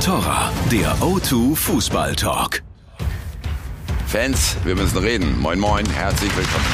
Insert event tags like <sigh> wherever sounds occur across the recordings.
Torra, der O2 Fußball Talk. Fans, wir müssen reden. Moin, moin, herzlich willkommen.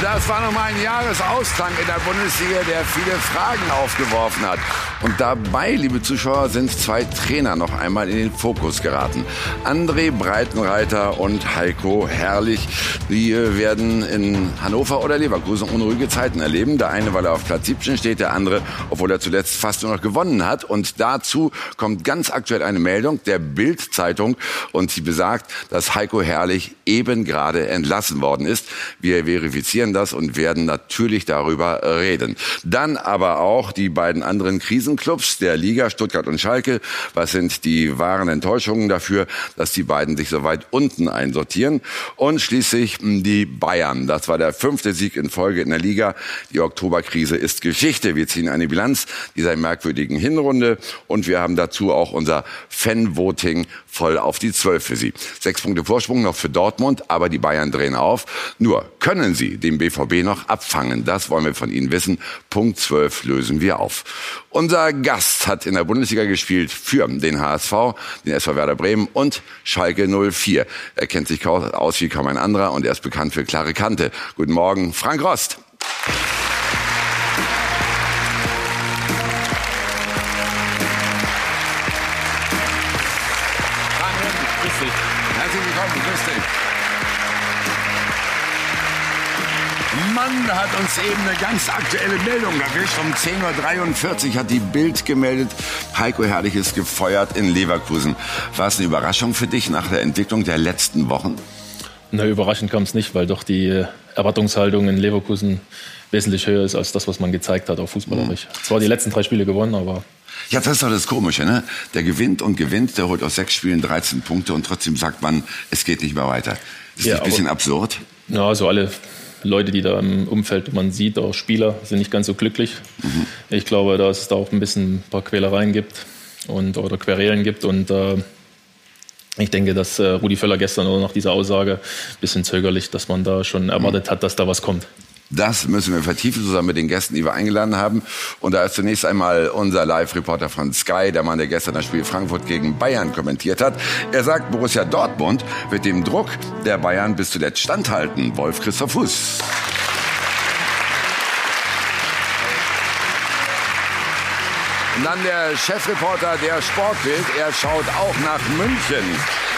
Das war nochmal ein Jahresausklang in der Bundesliga, der viele Fragen aufgeworfen hat. Und dabei, liebe Zuschauer, sind zwei Trainer noch einmal in den Fokus geraten. André Breitenreiter und Heiko Herrlich. Die werden in Hannover oder Leverkusen unruhige Zeiten erleben. Der eine, weil er auf Platz 17 steht, der andere, obwohl er zuletzt fast nur noch gewonnen hat. Und dazu kommt ganz aktuell eine Meldung der Bild-Zeitung und sie besagt, dass Heiko Herrlich eben gerade entlassen worden ist. Wir verifizieren das und werden natürlich darüber reden. Dann aber auch die beiden anderen Krisenclubs der Liga, Stuttgart und Schalke. Was sind die wahren Enttäuschungen dafür, dass die beiden sich so weit unten einsortieren? Und schließlich die Bayern. Das war der fünfte Sieg in Folge in der Liga. Die Oktoberkrise ist Geschichte. Wir ziehen eine Bilanz dieser merkwürdigen Hinrunde und wir haben dazu auch unser Fan-Voting voll auf die Zwölf für Sie. Sechs Punkte Vorsprung noch für Dortmund, aber die Bayern drehen auf. Nur können Sie dem BVB noch abfangen? Das wollen wir von Ihnen wissen. Punkt 12 lösen wir auf. Unser Gast hat in der Bundesliga gespielt für den HSV, den SV Werder Bremen und Schalke 04. Er kennt sich aus wie kaum ein anderer und er ist bekannt für klare Kante. Guten Morgen, Frank Rost. Mann hat uns eben eine ganz aktuelle Meldung erwischt. Um 10.43 Uhr hat die Bild gemeldet, Heiko Herrlich ist gefeuert in Leverkusen. War es eine Überraschung für dich nach der Entwicklung der letzten Wochen? Na, überraschend kam es nicht, weil doch die Erwartungshaltung in Leverkusen wesentlich höher ist als das, was man gezeigt hat, auch fußballerisch. Mhm. Zwar die letzten drei Spiele gewonnen, aber ja, das ist doch das Komische, ne? Der gewinnt und gewinnt, der holt aus sechs Spielen 13 Punkte und trotzdem sagt man, es geht nicht mehr weiter. Das ist ja, ein bisschen absurd. Ja, also alle Leute, die da im Umfeld man sieht, auch Spieler, sind nicht ganz so glücklich. Mhm. Ich glaube, dass es da auch ein bisschen ein paar Quälereien gibt und oder Querelen gibt und äh, ich denke, dass äh, Rudi Völler gestern oder nach dieser Aussage ein bisschen zögerlich, dass man da schon erwartet hat, dass da was kommt. Das müssen wir vertiefen zusammen mit den Gästen, die wir eingeladen haben. Und da ist zunächst einmal unser Live-Reporter von Sky, der Mann, der gestern das Spiel Frankfurt gegen Bayern kommentiert hat. Er sagt, Borussia Dortmund wird dem Druck der Bayern bis zuletzt standhalten. Wolf Christoph Fuß. Und dann der Chefreporter der Sportbild. Er schaut auch nach München.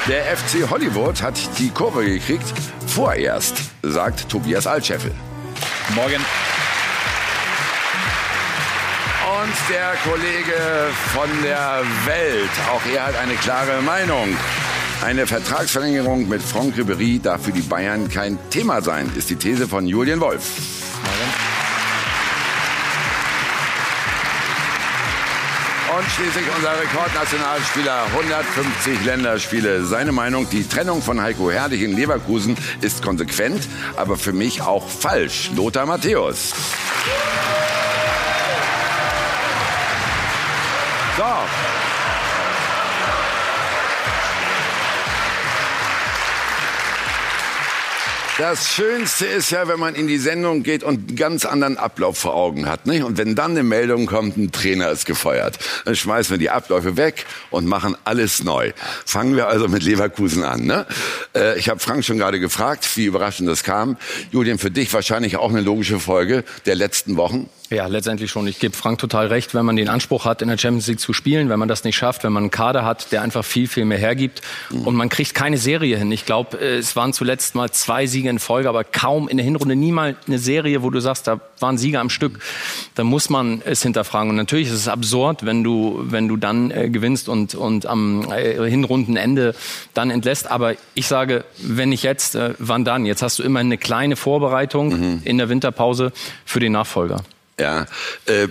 Der FC Hollywood hat die Kurve gekriegt. Vorerst, sagt Tobias Altscheffel. Morgen. Und der Kollege von der Welt, auch er hat eine klare Meinung. Eine Vertragsverlängerung mit Franck Ribéry darf für die Bayern kein Thema sein, ist die These von Julian Wolf. Und schließlich unser Rekordnationalspieler, 150 Länderspiele. Seine Meinung, die Trennung von Heiko Herrlich in Leverkusen ist konsequent, aber für mich auch falsch. Lothar Matthäus. So, Das Schönste ist ja, wenn man in die Sendung geht und einen ganz anderen Ablauf vor Augen hat. Nicht? Und wenn dann eine Meldung kommt, ein Trainer ist gefeuert, dann schmeißen wir die Abläufe weg und machen alles neu. Fangen wir also mit Leverkusen an. Ne? Äh, ich habe Frank schon gerade gefragt, wie überraschend das kam. Julian, für dich wahrscheinlich auch eine logische Folge der letzten Wochen. Ja, letztendlich schon. Ich gebe Frank total recht, wenn man den Anspruch hat, in der Champions League zu spielen, wenn man das nicht schafft, wenn man einen Kader hat, der einfach viel, viel mehr hergibt mhm. und man kriegt keine Serie hin. Ich glaube, äh, es waren zuletzt mal zwei Siege in Folge, aber kaum in der Hinrunde nie mal eine Serie, wo du sagst, da waren Sieger am Stück. Da muss man es hinterfragen. Und natürlich ist es absurd, wenn du, wenn du dann äh, gewinnst und, und am äh, Hinrundenende dann entlässt. Aber ich sage, wenn nicht jetzt, äh, wann dann? Jetzt hast du immer eine kleine Vorbereitung mhm. in der Winterpause für den Nachfolger. Ja, äh,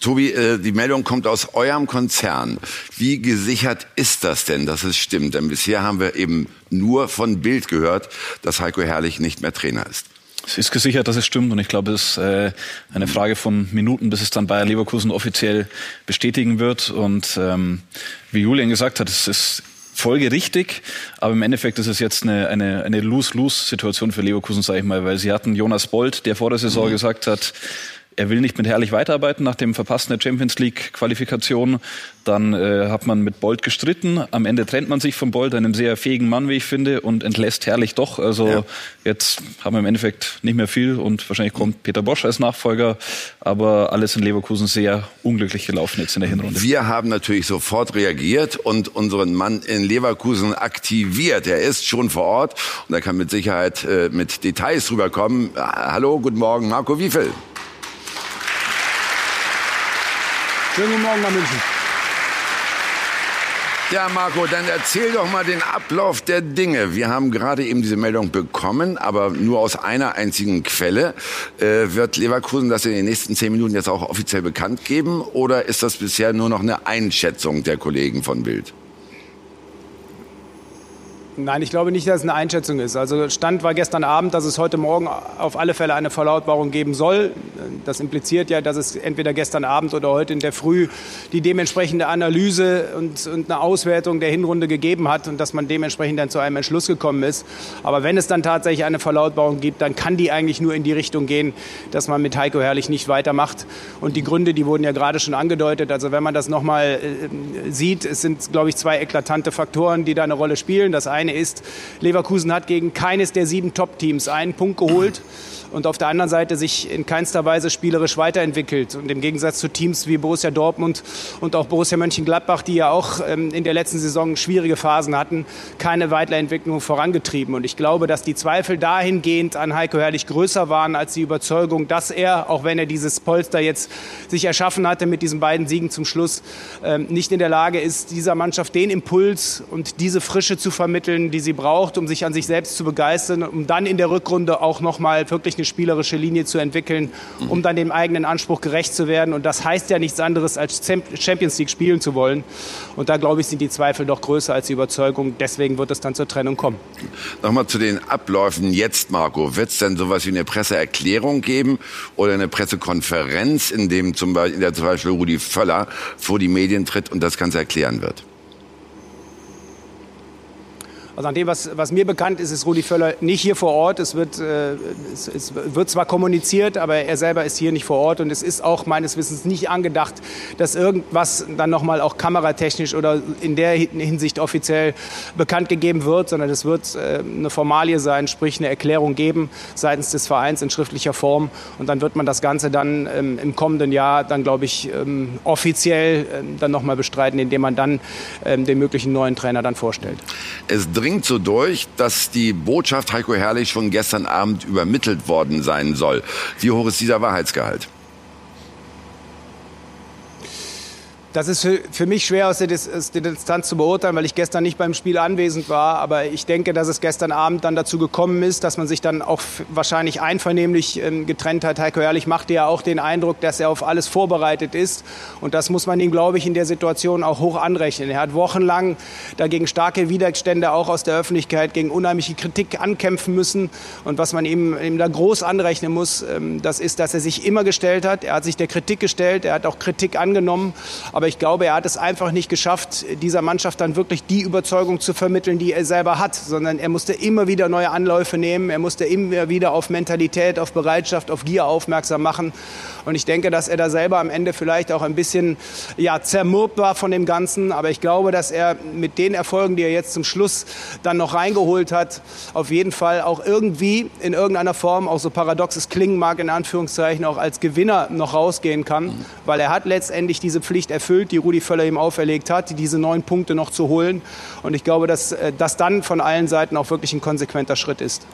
Tobi, äh, die Meldung kommt aus eurem Konzern. Wie gesichert ist das denn, dass es stimmt? Denn bisher haben wir eben nur von Bild gehört, dass Heiko Herrlich nicht mehr Trainer ist. Es ist gesichert, dass es stimmt und ich glaube, es ist äh, eine Frage von Minuten, bis es dann Bayer Leverkusen offiziell bestätigen wird. Und ähm, wie Julian gesagt hat, es ist folgerichtig, aber im Endeffekt ist es jetzt eine, eine, eine Lose-Lose-Situation für Leverkusen, sage ich mal, weil sie hatten Jonas Bolt, der vor der Saison mhm. gesagt hat, er will nicht mit Herrlich weiterarbeiten nach dem Verpassen der Champions League Qualifikation. Dann äh, hat man mit Bolt gestritten. Am Ende trennt man sich von Bolt, einem sehr fähigen Mann, wie ich finde, und entlässt Herrlich doch. Also ja. jetzt haben wir im Endeffekt nicht mehr viel und wahrscheinlich kommt Peter Bosch als Nachfolger. Aber alles in Leverkusen sehr unglücklich gelaufen jetzt in der Hinrunde. Wir haben natürlich sofort reagiert und unseren Mann in Leverkusen aktiviert. Er ist schon vor Ort und er kann mit Sicherheit äh, mit Details rüberkommen. Hallo, guten Morgen, Marco Wiefel. Schönen guten Morgen nach München. Ja, Marco, dann erzähl doch mal den Ablauf der Dinge. Wir haben gerade eben diese Meldung bekommen, aber nur aus einer einzigen Quelle. Äh, wird Leverkusen das in den nächsten zehn Minuten jetzt auch offiziell bekannt geben oder ist das bisher nur noch eine Einschätzung der Kollegen von Bild? Nein, ich glaube nicht, dass es eine Einschätzung ist. Also Stand war gestern Abend, dass es heute Morgen auf alle Fälle eine Verlautbarung geben soll. Das impliziert ja, dass es entweder gestern Abend oder heute in der Früh die dementsprechende Analyse und, und eine Auswertung der Hinrunde gegeben hat und dass man dementsprechend dann zu einem Entschluss gekommen ist. Aber wenn es dann tatsächlich eine Verlautbarung gibt, dann kann die eigentlich nur in die Richtung gehen, dass man mit Heiko Herrlich nicht weitermacht. Und die Gründe, die wurden ja gerade schon angedeutet. Also wenn man das nochmal äh, sieht, es sind, glaube ich, zwei eklatante Faktoren, die da eine Rolle spielen. Das eine eine ist, Leverkusen hat gegen keines der sieben Top-Teams einen Punkt geholt und auf der anderen Seite sich in keinster Weise spielerisch weiterentwickelt. Und im Gegensatz zu Teams wie Borussia Dortmund und auch Borussia Mönchengladbach, die ja auch ähm, in der letzten Saison schwierige Phasen hatten, keine Weiterentwicklung vorangetrieben. Und ich glaube, dass die Zweifel dahingehend an Heiko Herrlich größer waren als die Überzeugung, dass er, auch wenn er dieses Polster jetzt sich erschaffen hatte mit diesen beiden Siegen zum Schluss, ähm, nicht in der Lage ist, dieser Mannschaft den Impuls und diese Frische zu vermitteln, die sie braucht, um sich an sich selbst zu begeistern, um dann in der Rückrunde auch nochmal wirklich eine spielerische Linie zu entwickeln, um dann dem eigenen Anspruch gerecht zu werden. Und das heißt ja nichts anderes, als Champions League spielen zu wollen. Und da, glaube ich, sind die Zweifel doch größer als die Überzeugung. Deswegen wird es dann zur Trennung kommen. Nochmal zu den Abläufen jetzt, Marco. Wird es denn sowas wie eine Presseerklärung geben oder eine Pressekonferenz, in, dem zum Beispiel, in der zum Beispiel Rudi Völler vor die Medien tritt und das Ganze erklären wird? Also nach dem, was, was mir bekannt ist, ist Rudi Völler nicht hier vor Ort. Es wird, äh, es, es, wird zwar kommuniziert, aber er selber ist hier nicht vor Ort. Und es ist auch meines Wissens nicht angedacht, dass irgendwas dann nochmal auch kameratechnisch oder in der Hinsicht offiziell bekannt gegeben wird, sondern es wird äh, eine Formalie sein, sprich eine Erklärung geben seitens des Vereins in schriftlicher Form. Und dann wird man das Ganze dann ähm, im kommenden Jahr dann, glaube ich, ähm, offiziell ähm, dann nochmal bestreiten, indem man dann ähm, den möglichen neuen Trainer dann vorstellt. Es dringt so durch, dass die Botschaft Heiko Herrlich schon gestern Abend übermittelt worden sein soll. Wie hoch ist dieser Wahrheitsgehalt? Das ist für, für mich schwer aus der, aus der, Distanz zu beurteilen, weil ich gestern nicht beim Spiel anwesend war. Aber ich denke, dass es gestern Abend dann dazu gekommen ist, dass man sich dann auch wahrscheinlich einvernehmlich äh, getrennt hat. Heiko Ehrlich machte ja auch den Eindruck, dass er auf alles vorbereitet ist. Und das muss man ihm, glaube ich, in der Situation auch hoch anrechnen. Er hat wochenlang dagegen starke Widerstände auch aus der Öffentlichkeit, gegen unheimliche Kritik ankämpfen müssen. Und was man ihm, ihm da groß anrechnen muss, ähm, das ist, dass er sich immer gestellt hat. Er hat sich der Kritik gestellt, er hat auch Kritik angenommen. Aber ich glaube, er hat es einfach nicht geschafft, dieser Mannschaft dann wirklich die Überzeugung zu vermitteln, die er selber hat, sondern er musste immer wieder neue Anläufe nehmen. Er musste immer wieder auf Mentalität, auf Bereitschaft, auf Gier aufmerksam machen. Und ich denke, dass er da selber am Ende vielleicht auch ein bisschen ja, zermürbt war von dem Ganzen. Aber ich glaube, dass er mit den Erfolgen, die er jetzt zum Schluss dann noch reingeholt hat, auf jeden Fall auch irgendwie in irgendeiner Form, auch so paradox es klingen mag, in Anführungszeichen, auch als Gewinner noch rausgehen kann. Weil er hat letztendlich diese Pflicht erfüllt erfüllt, die Rudi Völler ihm auferlegt hat, diese neun Punkte noch zu holen. Und ich glaube, dass äh, das dann von allen Seiten auch wirklich ein konsequenter Schritt ist.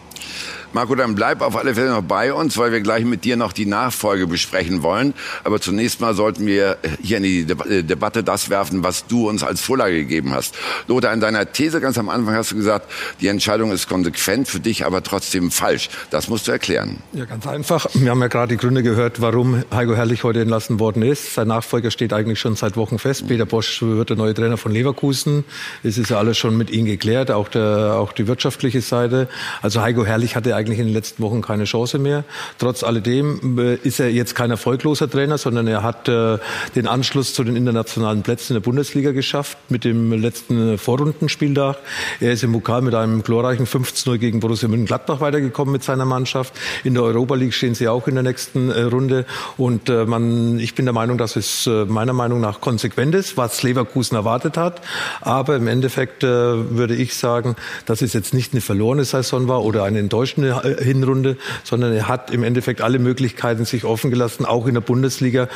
Marco, dann bleib auf alle Fälle noch bei uns, weil wir gleich mit dir noch die Nachfolge besprechen wollen. Aber zunächst mal sollten wir hier in die äh, Debatte das werfen, was du uns als Vorlage gegeben hast. Lothar, in deiner These ganz am Anfang hast du gesagt, die Entscheidung ist konsequent, für dich aber trotzdem falsch. Das musst du erklären. Ja, ganz einfach. Wir haben ja gerade die Gründe gehört, warum Heiko Herrlich heute entlassen worden ist. Sein Nachfolger steht eigentlich schon seit seit Wochen fest. Peter Bosch wird der neue Trainer von Leverkusen. Es ist ja alles schon mit ihm geklärt, auch, der, auch die wirtschaftliche Seite. Also Heiko Herrlich hatte eigentlich in den letzten Wochen keine Chance mehr. Trotz alledem äh, ist er jetzt kein erfolgloser Trainer, sondern er hat äh, den Anschluss zu den internationalen Plätzen in der Bundesliga geschafft mit dem letzten Vorrundenspieltag. Er ist im Pokal mit einem glorreichen 15-0 gegen Borussia Mönchengladbach weitergekommen mit seiner Mannschaft. In der Europa League stehen sie auch in der nächsten äh, Runde. Und man, ich bin der Meinung, dass es meiner Meinung nach konsequent ist, was Leverkusen erwartet hat. Aber im Endeffekt würde ich sagen, dass es jetzt nicht eine verlorene Saison war oder eine enttäuschende äh, Hinrunde, sondern er hat im Endeffekt alle Möglichkeiten sich offen gelassen, auch in der Bundesliga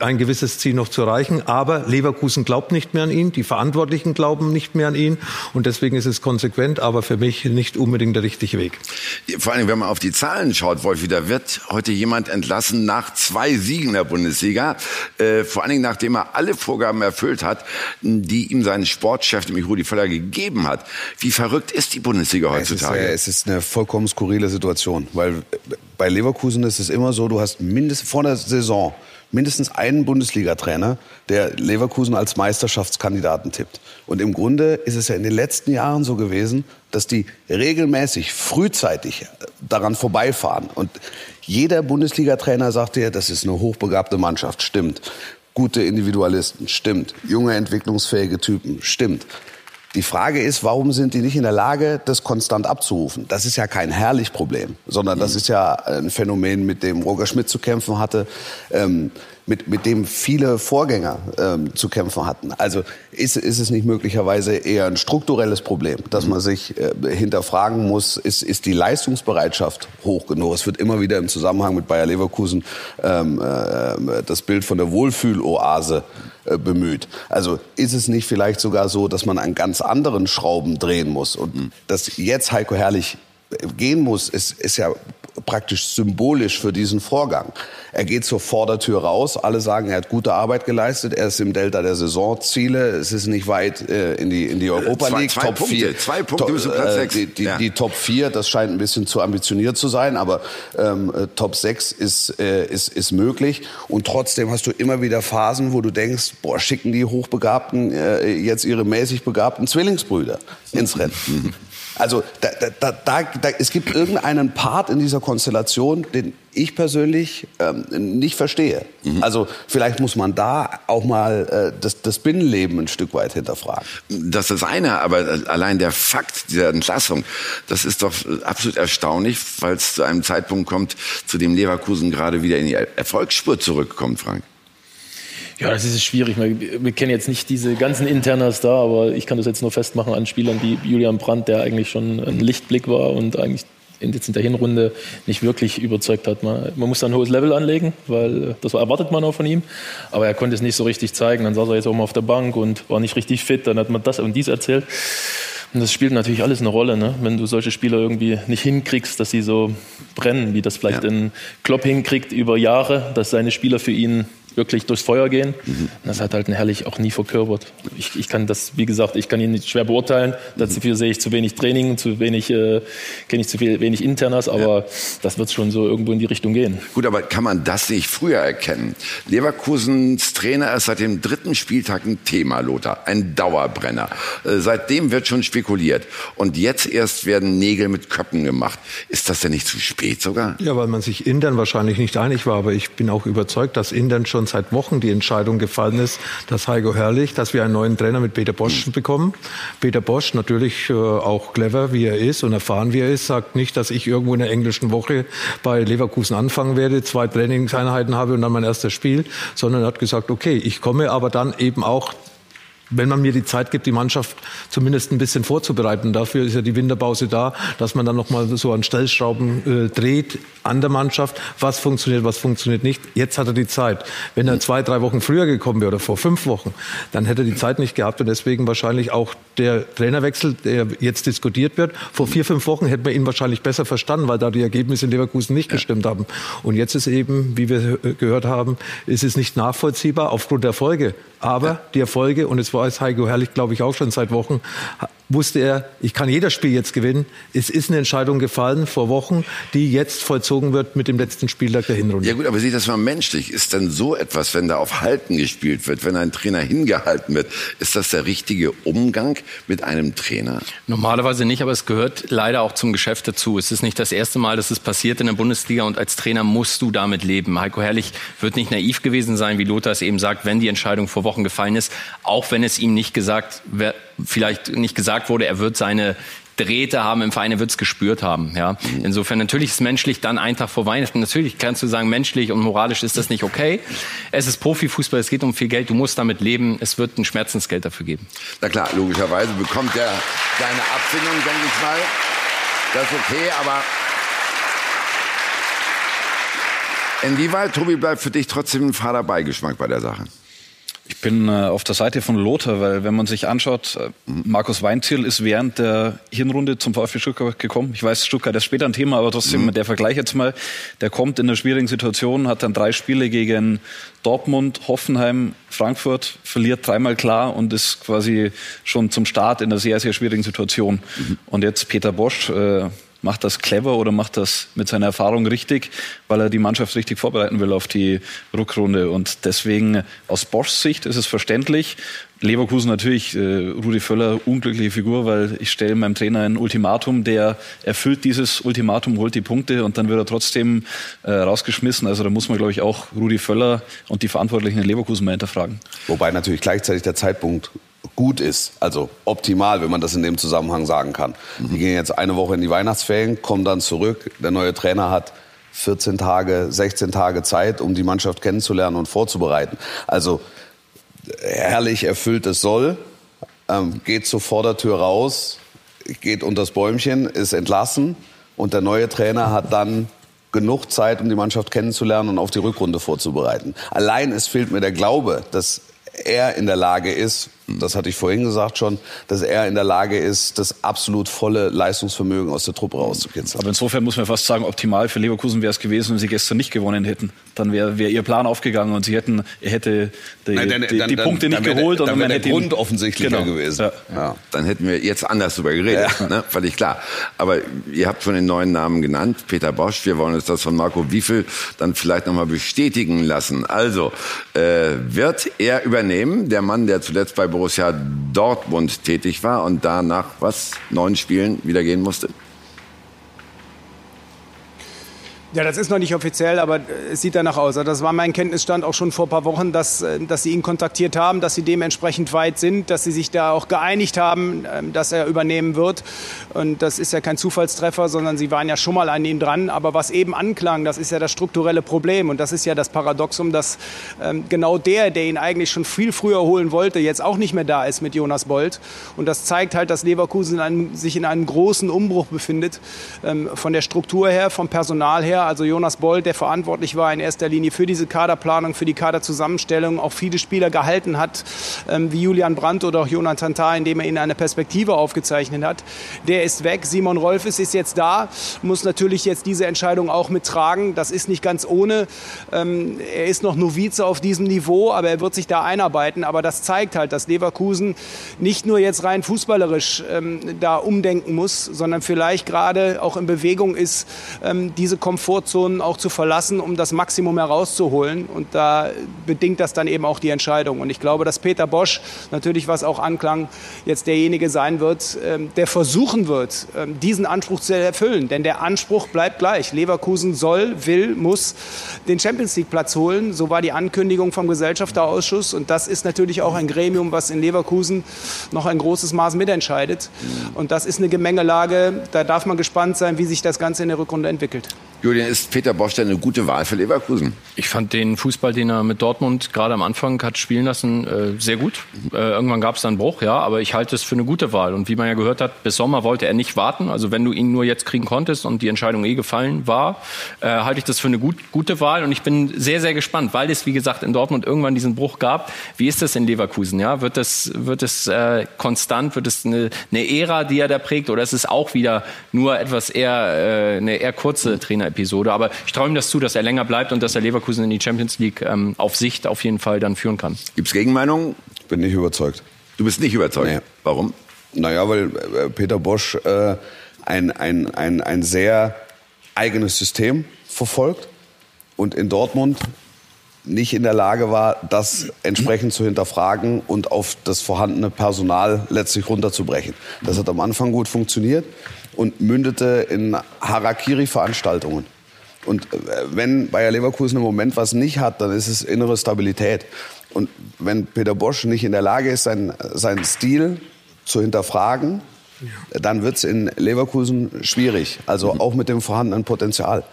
ein gewisses Ziel noch zu erreichen. Aber Leverkusen glaubt nicht mehr an ihn, die Verantwortlichen glauben nicht mehr an ihn und deswegen ist es konsequent, aber für mich nicht unbedingt der richtige Weg. Vor allem, wenn man auf die Zahlen schaut, Wolf, da wird heute jemand entlassen nach zwei Siegen in der Bundesliga, äh, vor allen Dingen nachdem er alle Vorgaben erfüllt hat, die ihm sein Sportchef, nämlich Rudi Völler, gegeben hat. Wie verrückt ist die Bundesliga heutzutage? Es ist, es ist eine vollkommen skurrile Situation, weil bei Leverkusen ist es immer so, du hast mindestens vor der Saison mindestens einen Bundesliga-Trainer, der Leverkusen als Meisterschaftskandidaten tippt. Und im Grunde ist es ja in den letzten Jahren so gewesen, dass die regelmäßig frühzeitig daran vorbeifahren. Und jeder Bundesliga-Trainer sagt dir, das ist eine hochbegabte Mannschaft, stimmt. Gute Individualisten, stimmt. Junge, entwicklungsfähige Typen, stimmt. Die Frage ist, warum sind die nicht in der Lage, das konstant abzurufen? Das ist ja kein herrlich Problem, sondern das ist ja ein Phänomen, mit dem Roger Schmidt zu kämpfen hatte. Ähm, mit, mit dem viele Vorgänger ähm, zu kämpfen hatten. Also ist, ist es nicht möglicherweise eher ein strukturelles Problem, dass man sich äh, hinterfragen muss, ist, ist die Leistungsbereitschaft hoch genug? Es wird immer wieder im Zusammenhang mit Bayer Leverkusen ähm, äh, das Bild von der Wohlfühloase äh, bemüht. Also ist es nicht vielleicht sogar so, dass man an ganz anderen Schrauben drehen muss und mhm. dass jetzt Heiko Herrlich gehen muss, ist, ist ja praktisch symbolisch für diesen Vorgang. Er geht zur Vordertür raus, alle sagen, er hat gute Arbeit geleistet, er ist im Delta der Saisonziele, es ist nicht weit äh, in die in die Europa League, zwei, zwei Top Punkte, 4. zwei Punkte bis Platz 6. Die, die, ja. die Top 4, das scheint ein bisschen zu ambitioniert zu sein, aber ähm, äh, Top 6 ist, äh, ist, ist möglich und trotzdem hast du immer wieder Phasen, wo du denkst, boah, schicken die Hochbegabten äh, jetzt ihre mäßig begabten Zwillingsbrüder ins Rennen. <laughs> Also da, da, da, da, es gibt irgendeinen Part in dieser Konstellation, den ich persönlich ähm, nicht verstehe. Mhm. Also vielleicht muss man da auch mal äh, das, das Binnenleben ein Stück weit hinterfragen. Das ist das eine, aber allein der Fakt dieser Entlassung, das ist doch absolut erstaunlich, weil es zu einem Zeitpunkt kommt, zu dem Leverkusen gerade wieder in die Erfolgsspur zurückkommt, Frank. Ja, das ist schwierig. Wir, wir, kennen jetzt nicht diese ganzen Internas da, aber ich kann das jetzt nur festmachen an Spielern wie Julian Brandt, der eigentlich schon ein Lichtblick war und eigentlich jetzt in der Hinrunde nicht wirklich überzeugt hat. Man, man muss da ein hohes Level anlegen, weil das erwartet man auch von ihm. Aber er konnte es nicht so richtig zeigen. Dann saß er jetzt auch mal auf der Bank und war nicht richtig fit. Dann hat man das und dies erzählt. Und das spielt natürlich alles eine Rolle, ne? wenn du solche Spieler irgendwie nicht hinkriegst, dass sie so brennen, wie das vielleicht ja. ein Klopp hinkriegt über Jahre, dass seine Spieler für ihn wirklich durchs Feuer gehen. Mhm. Das hat halt ein Herrlich auch nie verkörpert. Ich, ich, kann das, wie gesagt, ich kann ihn nicht schwer beurteilen. Dafür sehe ich zu wenig Training, zu wenig, äh, kenne ich zu viel, wenig Internas, aber ja. das wird schon so irgendwo in die Richtung gehen. Gut, aber kann man das nicht früher erkennen? Leverkusens Trainer ist seit dem dritten Spieltag ein Thema, Lothar, ein Dauerbrenner. Äh, seitdem wird schon spekuliert. Und jetzt erst werden Nägel mit Köppen gemacht. Ist das denn nicht zu spät sogar? Ja, weil man sich intern wahrscheinlich nicht einig war, aber ich bin auch überzeugt, dass intern schon schon seit Wochen die Entscheidung gefallen ist, dass Heiko Herrlich, dass wir einen neuen Trainer mit Peter Bosch bekommen. Peter Bosch, natürlich äh, auch clever, wie er ist und erfahren, wie er ist, sagt nicht, dass ich irgendwo in der englischen Woche bei Leverkusen anfangen werde, zwei Trainingseinheiten habe und dann mein erstes Spiel, sondern er hat gesagt, okay, ich komme aber dann eben auch wenn man mir die Zeit gibt, die Mannschaft zumindest ein bisschen vorzubereiten. Dafür ist ja die Winterpause da, dass man dann noch mal so an Stellschrauben äh, dreht an der Mannschaft. Was funktioniert, was funktioniert nicht. Jetzt hat er die Zeit. Wenn er zwei, drei Wochen früher gekommen wäre oder vor fünf Wochen, dann hätte er die Zeit nicht gehabt und deswegen wahrscheinlich auch der Trainerwechsel, der jetzt diskutiert wird. Vor vier, fünf Wochen hätten wir ihn wahrscheinlich besser verstanden, weil da die Ergebnisse in Leverkusen nicht gestimmt haben. Und jetzt ist eben, wie wir gehört haben, ist es nicht nachvollziehbar aufgrund der Erfolge. Aber die Erfolge und es war weiß Heiko Herrlich, glaube ich, auch schon seit Wochen, wusste er, ich kann jeder Spiel jetzt gewinnen. Es ist eine Entscheidung gefallen vor Wochen, die jetzt vollzogen wird mit dem letzten Spieltag der Hinrunde. Ja gut, aber sieht das mal menschlich? Ist denn so etwas, wenn da auf Halten gespielt wird, wenn ein Trainer hingehalten wird, ist das der richtige Umgang mit einem Trainer? Normalerweise nicht, aber es gehört leider auch zum Geschäft dazu. Es ist nicht das erste Mal, dass es passiert in der Bundesliga und als Trainer musst du damit leben. Heiko Herrlich wird nicht naiv gewesen sein, wie Lothar es eben sagt, wenn die Entscheidung vor Wochen gefallen ist, auch wenn es ihm nicht gesagt, vielleicht nicht gesagt wurde, er wird seine Drähte haben im Verein, er wird es gespürt haben. Ja. Insofern natürlich ist es menschlich dann ein Tag vor Weihnachten. Natürlich kannst du sagen, menschlich und moralisch ist das nicht okay. Es ist Profifußball, es geht um viel Geld, du musst damit leben. Es wird ein Schmerzensgeld dafür geben. Na klar, logischerweise bekommt er seine Abfindung, denke ich mal. Das ist okay, aber inwieweit, Tobi, bleibt für dich trotzdem ein fader Beigeschmack bei der Sache? Ich bin äh, auf der Seite von Lothar, weil wenn man sich anschaut, äh, Markus Weinziel ist während der Hinrunde zum VfB Stuttgart gekommen. Ich weiß, Stuttgart ist später ein Thema, aber trotzdem mhm. der Vergleich jetzt mal. Der kommt in einer schwierigen Situation, hat dann drei Spiele gegen Dortmund, Hoffenheim, Frankfurt, verliert dreimal klar und ist quasi schon zum Start in einer sehr, sehr schwierigen Situation. Mhm. Und jetzt Peter Bosch, äh, macht das clever oder macht das mit seiner Erfahrung richtig, weil er die Mannschaft richtig vorbereiten will auf die Rückrunde. Und deswegen aus Boschs Sicht ist es verständlich. Leverkusen natürlich, äh, Rudi Völler, unglückliche Figur, weil ich stelle meinem Trainer ein Ultimatum, der erfüllt dieses Ultimatum, holt die Punkte und dann wird er trotzdem äh, rausgeschmissen. Also da muss man, glaube ich, auch Rudi Völler und die Verantwortlichen in Leverkusen mal hinterfragen. Wobei natürlich gleichzeitig der Zeitpunkt gut ist, also optimal, wenn man das in dem Zusammenhang sagen kann. Mhm. Die gehen jetzt eine Woche in die Weihnachtsferien, kommen dann zurück. Der neue Trainer hat 14 Tage, 16 Tage Zeit, um die Mannschaft kennenzulernen und vorzubereiten. Also herrlich erfüllt es soll, ähm, geht zur Vordertür raus, geht unters Bäumchen, ist entlassen und der neue Trainer hat dann genug Zeit, um die Mannschaft kennenzulernen und auf die Rückrunde vorzubereiten. Allein es fehlt mir der Glaube, dass er in der Lage ist, das hatte ich vorhin gesagt schon, dass er in der Lage ist, das absolut volle Leistungsvermögen aus der Truppe rauszukitzeln. Aber insofern muss man fast sagen, optimal für Leverkusen wäre es gewesen, wenn sie gestern nicht gewonnen hätten. Dann wäre wär ihr Plan aufgegangen und sie hätten, hätte die, Nein, dann, die, dann, die Punkte dann, nicht geholt. Dann, und dann wäre der Grund offensichtlicher genau. gewesen. Ja. Ja. Dann hätten wir jetzt anders darüber geredet, ja. ne? völlig klar. Aber ihr habt schon den neuen Namen genannt, Peter Bosch. Wir wollen uns das von Marco Wiefel dann vielleicht nochmal bestätigen lassen. Also, äh, wird er übernehmen, der Mann, der zuletzt bei Borussia Dortmund tätig war und danach was neun Spielen wieder gehen musste? Ja, das ist noch nicht offiziell, aber es sieht danach aus. Also das war mein Kenntnisstand auch schon vor ein paar Wochen, dass, äh, dass sie ihn kontaktiert haben, dass sie dementsprechend weit sind, dass sie sich da auch geeinigt haben, ähm, dass er übernehmen wird. Und das ist ja kein Zufallstreffer, sondern sie waren ja schon mal an ihm dran. Aber was eben anklang, das ist ja das strukturelle Problem. Und das ist ja das Paradoxum, dass ähm, genau der, der ihn eigentlich schon viel früher holen wollte, jetzt auch nicht mehr da ist mit Jonas Bolt. Und das zeigt halt, dass Leverkusen in einem, sich in einem großen Umbruch befindet. Ähm, von der Struktur her, vom Personal her also Jonas Boll, der verantwortlich war in erster Linie für diese Kaderplanung, für die Kaderzusammenstellung, auch viele Spieler gehalten hat, ähm, wie Julian Brandt oder auch Jonathan Tah, indem er ihnen eine Perspektive aufgezeichnet hat. Der ist weg. Simon Rolfes ist jetzt da, muss natürlich jetzt diese Entscheidung auch mittragen. Das ist nicht ganz ohne. Ähm, er ist noch Novize auf diesem Niveau, aber er wird sich da einarbeiten. Aber das zeigt halt, dass Leverkusen nicht nur jetzt rein fußballerisch ähm, da umdenken muss, sondern vielleicht gerade auch in Bewegung ist, ähm, diese Komfort Komfortzonen auch zu verlassen, um das Maximum herauszuholen. Und da bedingt das dann eben auch die Entscheidung. Und ich glaube, dass Peter Bosch, natürlich was auch anklang, jetzt derjenige sein wird, ähm, der versuchen wird, ähm, diesen Anspruch zu erfüllen. Denn der Anspruch bleibt gleich. Leverkusen soll, will, muss den Champions League Platz holen. So war die Ankündigung vom Gesellschafterausschuss. Und das ist natürlich auch ein Gremium, was in Leverkusen noch ein großes Maß mitentscheidet. Und das ist eine Gemengelage. Da darf man gespannt sein, wie sich das Ganze in der Rückrunde entwickelt. Julian, ist Peter Bosch denn eine gute Wahl für Leverkusen? Ich fand den Fußball, den er mit Dortmund gerade am Anfang hat spielen lassen, äh, sehr gut. Äh, irgendwann gab es dann einen Bruch, ja, aber ich halte es für eine gute Wahl. Und wie man ja gehört hat, bis Sommer wollte er nicht warten. Also wenn du ihn nur jetzt kriegen konntest und die Entscheidung eh gefallen war, äh, halte ich das für eine gut, gute Wahl. Und ich bin sehr, sehr gespannt, weil es, wie gesagt, in Dortmund irgendwann diesen Bruch gab. Wie ist das in Leverkusen? Ja? Wird es wird äh, konstant? Wird es eine, eine Ära, die er da prägt? Oder ist es auch wieder nur etwas eher, eine eher kurze Trainerepisode? Aber ich traue ihm das zu, dass er länger bleibt und dass er Leverkusen in die Champions League ähm, auf Sicht auf jeden Fall dann führen kann. Gibt es Gegenmeinungen? Bin nicht überzeugt. Du bist nicht überzeugt. Nee. Warum? Naja, weil äh, Peter Bosch äh, ein, ein, ein, ein sehr eigenes System verfolgt und in Dortmund nicht in der Lage war, das entsprechend zu hinterfragen und auf das vorhandene Personal letztlich runterzubrechen. Das hat am Anfang gut funktioniert und mündete in Harakiri-Veranstaltungen. Und äh, wenn Bayer Leverkusen im Moment was nicht hat, dann ist es innere Stabilität. Und wenn Peter Bosch nicht in der Lage ist, seinen, seinen Stil zu hinterfragen, dann wird es in Leverkusen schwierig. Also auch mit dem vorhandenen Potenzial.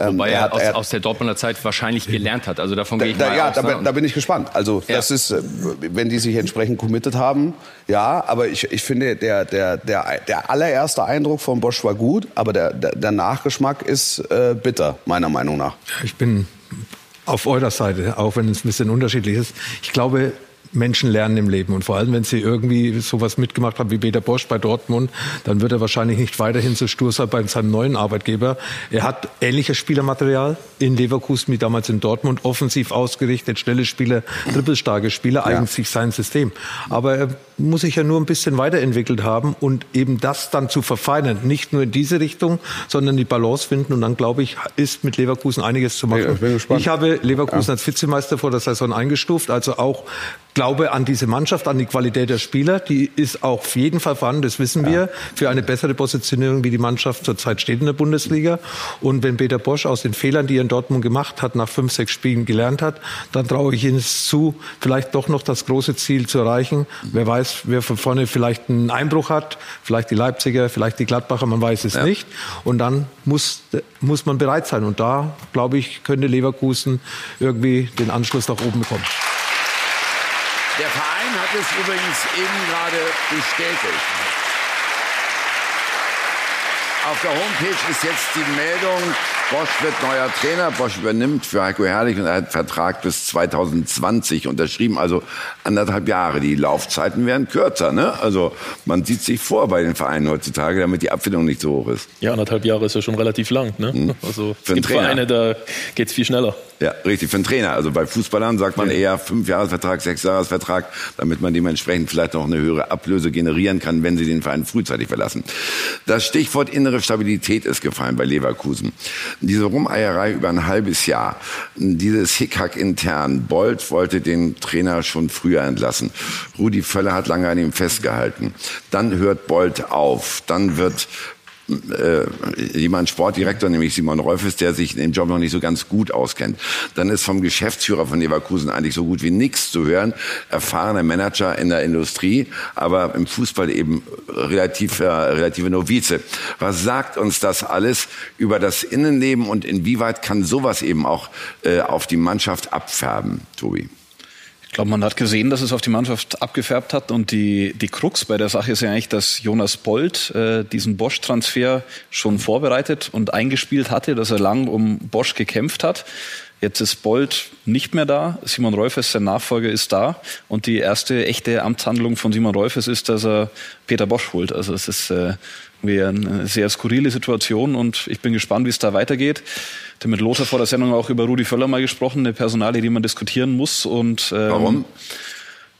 Ähm, Wobei er, hat- aus, er- aus der Dortmunder Zeit wahrscheinlich gelernt hat. Also davon da, gehe ich da, mal ja, aus. da, ne? bin- da bin ich gespannt. Also Ja. das ist, äh, wenn die sich entsprechend committed haben, ja. Aber ich, ich finde, der, der, der, der allererste Eindruck von Bosch war gut, aber der, der, der Nachgeschmack ist äh, bitter, meiner Meinung nach. Ich bin auf eurer Seite, auch wenn es ein bisschen unterschiedlich ist. Ich glaube, Menschen lernen im Leben und vor allem, wenn sie irgendwie sowas mitgemacht haben wie Peter Bosch bei Dortmund, dann wird er wahrscheinlich nicht weiterhin so stur sein bei seinem neuen Arbeitgeber. Er hat ähnliches Spielermaterial in Leverkusen wie damals in Dortmund, offensiv ausgerichtet, schnelle Spieler, trippelstarke Spieler, eigentlich sein System. Aber er muss sich ja nur ein bisschen weiterentwickelt haben und eben das dann zu verfeinern, nicht nur in diese Richtung, sondern die Balance finden und dann glaube ich, ist mit Leverkusen einiges zu machen. Ja, ich. Ich habe Leverkusen als Vizemeister vor der Saison eingestuft, also auch glaube an diese Mannschaft, an die Qualität der Spieler. Die ist auch auf jeden Fall vorhanden, das wissen wir, für eine bessere Positionierung, wie die Mannschaft zurzeit steht in der Bundesliga. Und wenn Peter Bosch aus den Fehlern, die er in Dortmund gemacht hat, nach fünf, sechs Spielen gelernt hat, dann traue ich ihm zu, vielleicht doch noch das große Ziel zu erreichen. Wer weiß, wer von vorne vielleicht einen Einbruch hat, vielleicht die Leipziger, vielleicht die Gladbacher, man weiß es nicht. Und dann muss, muss man bereit sein. Und da, glaube ich, könnte Leverkusen irgendwie den Anschluss nach oben bekommen. Der Verein hat es übrigens eben gerade bestätigt. Auf der Homepage ist jetzt die Meldung, Bosch wird neuer Trainer, Bosch übernimmt für Heiko Herrlich und er hat einen Vertrag bis 2020 unterschrieben, also anderthalb Jahre. Die Laufzeiten werden kürzer, ne? Also man sieht sich vor bei den Vereinen heutzutage, damit die Abfindung nicht so hoch ist. Ja, anderthalb Jahre ist ja schon relativ lang. Ne? Also es Für gibt. Vereine, da geht's viel schneller. Ja, richtig, für einen Trainer. Also bei Fußballern sagt man eher Fünfjahresvertrag, Sechsjahresvertrag, damit man dementsprechend vielleicht noch eine höhere Ablöse generieren kann, wenn sie den Verein frühzeitig verlassen. Das Stichwort innere Stabilität ist gefallen bei Leverkusen. Diese Rumeierei über ein halbes Jahr, dieses Hickhack intern. Bolt wollte den Trainer schon früher entlassen. Rudi Völler hat lange an ihm festgehalten. Dann hört Bolt auf. Dann wird äh, jemand Sportdirektor, nämlich Simon Rolfes, der sich dem Job noch nicht so ganz gut auskennt. Dann ist vom Geschäftsführer von Leverkusen eigentlich so gut wie nichts zu hören. Erfahrener Manager in der Industrie, aber im Fußball eben relativ, äh, relative Novize. Was sagt uns das alles über das Innenleben und inwieweit kann sowas eben auch äh, auf die Mannschaft abfärben, Tobi? Ich glaube, man hat gesehen, dass es auf die Mannschaft abgefärbt hat. Und die, die Krux bei der Sache ist ja eigentlich, dass Jonas Bold äh, diesen Bosch-Transfer schon vorbereitet und eingespielt hatte, dass er lang um Bosch gekämpft hat. Jetzt ist Bold nicht mehr da. Simon Rolfes, sein Nachfolger, ist da. Und die erste echte Amtshandlung von Simon Rolfes ist, dass er Peter Bosch holt. Also es ist äh, irgendwie eine sehr skurrile Situation und ich bin gespannt, wie es da weitergeht. Ich habe mit Lothar vor der Sendung auch über Rudi Völler mal gesprochen, eine Personalie, die man diskutieren muss. Und, ähm, Warum?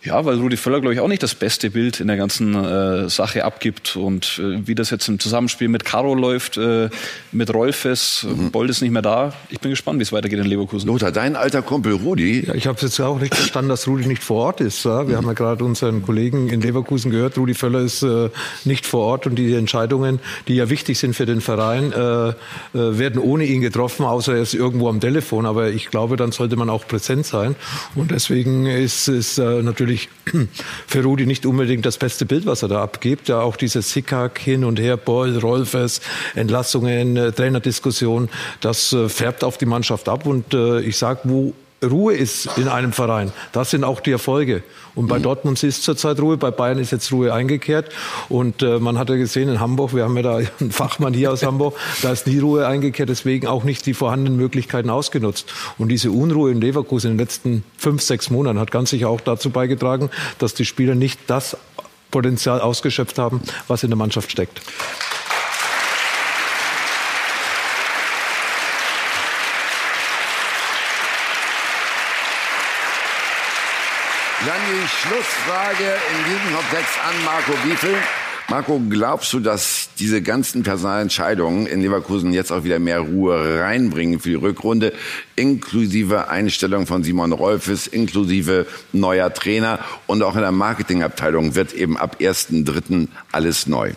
Ja, weil Rudi Völler, glaube ich, auch nicht das beste Bild in der ganzen äh, Sache abgibt. Und äh, wie das jetzt im Zusammenspiel mit Caro läuft, äh, mit Rolfes, mhm. Bold ist nicht mehr da. Ich bin gespannt, wie es weitergeht in Leverkusen. Lothar, dein alter Kumpel Rudi, Ja, ich habe jetzt auch nicht verstanden, dass Rudi nicht vor Ort ist. Ja? Wir haben ja gerade unseren Kollegen in Leverkusen gehört, Rudi Völler ist äh, nicht vor Ort und die Entscheidungen, die ja wichtig sind für den Verein, äh, äh, werden ohne ihn getroffen, außer er ist irgendwo am Telefon. Aber ich glaube, dann sollte man auch präsent sein. Und deswegen ist es äh, natürlich <clears throat> für Rudi nicht unbedingt das beste Bild, was er da abgibt. Ja, auch dieses Hickhack hin und her, Boll, Rolfes, Entlassungen, äh, Trainerdiskussion, das äh, färbt auf die Mannschaft ab. Und äh, ich sage, wo Ruhe ist in einem Verein, das sind auch die Erfolge. Und bei Dortmund ist zurzeit Ruhe, bei Bayern ist jetzt Ruhe eingekehrt. Und äh, man hat ja gesehen in Hamburg, wir haben ja da <laughs> einen Fachmann hier aus Hamburg, da ist nie Ruhe eingekehrt, deswegen auch nicht die vorhandenen Möglichkeiten ausgenutzt. Und diese Unruhe in Leverkusen in den letzten fünf, sechs Monaten hat ganz sicher auch dazu beigetragen, dass die Spieler nicht das Potenzial ausgeschöpft haben, was in der Mannschaft steckt. Dann die Schlussfrage in diesem Komplex an Marco Wiefel. Marco, glaubst du, dass diese ganzen Personalentscheidungen in Leverkusen jetzt auch wieder mehr Ruhe reinbringen für die Rückrunde, inklusive Einstellung von Simon Rolfes, inklusive neuer Trainer und auch in der Marketingabteilung wird eben ab 1.3. alles neu?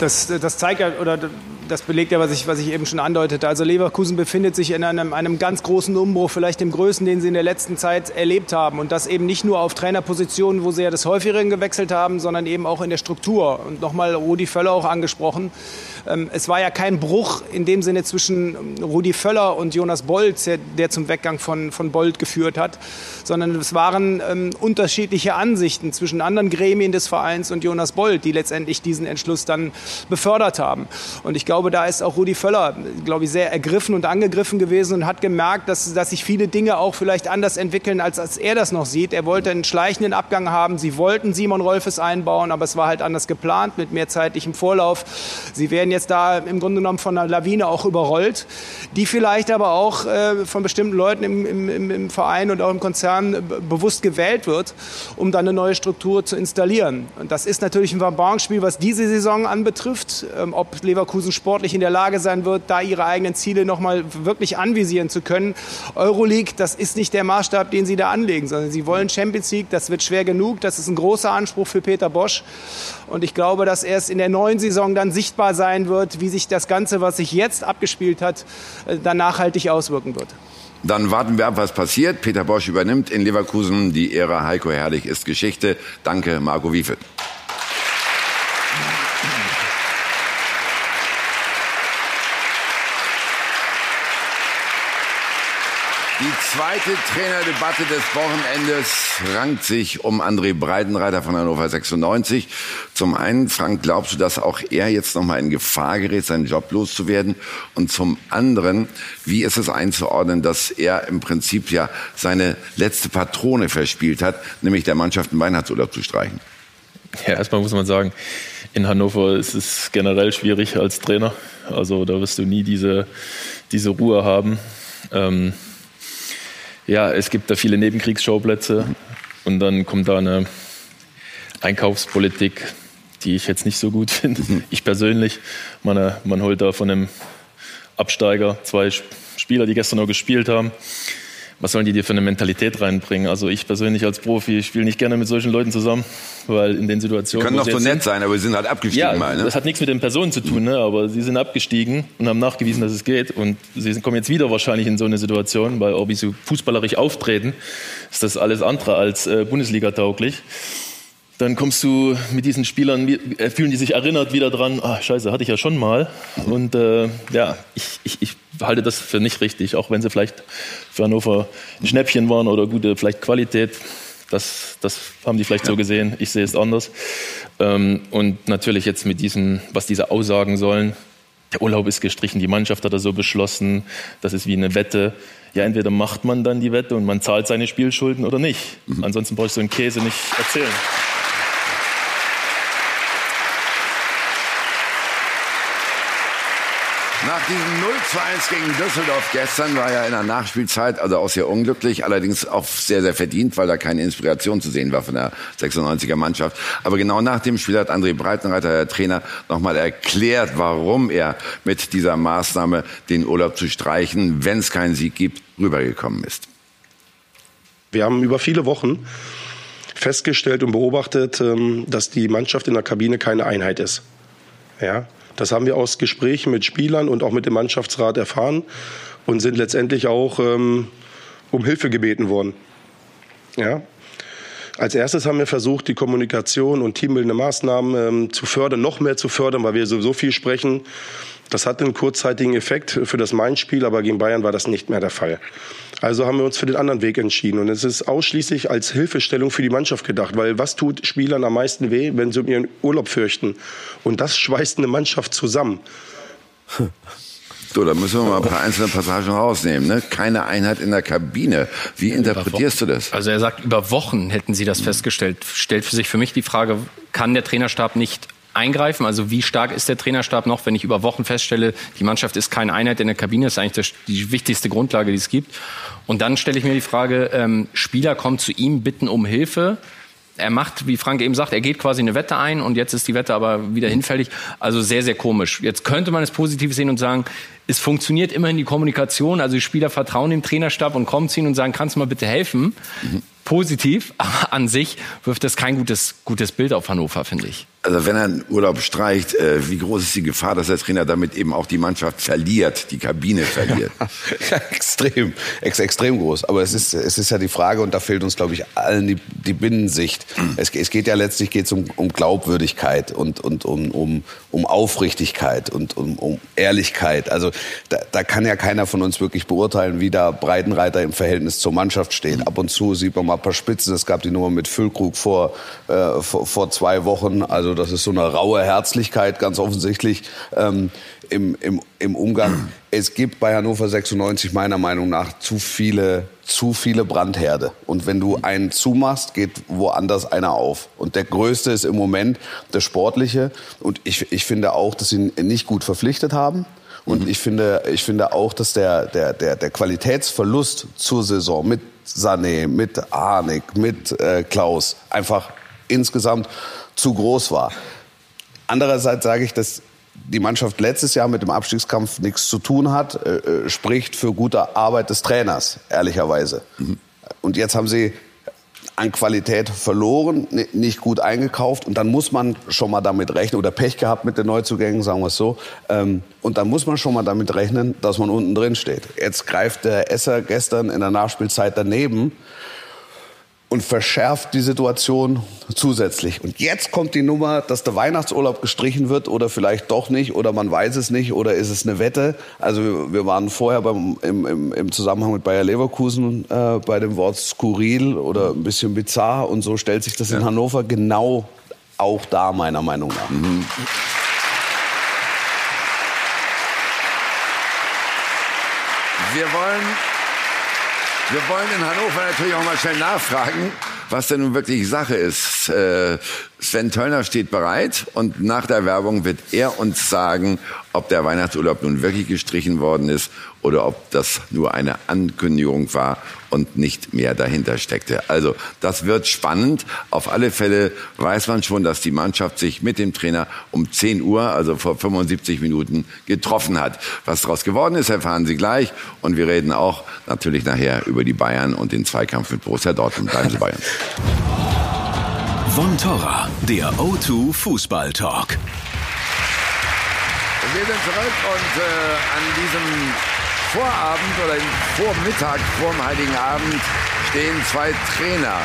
Das, das zeigt ja, oder das belegt ja, was ich, was ich eben schon andeutete. Also Leverkusen befindet sich in einem, einem ganz großen Umbruch, vielleicht dem größten, den sie in der letzten Zeit erlebt haben. Und das eben nicht nur auf Trainerpositionen, wo sie ja des Häufigeren gewechselt haben, sondern eben auch in der Struktur. Und nochmal Rudi Völler auch angesprochen. Ähm, es war ja kein Bruch in dem Sinne zwischen Rudi Völler und Jonas Bolt, der, der zum Weggang von, von Bolt geführt hat, sondern es waren ähm, unterschiedliche Ansichten zwischen anderen Gremien des Vereins und Jonas Bolt, die letztendlich diesen Entschluss dann befördert haben. Und ich glaube, da ist auch Rudi Völler, glaube ich, sehr ergriffen und angegriffen gewesen und hat gemerkt, dass, dass sich viele Dinge auch vielleicht anders entwickeln, als, als er das noch sieht. Er wollte einen schleichenden Abgang haben. Sie wollten Simon Rolfes einbauen, aber es war halt anders geplant mit mehr zeitlichem Vorlauf. Sie werden jetzt da im Grunde genommen von einer Lawine auch überrollt, die vielleicht aber auch äh, von bestimmten Leuten im, im, im Verein und auch im Konzern bewusst gewählt wird, um dann eine neue Struktur zu installieren. Und das ist natürlich ein Verbanksspiel, was diese Saison anbetrifft. Ähm, ob Leverkusen sportlich in der Lage sein wird, da ihre eigenen Ziele noch mal wirklich anvisieren zu können. Euroleague, das ist nicht der Maßstab, den sie da anlegen, sondern sie wollen Champions League. Das wird schwer genug. Das ist ein großer Anspruch für Peter Bosch. Und ich glaube, dass erst in der neuen Saison dann sichtbar sein wird, wie sich das Ganze, was sich jetzt abgespielt hat, äh, dann nachhaltig auswirken wird. Dann warten wir ab, was passiert. Peter Bosch übernimmt in Leverkusen. Die Ära Heiko Herrlich ist Geschichte. Danke, Marco Wiefel. Zweite Trainerdebatte des Wochenendes rankt sich um André Breitenreiter von Hannover 96. Zum einen, Frank, glaubst du, dass auch er jetzt nochmal in Gefahr gerät, seinen Job loszuwerden? Und zum anderen, wie ist es einzuordnen, dass er im Prinzip ja seine letzte Patrone verspielt hat, nämlich der Mannschaft einen Weihnachtsurlaub zu streichen? Ja, erstmal muss man sagen, in Hannover ist es generell schwierig als Trainer. Also da wirst du nie diese, diese Ruhe haben. Ähm, ja, es gibt da viele Nebenkriegsschauplätze und dann kommt da eine Einkaufspolitik, die ich jetzt nicht so gut finde. Ich persönlich, man, man holt da von einem Absteiger zwei Spieler, die gestern noch gespielt haben was sollen die dir für eine Mentalität reinbringen? Also ich persönlich als Profi spiele nicht gerne mit solchen Leuten zusammen, weil in den Situationen. Die können doch so nett sein, aber sie sind halt abgestiegen ja, mal. Ne? Das hat nichts mit den Personen zu tun, ne? aber sie sind abgestiegen und haben nachgewiesen, dass es geht. Und sie kommen jetzt wieder wahrscheinlich in so eine Situation, weil wie sie fußballerisch auftreten, ist das alles andere als äh, Bundesliga-tauglich dann kommst du mit diesen Spielern, äh, fühlen die sich erinnert wieder dran, ah, scheiße, hatte ich ja schon mal. Und äh, ja, ich, ich, ich halte das für nicht richtig, auch wenn sie vielleicht für Hannover ein Schnäppchen waren oder gute vielleicht Qualität. Das, das haben die vielleicht ja. so gesehen. Ich sehe es anders. Ähm, und natürlich jetzt mit diesen, was diese Aussagen sollen. Der Urlaub ist gestrichen, die Mannschaft hat das so beschlossen. Das ist wie eine Wette. Ja, entweder macht man dann die Wette und man zahlt seine Spielschulden oder nicht. Mhm. Ansonsten brauche ich so einen Käse nicht erzählen. Diesem 0 zu 1 gegen Düsseldorf gestern war ja in der Nachspielzeit, also auch sehr unglücklich, allerdings auch sehr, sehr verdient, weil da keine Inspiration zu sehen war von der 96er Mannschaft. Aber genau nach dem Spiel hat André Breitenreiter, der Trainer, nochmal erklärt, warum er mit dieser Maßnahme, den Urlaub zu streichen, wenn es keinen Sieg gibt, rübergekommen ist. Wir haben über viele Wochen festgestellt und beobachtet, ähm, dass die Mannschaft in der Kabine keine Einheit ist. Ja, das haben wir aus Gesprächen mit Spielern und auch mit dem Mannschaftsrat erfahren und sind letztendlich auch ähm, um Hilfe gebeten worden. Ja. Als erstes haben wir versucht, die Kommunikation und teambildende Maßnahmen ähm, zu fördern, noch mehr zu fördern, weil wir sowieso viel sprechen. Das hat einen kurzzeitigen Effekt für das Main-Spiel, aber gegen Bayern war das nicht mehr der Fall. Also haben wir uns für den anderen Weg entschieden. Und es ist ausschließlich als Hilfestellung für die Mannschaft gedacht. Weil was tut Spielern am meisten weh, wenn sie um ihren Urlaub fürchten? Und das schweißt eine Mannschaft zusammen. So, da müssen wir mal ein paar einzelne Passagen rausnehmen. Ne? Keine Einheit in der Kabine. Wie interpretierst du das? Also er sagt, über Wochen hätten sie das festgestellt. Stellt für sich für mich die Frage, kann der Trainerstab nicht eingreifen? Also wie stark ist der Trainerstab noch, wenn ich über Wochen feststelle, die Mannschaft ist keine Einheit in der Kabine, ist eigentlich die wichtigste Grundlage, die es gibt. Und dann stelle ich mir die Frage, ähm, Spieler kommen zu ihm, bitten um Hilfe. Er macht, wie Frank eben sagt, er geht quasi eine Wette ein und jetzt ist die Wette aber wieder hinfällig. Also sehr, sehr komisch. Jetzt könnte man es positiv sehen und sagen, es funktioniert immerhin die Kommunikation. Also die Spieler vertrauen dem Trainerstab und kommen zu ihm und sagen, kannst du mal bitte helfen? Mhm. Positiv, <laughs> aber an sich wirft das kein gutes, gutes Bild auf Hannover, finde ich also wenn er einen Urlaub streicht, äh, wie groß ist die Gefahr, dass der Trainer damit eben auch die Mannschaft verliert, die Kabine verliert? ja, <laughs> extrem, ex extrem groß. Aber es ist, es ist ja die Frage, und da fehlt uns, glaube ich, allen die, die Binnensicht. Es, es geht ja letztlich geht's um, um Glaubwürdigkeit und, und um, um, um Aufrichtigkeit und um, um Ehrlichkeit. Also da, da kann ja keiner von uns wirklich beurteilen, wie da Breitenreiter im Verhältnis zur Mannschaft steht. Ab und zu sieht man mal ein paar Spitzen. Es gab die Nummer mit Füllkrug vor, äh, vor, vor zwei Wochen. Also das ist so eine raue Herzlichkeit, ganz offensichtlich ähm, im, im, im Umgang. Es gibt bei Hannover 96 meiner Meinung nach zu viele, zu viele Brandherde. Und wenn du einen zumachst, geht woanders einer auf. Und der größte ist im Moment der sportliche. Und ich, ich finde auch, dass sie ihn nicht gut verpflichtet haben. Und mhm. ich finde, ich finde auch, dass der, der, der, der Qualitätsverlust zur Saison mit Sané, mit Arnik, mit äh, Klaus einfach insgesamt zu groß war. Andererseits sage ich, dass die Mannschaft letztes Jahr mit dem Abstiegskampf nichts zu tun hat, äh, äh spricht für gute Arbeit des Trainers, ehrlicherweise. Mhm. Und jetzt haben sie an Qualität verloren, nicht gut eingekauft und dann muss man schon mal damit rechnen oder Pech gehabt mit den Neuzugängen, sagen wir es so. Ähm, und dann muss man schon mal damit rechnen, dass man unten drin steht. Jetzt greift der Esser gestern in der Nachspielzeit daneben und verschärft die Situation zusätzlich. Und jetzt kommt die Nummer, dass der Weihnachtsurlaub gestrichen wird oder vielleicht doch nicht oder man weiß es nicht oder ist es eine Wette. Also wir waren vorher beim, im, im, im Zusammenhang mit Bayer Leverkusen äh, bei dem Wort skurril oder ein bisschen bizarr und so stellt sich das in Hannover genau auch da meiner Meinung nach. Mhm. Wir wollen wir wollen in Hannover natürlich auch mal schnell nachfragen, was denn nun wirklich Sache ist. Äh, Sven Töllner steht bereit und nach der Werbung wird er uns sagen, ob der Weihnachtsurlaub nun wirklich gestrichen worden ist oder ob das nur eine Ankündigung war und nicht mehr dahinter steckte. Also das wird spannend. Auf alle Fälle weiß man schon, dass die Mannschaft sich mit dem Trainer um 10 Uhr, also vor 75 Minuten, getroffen hat. Was daraus geworden ist, erfahren Sie gleich. Und wir reden auch natürlich nachher über die Bayern und den Zweikampf mit Borussia Dortmund. Bleiben Sie bei uns. Von Torra, der O2 Fußball Talk. Wir sind zurück und äh, an diesem Vorabend oder im Vormittag vorm Heiligen Abend stehen zwei Trainer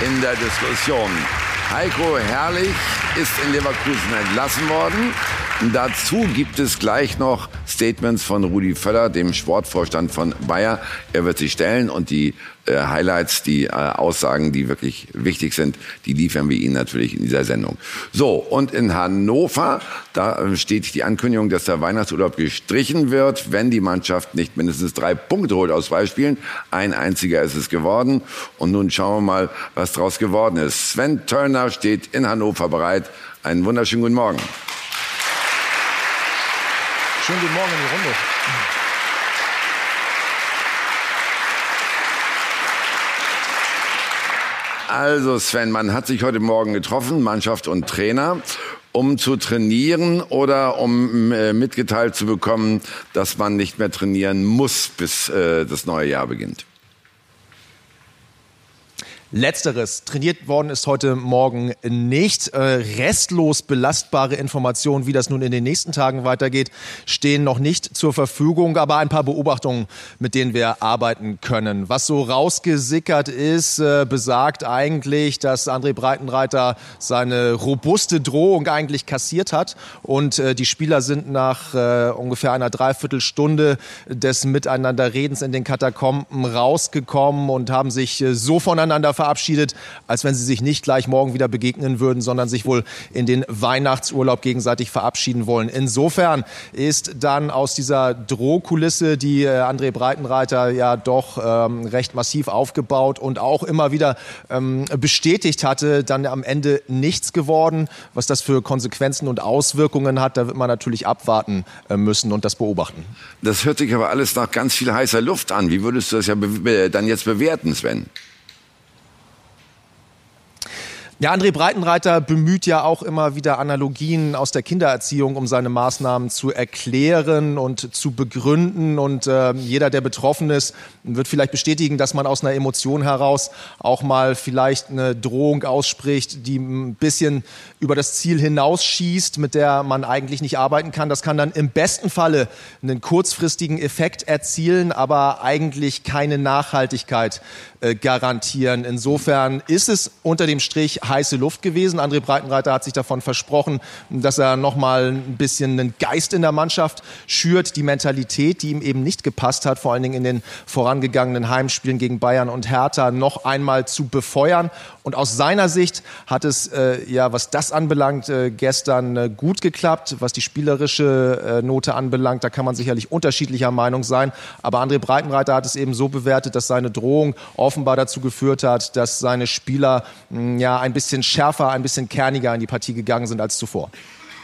in der Diskussion. Heiko Herrlich ist in Leverkusen entlassen worden. Dazu gibt es gleich noch Statements von Rudi Völler, dem Sportvorstand von Bayer. Er wird sich stellen und die äh, Highlights, die äh, Aussagen, die wirklich wichtig sind, die liefern wir Ihnen natürlich in dieser Sendung. So, und in Hannover, da äh, steht die Ankündigung, dass der Weihnachtsurlaub gestrichen wird, wenn die Mannschaft nicht mindestens drei Punkte holt aus zwei Spielen. Ein einziger ist es geworden. Und nun schauen wir mal, was daraus geworden ist. Sven Turner steht in Hannover bereit. Einen wunderschönen guten Morgen. Schönen guten Morgen in die Runde. Also Sven, man hat sich heute Morgen getroffen, Mannschaft und Trainer, um zu trainieren oder um äh, mitgeteilt zu bekommen, dass man nicht mehr trainieren muss, bis äh, das neue Jahr beginnt. Letzteres. Trainiert worden ist heute Morgen nicht. Äh, restlos belastbare Informationen, wie das nun in den nächsten Tagen weitergeht, stehen noch nicht zur Verfügung. Aber ein paar Beobachtungen, mit denen wir arbeiten können. Was so rausgesickert ist, äh, besagt eigentlich, dass André Breitenreiter seine robuste Drohung eigentlich kassiert hat. Und äh, die Spieler sind nach äh, ungefähr einer Dreiviertelstunde des Miteinanderredens in den Katakomben rausgekommen und haben sich so voneinander verabschiedet, als wenn sie sich nicht gleich morgen wieder begegnen würden, sondern sich wohl in den Weihnachtsurlaub gegenseitig verabschieden wollen. Insofern ist dann aus dieser Drohkulisse, die äh, André Breitenreiter ja doch ähm, recht massiv aufgebaut und auch immer wieder ähm, bestätigt hatte, dann am Ende nichts geworden. Was das für Konsequenzen und Auswirkungen hat, da wird man natürlich abwarten äh, müssen und das beobachten. Das hört sich aber alles nach ganz viel heißer Luft an. Wie würdest du das ja dann jetzt bewerten, Sven? Ja, André Breitenreiter bemüht ja auch immer wieder Analogien aus der Kindererziehung, um seine Maßnahmen zu erklären und zu begründen. Und äh, jeder, der betroffen ist, wird vielleicht bestätigen, dass man aus einer Emotion heraus auch mal vielleicht eine Drohung ausspricht, die ein bisschen über das Ziel hinausschießt, mit der man eigentlich nicht arbeiten kann. Das kann dann im besten Falle einen kurzfristigen Effekt erzielen, aber eigentlich keine Nachhaltigkeit äh, garantieren. Insofern ist es unter dem Strich heiße Luft gewesen. André Breitenreiter hat sich davon versprochen, dass er noch mal ein bisschen einen Geist in der Mannschaft schürt, die Mentalität, die ihm eben nicht gepasst hat, vor allen Dingen in den vorangegangenen Heimspielen gegen Bayern und Hertha, noch einmal zu befeuern. Und aus seiner Sicht hat es, äh, ja, was das anbelangt, äh, gestern äh, gut geklappt. Was die spielerische äh, Note anbelangt, da kann man sicherlich unterschiedlicher Meinung sein. Aber André Breitenreiter hat es eben so bewertet, dass seine Drohung offenbar dazu geführt hat, dass seine Spieler mh, ja ein bisschen schärfer, ein bisschen kerniger in die Partie gegangen sind als zuvor.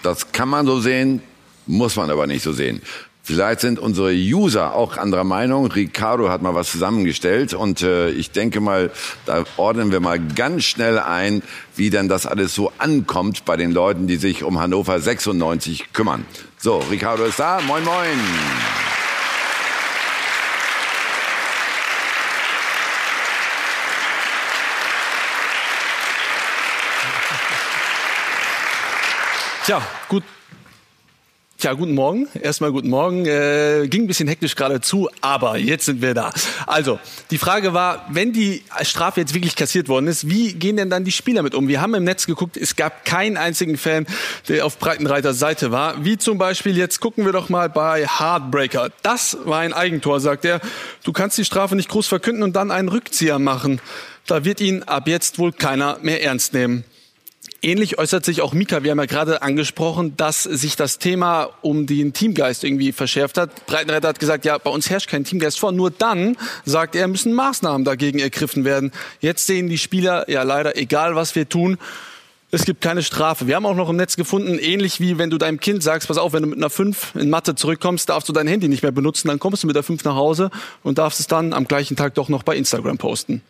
Das kann man so sehen, muss man aber nicht so sehen. Vielleicht sind unsere User auch anderer Meinung. Ricardo hat mal was zusammengestellt und äh, ich denke mal, da ordnen wir mal ganz schnell ein, wie denn das alles so ankommt bei den Leuten, die sich um Hannover 96 kümmern. So, Ricardo ist da. Moin, moin. Tja, gut, Tja, guten Morgen. Erstmal guten Morgen. Äh, ging ein bisschen hektisch gerade zu, aber jetzt sind wir da. Also, die Frage war, wenn die Strafe jetzt wirklich kassiert worden ist, wie gehen denn dann die Spieler mit um? Wir haben im Netz geguckt, es gab keinen einzigen Fan, der auf Breitenreiters Seite war. Wie zum Beispiel, jetzt gucken wir doch mal bei Heartbreaker. Das war ein Eigentor, sagt er. Du kannst die Strafe nicht groß verkünden und dann einen Rückzieher machen. Da wird ihn ab jetzt wohl keiner mehr ernst nehmen. Ähnlich äußert sich auch Mika. Wir haben ja gerade angesprochen, dass sich das Thema um den Teamgeist irgendwie verschärft hat. Breitenreiter hat gesagt, ja, bei uns herrscht kein Teamgeist vor. Nur dann, sagt er, müssen Maßnahmen dagegen ergriffen werden. Jetzt sehen die Spieler ja leider, egal was wir tun, es gibt keine Strafe. Wir haben auch noch im Netz gefunden, ähnlich wie wenn du deinem Kind sagst, pass auf, wenn du mit einer 5 in Mathe zurückkommst, darfst du dein Handy nicht mehr benutzen, dann kommst du mit der 5 nach Hause und darfst es dann am gleichen Tag doch noch bei Instagram posten.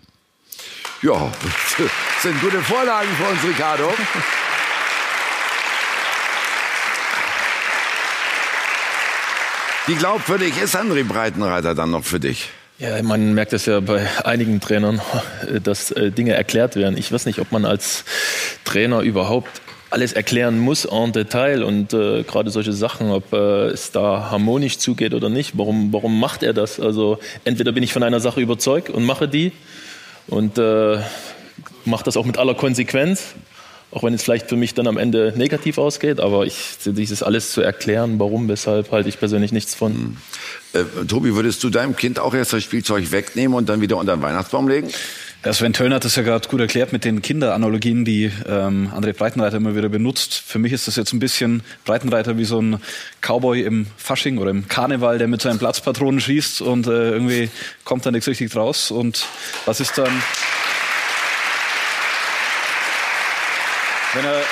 Ja, das <laughs> sind gute Vorlagen für uns, Ricardo. Wie glaubwürdig ist André Breitenreiter dann noch für dich? Ja, man merkt es ja bei einigen Trainern, <laughs> dass äh, Dinge erklärt werden. Ich weiß nicht, ob man als Trainer überhaupt alles erklären muss en Detail und äh, gerade solche Sachen, ob äh, es da harmonisch zugeht oder nicht. Warum, warum macht er das? Also entweder bin ich von einer Sache überzeugt und mache die und äh, mache das auch mit aller Konsequenz, auch wenn es vielleicht für mich dann am Ende negativ ausgeht. Aber ich, dieses alles zu erklären, warum, weshalb, halte ich persönlich nichts von. Mhm. Äh, Tobi, würdest du deinem Kind auch erst das Spielzeug wegnehmen und dann wieder unter den Weihnachtsbaum legen? Ja, Sven Töllner hat das ja gerade gut erklärt mit den Kinderanalogien, die ähm, André Breitenreiter immer wieder benutzt. Für mich ist das jetzt ein bisschen Breitenreiter wie so ein Cowboy im Fasching oder im Karneval, der mit seinen Platzpatronen schießt und äh, irgendwie kommt da nichts richtig draus. Und was ist dann... Wenn er,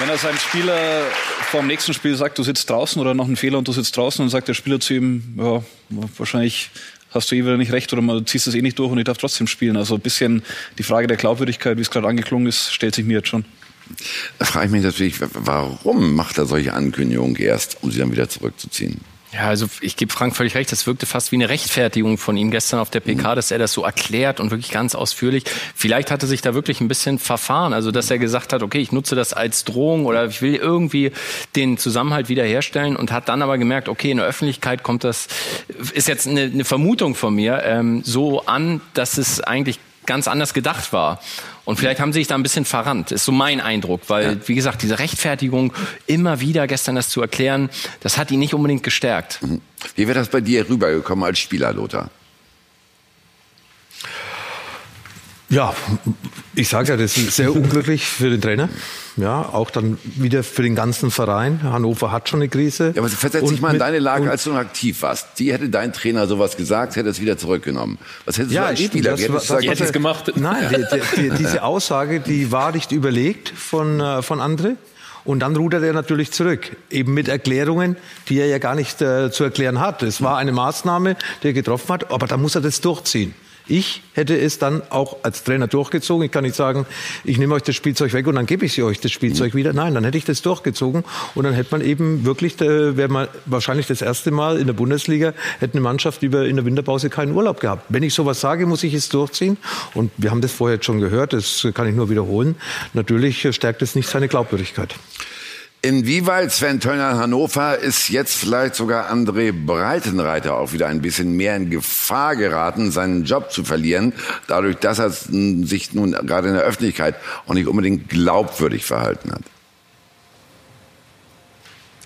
wenn er seinem Spieler vor nächsten Spiel sagt, du sitzt draußen oder noch ein Fehler und du sitzt draußen, dann sagt der Spieler zu ihm, ja, wahrscheinlich hast du eh wieder nicht recht oder du ziehst es eh nicht durch und ich darf trotzdem spielen. Also ein bisschen die Frage der Glaubwürdigkeit, wie es gerade angeklungen ist, stellt sich mir jetzt schon. Da frage ich mich natürlich, warum macht er solche Ankündigungen erst, um sie dann wieder zurückzuziehen? Ja, also ich gebe Frank völlig recht, das wirkte fast wie eine Rechtfertigung von ihm gestern auf der PK, mhm. dass er das so erklärt und wirklich ganz ausführlich. Vielleicht hatte sich da wirklich ein bisschen verfahren, also dass er gesagt hat, okay, ich nutze das als Drohung oder ich will irgendwie den Zusammenhalt wiederherstellen und hat dann aber gemerkt, okay, in der Öffentlichkeit kommt das, ist jetzt eine, eine Vermutung von mir, ähm, so an, dass es eigentlich ganz anders gedacht war. Und vielleicht haben sie sich da ein bisschen verrannt, ist so mein Eindruck, weil, ja. wie gesagt, diese Rechtfertigung, immer wieder gestern das zu erklären, das hat ihn nicht unbedingt gestärkt. Mhm. Wie wäre das bei dir rübergekommen als Spieler, Lothar? Ja, ich sage ja, das ist sehr unglücklich für den Trainer. Ja, auch dann wieder für den ganzen Verein. Hannover hat schon eine Krise. Ja, aber versetz dich mal in deine Lage, als du noch aktiv warst. Die hätte dein Trainer sowas gesagt, hätte es wieder zurückgenommen. Was hättest ja, du als Spieler? Das, hättest das, gesagt, gemacht. Nein, die, die, diese Aussage, die war nicht überlegt von, äh, von André. Und dann rudert er natürlich zurück, eben mit Erklärungen, die er ja gar nicht äh, zu erklären hat. Es war eine Maßnahme, die er getroffen hat, aber da muss er das durchziehen. Ich hätte es dann auch als Trainer durchgezogen. Ich kann nicht sagen, ich nehme euch das Spielzeug weg und dann gebe ich sie euch das Spielzeug wieder. Nein, dann hätte ich das durchgezogen und dann hätte man eben wirklich, äh, wäre man wahrscheinlich das erste Mal in der Bundesliga, hätte eine Mannschaft über in der Winterpause keinen Urlaub gehabt. Wenn ich sowas sage, muss ich es durchziehen. Und wir haben das vorher jetzt schon gehört, das kann ich nur wiederholen. Natürlich stärkt es nicht seine Glaubwürdigkeit. Inwieweit Sven Töllner Hannover ist jetzt vielleicht sogar André Breitenreiter auch wieder ein bisschen mehr in Gefahr geraten, seinen Job zu verlieren, dadurch, dass er sich nun gerade in der Öffentlichkeit auch nicht unbedingt glaubwürdig verhalten hat?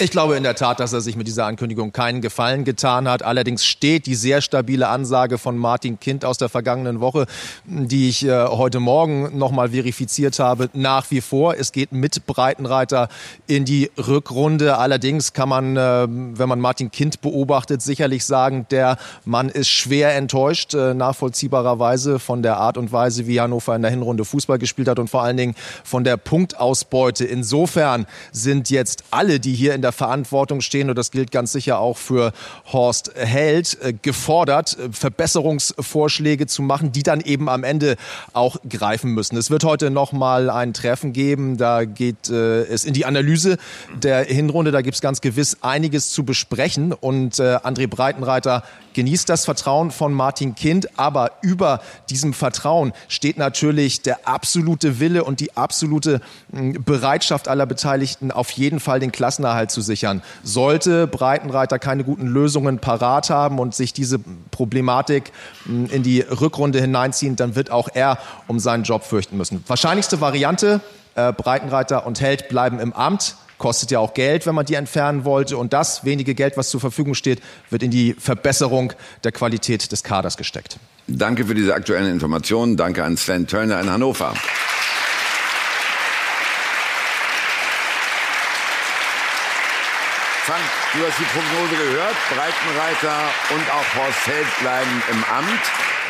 Ich glaube in der Tat, dass er sich mit dieser Ankündigung keinen Gefallen getan hat. Allerdings steht die sehr stabile Ansage von Martin Kind aus der vergangenen Woche, die ich äh, heute Morgen nochmal verifiziert habe, nach wie vor. Es geht mit Breitenreiter in die Rückrunde. Allerdings kann man, äh, wenn man Martin Kind beobachtet, sicherlich sagen, der Mann ist schwer enttäuscht, äh, nachvollziehbarerweise von der Art und Weise, wie Hannover in der Hinrunde Fußball gespielt hat und vor allen Dingen von der Punktausbeute. Insofern sind jetzt alle, die hier in der Verantwortung stehen, und das gilt ganz sicher auch für Horst Held, äh, gefordert, äh, Verbesserungsvorschläge zu machen, die dann eben am Ende auch greifen müssen. Es wird heute noch mal ein Treffen geben, da geht äh, es in die Analyse der Hinrunde, da gibt es ganz gewiss einiges zu besprechen. Und André Breitenreiter genießt das Vertrauen von Martin Kind, aber über diesem Vertrauen steht natürlich der absolute Wille und die absolute Bereitschaft aller Beteiligten, auf jeden Fall den Klassenerhalt zu sichern. Sollte Breitenreiter keine guten Lösungen parat haben und sich diese Problematik in die Rückrunde hineinziehen, dann wird auch er um seinen Job fürchten müssen. Wahrscheinlichste Variante, äh, Breitenreiter und Held bleiben im Amt kostet ja auch Geld, wenn man die entfernen wollte. Und das wenige Geld, was zur Verfügung steht, wird in die Verbesserung der Qualität des Kaders gesteckt. Danke für diese aktuellen Informationen. Danke an Sven Turner in Hannover. Frank, du hast die Prognose gehört. Breitenreiter und auch Horst Held bleiben im Amt.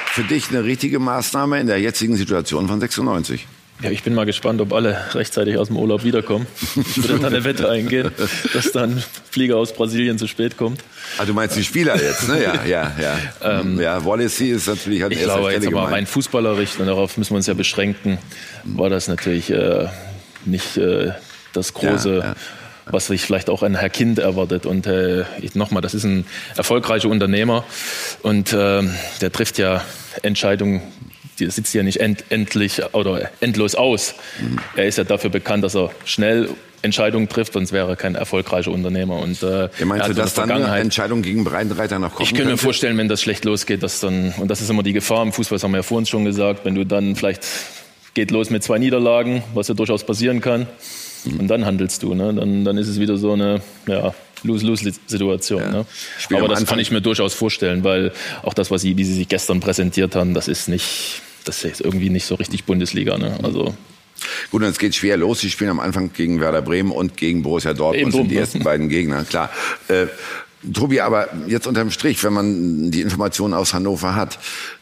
Für dich eine richtige Maßnahme in der jetzigen Situation von 96. Ja, ich bin mal gespannt, ob alle rechtzeitig aus dem Urlaub wiederkommen. Ich würde dann eine Wette eingehen, dass dann Flieger aus Brasilien zu spät kommt. Ah, du meinst die Spieler jetzt, ne? Ja, ja, ja. ähm, ja, Wallacey ist natürlich halt Ich glaube, Stelle jetzt aber rein fußballerisch, und darauf müssen wir uns ja beschränken, war das natürlich äh, nicht äh, das große. Ja, ja was sich vielleicht auch ein Herr Kind erwartet. Und äh, nochmal, das ist ein erfolgreicher Unternehmer und äh, der trifft ja Entscheidungen, die sitzt ja nicht end, endlich oder endlos aus. Mhm. Er ist ja dafür bekannt, dass er schnell Entscheidungen trifft, sonst wäre er kein erfolgreicher Unternehmer. Und, äh, ja, meinst du, dass dann eine Entscheidung gegen Breitenreiter noch kommen Ich könnte mir vorstellen, wenn das schlecht losgeht, dass dann, und das ist immer die Gefahr im Fußball, das haben wir ja vorhin schon gesagt, wenn du dann vielleicht geht los mit zwei Niederlagen, was ja durchaus passieren kann, und dann handelst du. Ne? Dann, dann ist es wieder so eine ja, Lose-Lose-Situation. Ja. Ne? Aber das kann ich mir durchaus vorstellen, weil auch das, was sie, wie sie sich gestern präsentiert haben, das ist nicht, das ist irgendwie nicht so richtig Bundesliga. Ne? Also Gut, und es geht schwer los. Sie spielen am Anfang gegen Werder Bremen und gegen Borussia Dortmund. Eben sind die ne? ersten beiden Gegner, klar. Äh, Tobi, aber jetzt unterm Strich, wenn man die Informationen aus Hannover hat,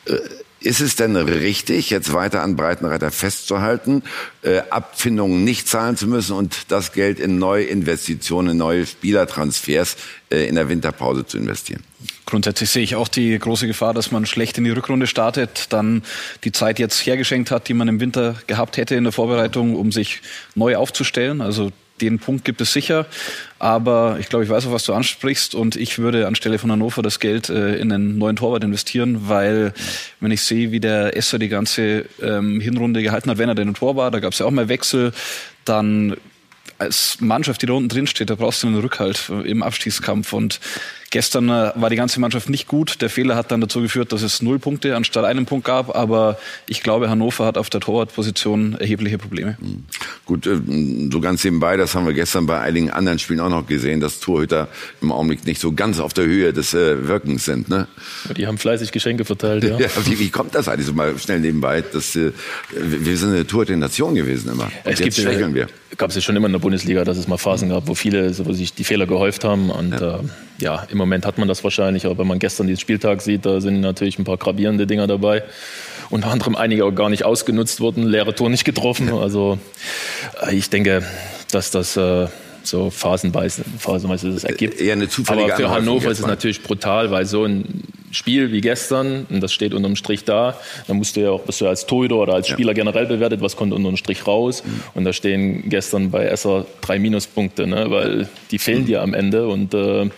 äh, ist es denn richtig, jetzt weiter an Breitenreiter festzuhalten, äh, Abfindungen nicht zahlen zu müssen und das Geld in neue Investitionen, in neue Spielertransfers äh, in der Winterpause zu investieren? Grundsätzlich sehe ich auch die große Gefahr, dass man schlecht in die Rückrunde startet, dann die Zeit jetzt hergeschenkt hat, die man im Winter gehabt hätte in der Vorbereitung, um sich neu aufzustellen. Also den Punkt gibt es sicher. Aber ich glaube, ich weiß auch, was du ansprichst. Und ich würde anstelle von Hannover das Geld äh, in einen neuen Torwart investieren, weil wenn ich sehe, wie der Esser die ganze ähm, Hinrunde gehalten hat, wenn er denn im Tor war, da gab es ja auch mal Wechsel, dann als Mannschaft, die da unten drin steht, da brauchst du einen Rückhalt im Abstiegskampf. Und Gestern äh, war die ganze Mannschaft nicht gut. Der Fehler hat dann dazu geführt, dass es null Punkte anstatt einem Punkt gab. Aber ich glaube, Hannover hat auf der Torwartposition erhebliche Probleme. Mhm. Gut, äh, so ganz nebenbei, das haben wir gestern bei einigen anderen Spielen auch noch gesehen, dass Torhüter im Augenblick nicht so ganz auf der Höhe des äh, Wirkens sind. Ne? Die haben fleißig Geschenke verteilt, ja. <laughs> ja wie, wie, kommt das eigentlich so mal schnell nebenbei? Dass, äh, wir sind eine Torhüter-Nation gewesen immer. Und es jetzt gibt, schwächeln wir. Gab es ja schon immer in der Bundesliga, dass es mal Phasen gab, wo viele, wo sich die Fehler gehäuft haben. Und ja. Äh, ja, im Moment hat man das wahrscheinlich. Aber wenn man gestern diesen Spieltag sieht, da sind natürlich ein paar gravierende Dinger dabei. Unter anderem einige auch gar nicht ausgenutzt wurden, leere Tor nicht getroffen. Also äh, ich denke, dass das äh, so phasenweise, phasenweise das ergibt. Eher eine zufällige Aber für Hannover ist es natürlich brutal, weil so ein Spiel wie gestern, und das steht unterm Strich da, da musst du ja auch, bist du als Torhüter oder als Spieler ja. generell bewertet, was kommt unterm Strich raus. Mhm. Und da stehen gestern bei Esser drei Minuspunkte, ne, weil die fehlen mhm. dir am Ende und äh,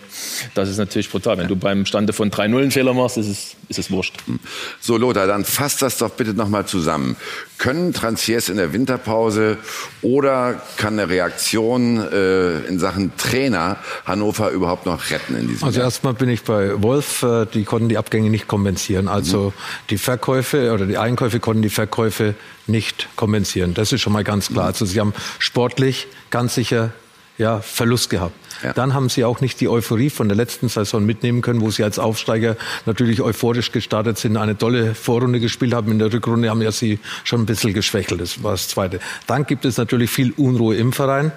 das ist natürlich brutal. Wenn du beim Stande von 3-0 einen Fehler machst, ist es, ist es wurscht. Mhm. So Lothar, dann fasst das doch bitte nochmal zusammen. Können Transfers in der Winterpause oder kann eine Reaktion äh, in Sachen Trainer Hannover überhaupt noch retten in diesem Also Jahr? erstmal bin ich bei Wolf, äh, die konnten die Abgänge nicht kompensieren. Also mhm. die Verkäufe oder die Einkäufe konnten die Verkäufe nicht kompensieren. Das ist schon mal ganz klar. Mhm. Also sie haben sportlich ganz sicher ja, Verlust gehabt. Ja. Dann haben sie auch nicht die Euphorie von der letzten Saison mitnehmen können, wo sie als Aufsteiger natürlich euphorisch gestartet sind, eine tolle Vorrunde gespielt haben. In der Rückrunde haben ja sie schon ein bisschen geschwächelt. Das war das Zweite. Dann gibt es natürlich viel Unruhe im Verein.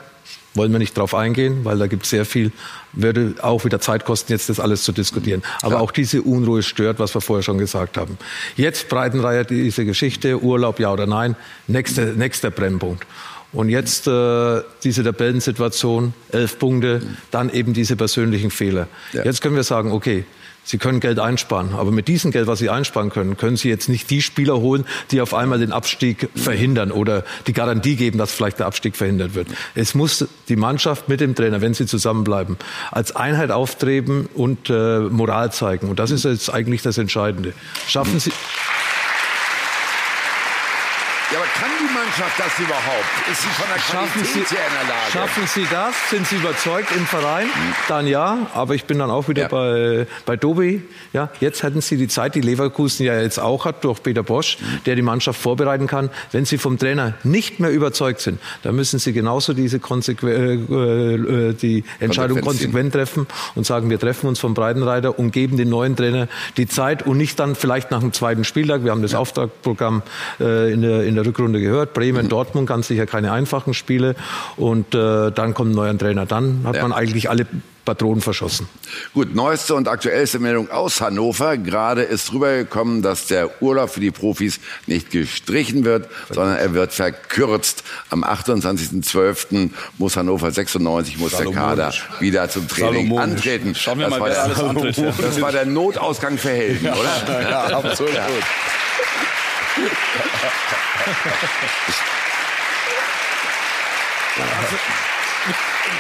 Wollen wir nicht drauf eingehen, weil da gibt es sehr viel, würde auch wieder Zeit kosten, jetzt das alles zu diskutieren. Aber Klar. auch diese Unruhe stört, was wir vorher schon gesagt haben. Jetzt Breitenreiher diese Geschichte, Urlaub ja oder nein, nächster, nächster Brennpunkt. Und jetzt äh, diese Tabellensituation, elf Punkte, dann eben diese persönlichen Fehler. Ja. Jetzt können wir sagen, okay, Sie können Geld einsparen, aber mit diesem Geld, was Sie einsparen können, können Sie jetzt nicht die Spieler holen, die auf einmal den Abstieg verhindern oder die Garantie geben, dass vielleicht der Abstieg verhindert wird. Es muss die Mannschaft mit dem Trainer, wenn sie zusammenbleiben, als Einheit auftreten und äh, Moral zeigen. Und das ist jetzt eigentlich das Entscheidende. Schaffen Sie. Ja, aber kann die Mannschaft das überhaupt? Ist sie von der schaffen Qualität sie, her in der Lage? Schaffen sie das? Sind sie überzeugt im Verein? Dann ja, aber ich bin dann auch wieder ja. bei, bei Dobi. Ja, jetzt hätten sie die Zeit, die Leverkusen ja jetzt auch hat, durch Peter Bosch, der die Mannschaft vorbereiten kann. Wenn sie vom Trainer nicht mehr überzeugt sind, dann müssen sie genauso diese Konsequ äh, äh, die Entscheidung konsequent treffen und sagen, wir treffen uns vom Breitenreiter und geben den neuen Trainer die Zeit und nicht dann vielleicht nach dem zweiten Spieltag. Wir haben das ja. Auftragprogramm äh, in der, in der Rückrunde gehört. Bremen, Dortmund, ganz sicher keine einfachen Spiele. Und äh, dann kommt ein neuer Trainer. Dann hat ja. man eigentlich alle Patronen verschossen. Gut, neueste und aktuellste Meldung aus Hannover. Gerade ist rübergekommen, dass der Urlaub für die Profis nicht gestrichen wird, sondern er wird verkürzt. Am 28.12. muss Hannover 96, muss der Kader wieder zum Training antreten. Schauen wir das mal, wer alles antritt. <laughs> Das war der Notausgang für Helden, oder? Ja, ja absolut. Ja. <laughs> Also,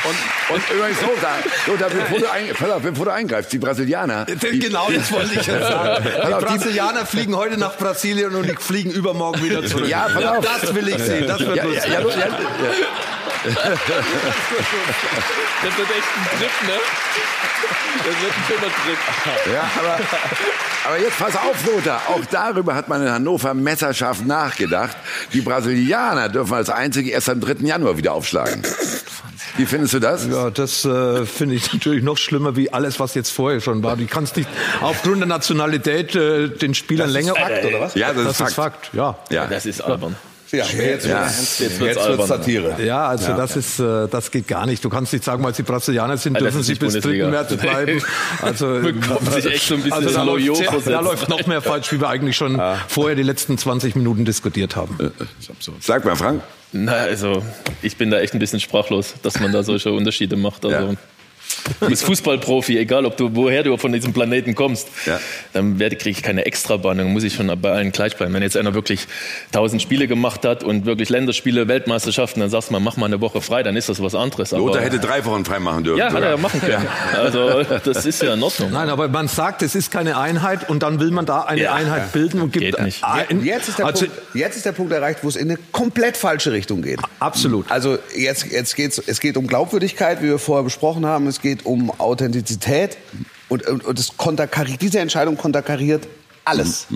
und, und übrigens, Lothar, Lothar bevor, du ein, auf, bevor du eingreifst, die Brasilianer. Die, genau, das wollte ich jetzt sagen. <laughs> Die Brasilianer fliegen heute nach Brasilien und die fliegen übermorgen wieder zurück. Ja, pass auf. Das will ich sehen. Das wird ja, lustig. Ja, ja, ja, das wird echt ein Trip, ne? Das wird ein schöner Trip. Ja, aber, aber jetzt pass auf, Lothar. Auch darüber hat man in Hannover messerscharf nachgedacht. Die Brasilianer dürfen als einzige erst am 3. Januar wieder aufschlagen. Wie findest du das? Ja, das äh, finde ich <laughs> natürlich noch schlimmer wie alles, was jetzt vorher schon war. Du kannst nicht aufgrund der Nationalität äh, den Spielern das länger. Ist Fakt, oder was? Ja, das, das ist, ist Fakt. Ja. ja, das ist albern. Ja, jetzt ja. jetzt wird's, jetzt wird's Satire. Ja, also ja. das ist, äh, das geht gar nicht. Du kannst nicht sagen, weil sie Brasilianer sind, dürfen sie bis 3. März bleiben. Also, <laughs> Bekommt sich echt so ein bisschen also da, läuft, da läuft noch mehr falsch, wie wir eigentlich schon ja. vorher die letzten 20 Minuten diskutiert haben. Äh, Sag mal, Frank. Na, also ich bin da echt ein bisschen sprachlos, dass man da solche Unterschiede macht. Also. Ja. Du bist Fußballprofi, egal ob du, woher du von diesem Planeten kommst, ja. dann kriege ich keine Extrabannung, muss ich schon bei allen gleich bleiben. Wenn jetzt einer wirklich tausend Spiele gemacht hat und wirklich Länderspiele, Weltmeisterschaften, dann sagst du mal, mach mal eine Woche frei, dann ist das was anderes. Aber, Lothar hätte drei Wochen frei machen dürfen. Ja, hat er ja machen können. Ja. Also das ist ja in Ordnung. Nein, aber man sagt, es ist keine Einheit und dann will man da eine ja. Einheit bilden und gibt geht nicht. Ein, jetzt, ist der also, Punkt, jetzt ist der Punkt erreicht, wo es in eine komplett falsche Richtung geht. Absolut. Also jetzt, jetzt geht's, es geht um Glaubwürdigkeit, wie wir vorher besprochen haben, es geht um Authentizität. Und, und, und das konterkariert, diese Entscheidung konterkariert alles.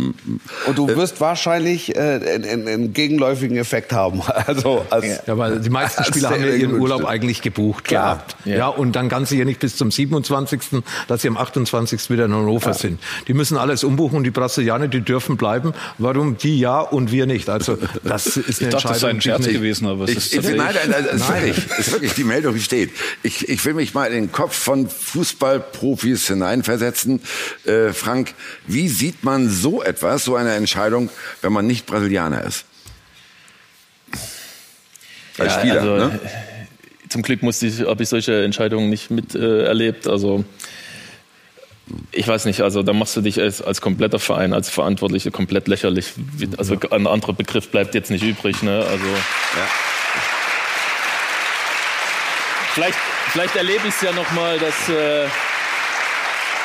Und du wirst wahrscheinlich äh, einen, einen gegenläufigen Effekt haben. <laughs> Also als, ja, weil die meisten <laughs> Spieler haben ja ihren Urlaub eigentlich gebucht Klar. gehabt. Ja. ja, und dann ganz sicher nicht bis zum 27., dass sie am 28. wieder in Hannover ja. sind. Die müssen alles umbuchen und die Brasilianer, die dürfen bleiben. Warum die ja und wir nicht? Also das ist eine ich dachte, Entscheidung. das sei ein Scherz gewesen, aber es Ich, ist ich nein, tatsächlich- nein, nein, das ist wirklich, die Meldung, die steht. Ich, ich will mich mal in den Kopf von Fußballprofis hineinversetzen. Äh, Frank, wie sieht man so etwas, so eine Entscheidung, wenn man nicht Brasilianer ist? Als Ja, Spieler, also, ne? Zum Glück musste ich, habe ich solche Entscheidungen nicht mit äh. Also ich weiß nicht, also da machst du dich als, als kompletter Verein, als Verantwortliche komplett lächerlich. Also ein anderer Begriff bleibt jetzt nicht übrig. Ne? Also vielleicht, vielleicht erlebe ich es ja noch mal, dass äh,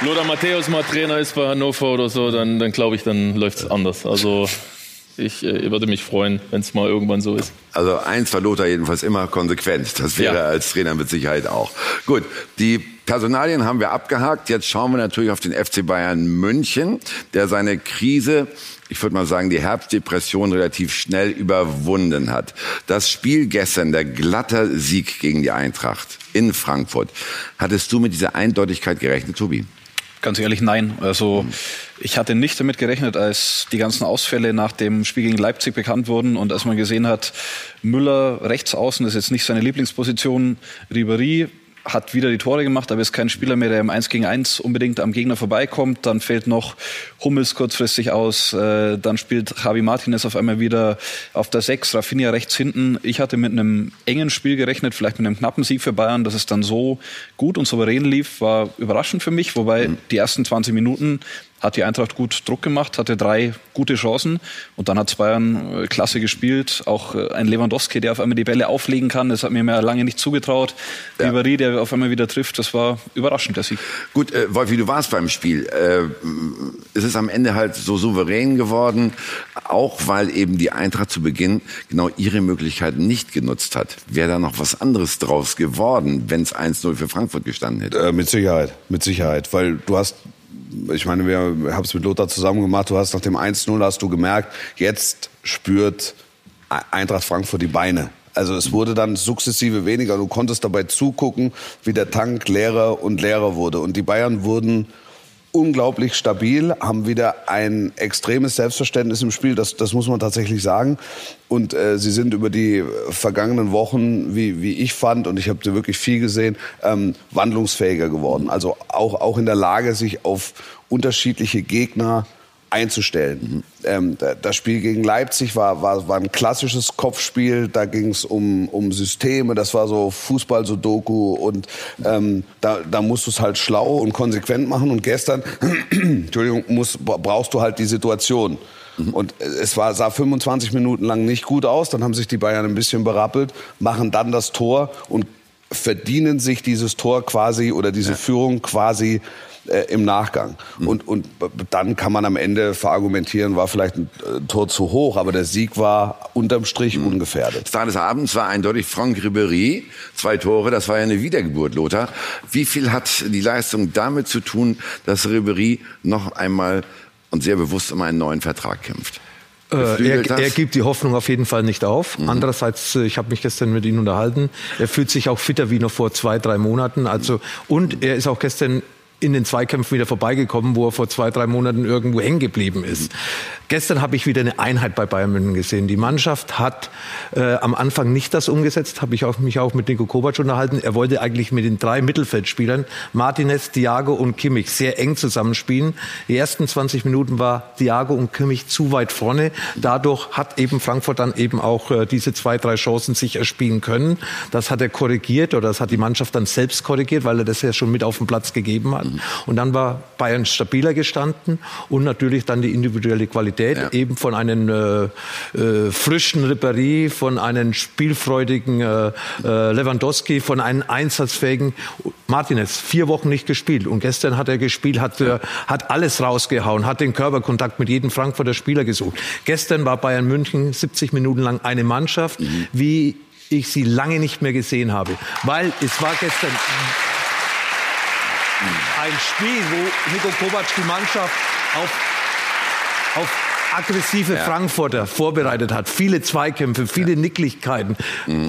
Lothar Matthäus mal Trainer ist bei Hannover oder so, dann, dann glaube ich, dann läuft es anders. Also ich äh, würde mich freuen, wenn es mal irgendwann so ist. Also eins war Lothar jedenfalls immer konsequent. Das wäre Ja. er als Trainer mit Sicherheit auch. Gut, die Personalien haben wir abgehakt. Jetzt schauen wir natürlich auf den FC Bayern München, der seine Krise, ich würde mal sagen, die Herbstdepression relativ schnell überwunden hat. Das Spiel gestern, der glatte Sieg gegen die Eintracht in Frankfurt. Hattest du mit dieser Eindeutigkeit gerechnet, Tobi? Ganz ehrlich, nein. Also ich hatte nicht damit gerechnet, als die ganzen Ausfälle nach dem Spiel gegen Leipzig bekannt wurden und als man gesehen hat, Müller rechts außen ist jetzt nicht seine Lieblingsposition, Ribéry hat wieder die Tore gemacht, aber ist kein Spieler mehr, der im 1 gegen 1 unbedingt am Gegner vorbeikommt. Dann fällt noch Hummels kurzfristig aus. Äh, dann spielt Javi Martinez auf einmal wieder auf der 6, Rafinha rechts hinten. Ich hatte mit einem engen Spiel gerechnet, vielleicht mit einem knappen Sieg für Bayern. Dass es dann so gut und souverän lief, war überraschend für mich. Wobei die ersten 20 Minuten hat die Eintracht gut Druck gemacht, hatte drei gute Chancen und dann hat Bayern äh, klasse gespielt. Auch äh, ein Lewandowski, der auf einmal die Bälle auflegen kann, das hat mir mehr lange nicht zugetraut. Ja. Ribéry, der auf einmal wieder trifft, das war überraschend, der Sieg. Gut, äh, Wolfi, du warst beim Spiel. Äh, es ist am Ende halt so souverän geworden, auch weil eben die Eintracht zu Beginn genau ihre Möglichkeiten nicht genutzt hat. Wäre da noch was anderes draus geworden, wenn es 1-0 für Frankfurt gestanden hätte? Äh, mit Sicherheit, mit Sicherheit, weil du hast, ich meine, wir haben es mit Lothar zusammen gemacht, du hast nach dem 1-0 hast du gemerkt, jetzt spürt Eintracht Frankfurt die Beine. Also es wurde dann sukzessive weniger. Du konntest dabei zugucken, wie der Tank leerer und leerer wurde. Und die Bayern wurden unglaublich stabil, haben wieder ein extremes Selbstverständnis im Spiel, das, das muss man tatsächlich sagen. Und äh, sie sind über die vergangenen Wochen, wie, wie ich fand, und ich habe wirklich viel gesehen, ähm, wandlungsfähiger geworden. Also auch, auch in der Lage, sich auf unterschiedliche Gegner einzustellen. Da- das Spiel gegen Leipzig war, war, war ein klassisches Kopfspiel. Da ging es um, um Systeme. Das war so Fußball-Sudoku. Und ähm, da, da musst du es halt schlau und konsequent machen. Und gestern, <clears throat> Entschuldigung, musst, brauchst du halt die Situation. Und es war, sah 25 Minuten lang nicht gut aus. Dann haben sich die Bayern ein bisschen berappelt, machen dann das Tor und verdienen sich dieses Tor quasi oder diese Führung quasi äh, im Nachgang. Und, und b- dann kann man am Ende verargumentieren, war vielleicht ein äh, Tor zu hoch, aber der Sieg war unterm Strich ungefährdet. Star des Abends war eindeutig Franck Ribéry. Zwei Tore, das war ja eine Wiedergeburt, Lothar. Wie viel hat die Leistung damit zu tun, dass Ribéry noch einmal und sehr bewusst um einen neuen Vertrag kämpft? Äh, er, er gibt die Hoffnung auf jeden Fall nicht auf. Andererseits, äh, ich habe mich gestern mit ihm unterhalten. Er fühlt sich auch fitter wie noch vor zwei, drei Monaten. Also und er ist auch gestern in den Zweikämpfen wieder vorbeigekommen, wo er vor zwei, drei Monaten irgendwo hängen geblieben ist. Gestern habe ich wieder eine Einheit bei Bayern München gesehen. Die Mannschaft hat äh, am Anfang nicht das umgesetzt, habe ich auch, mich auch mit Nico Kovac unterhalten. Er wollte eigentlich mit den drei Mittelfeldspielern, Martinez, Thiago und Kimmich, sehr eng zusammenspielen. Die ersten 20 Minuten war Thiago und Kimmich zu weit vorne. Dadurch hat eben Frankfurt dann eben auch äh, diese zwei, drei Chancen sich erspielen können. Das hat er korrigiert oder das hat die Mannschaft dann selbst korrigiert, weil er das ja schon mit auf den Platz gegeben hat. Und dann war Bayern stabiler gestanden und natürlich dann die individuelle Qualität eben von einem äh, äh, frischen Ribéry, von einem spielfreudigen äh, äh, Lewandowski, von einem einsatzfähigen Martinez. Vier Wochen nicht gespielt. Und gestern hat er gespielt, hat, äh, hat alles rausgehauen, hat den Körperkontakt mit jedem Frankfurter Spieler gesucht. Gestern war Bayern München 70 Minuten lang eine Mannschaft, wie ich sie lange nicht mehr gesehen habe, weil es war gestern ein Spiel, wo Nico Kovac die Mannschaft auf, auf aggressive Frankfurter vorbereitet hat. Viele Zweikämpfe, viele Nicklichkeiten.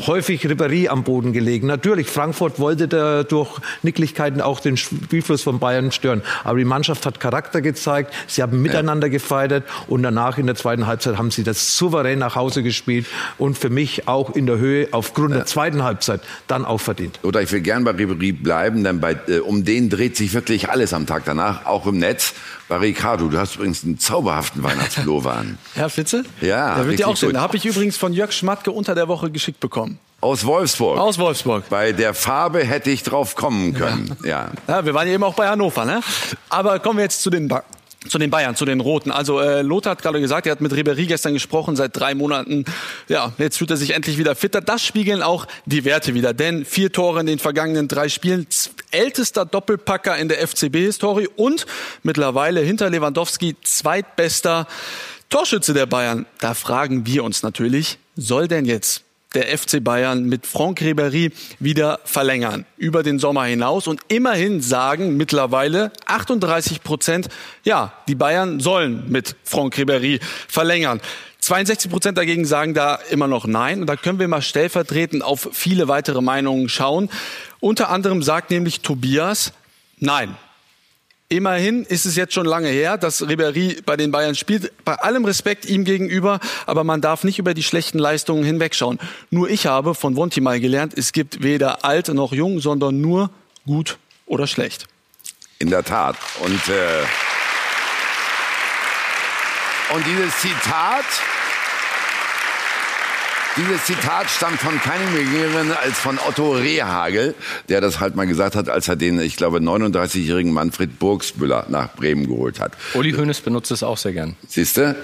Häufig Ribéry am Boden gelegen. Natürlich, Frankfurt wollte da durch Nicklichkeiten auch den Spielfluss von Bayern stören. Aber die Mannschaft hat Charakter gezeigt. Sie haben miteinander gefeiert. Und danach in der zweiten Halbzeit haben sie das souverän nach Hause gespielt. Und für mich auch in der Höhe aufgrund der zweiten Halbzeit dann auch verdient. Oder ich will gern bei Ribéry bleiben, denn bei, äh, um den dreht sich wirklich alles am Tag danach, auch im Netz. Ricardo, du hast übrigens einen zauberhaften Weihnachtspullover an. <laughs> Herr Flitze? Ja, Der wird dir auch sehen. Da habe ich übrigens von Jörg Schmatke unter der Woche geschickt bekommen. Aus Wolfsburg. Aus Wolfsburg. Bei der Farbe hätte ich drauf kommen können. Ja. Ja, wir waren ja eben auch bei Hannover, ne? Aber kommen wir jetzt zu den, ba zu den Bayern, zu den Roten. Also äh, Lothar hat gerade gesagt, er hat mit Ribéry gestern gesprochen, seit drei Monaten. Ja, jetzt fühlt er sich endlich wieder fitter. Das spiegeln auch die Werte wieder. Denn vier Tore in den vergangenen drei Spielen, ältester Doppelpacker in der FCB-Historie und mittlerweile hinter Lewandowski zweitbester Torschütze der Bayern. Da fragen wir uns natürlich, soll denn jetzt der FC Bayern mit Franck Ribéry wieder verlängern über den Sommer hinaus und immerhin sagen mittlerweile 38 Prozent, ja, die Bayern sollen mit Franck Ribéry verlängern. 62 Prozent dagegen sagen da immer noch nein. Und da können wir mal stellvertretend auf viele weitere Meinungen schauen. Unter anderem sagt nämlich Tobias, nein, Immerhin ist es jetzt schon lange her, dass Ribéry bei den Bayern spielt. Bei allem Respekt ihm gegenüber, aber man darf nicht über die schlechten Leistungen hinwegschauen. Nur ich habe von Wonti mal gelernt, es gibt weder alt noch jung, sondern nur gut oder schlecht. In der Tat. Und, äh, und dieses Zitat, dieses Zitat stammt von keinem geringeren als von Otto Rehagel, der das halt mal gesagt hat, als er den, ich glaube, 39-jährigen Manfred Burgsbüller nach Bremen geholt hat. Uli Hoeneß benutzt es auch sehr gern. Siehst du?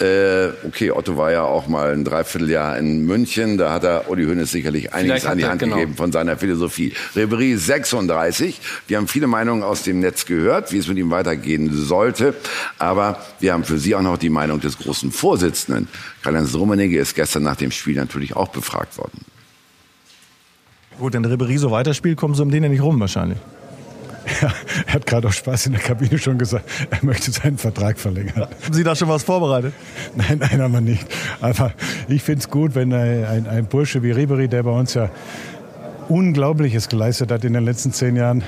Äh, okay, Otto war ja auch mal ein Dreivierteljahr in München. Da hat er Uli Hoeneß sicherlich einiges an die Hand genau. gegeben von seiner Philosophie. Ribéry 36. Wir haben viele Meinungen aus dem Netz gehört, wie es mit ihm weitergehen sollte. Aber wir haben für Sie auch noch die Meinung des großen Vorsitzenden. Karl-Heinz Rummenigge ist gestern nach dem Spiel natürlich auch befragt worden. Gut, wenn Ribéry so weiterspielt, kommen sie um den ja nicht rum wahrscheinlich. Ja, er hat gerade auch Spaß in der Kabine schon gesagt, er möchte seinen Vertrag verlängern. Haben Sie da schon was vorbereitet? Nein, nein, haben wir nicht. Aber ich finde es gut, wenn ein, ein Bursche wie Ribery, der bei uns ja Unglaubliches geleistet hat in den letzten zehn Jahren,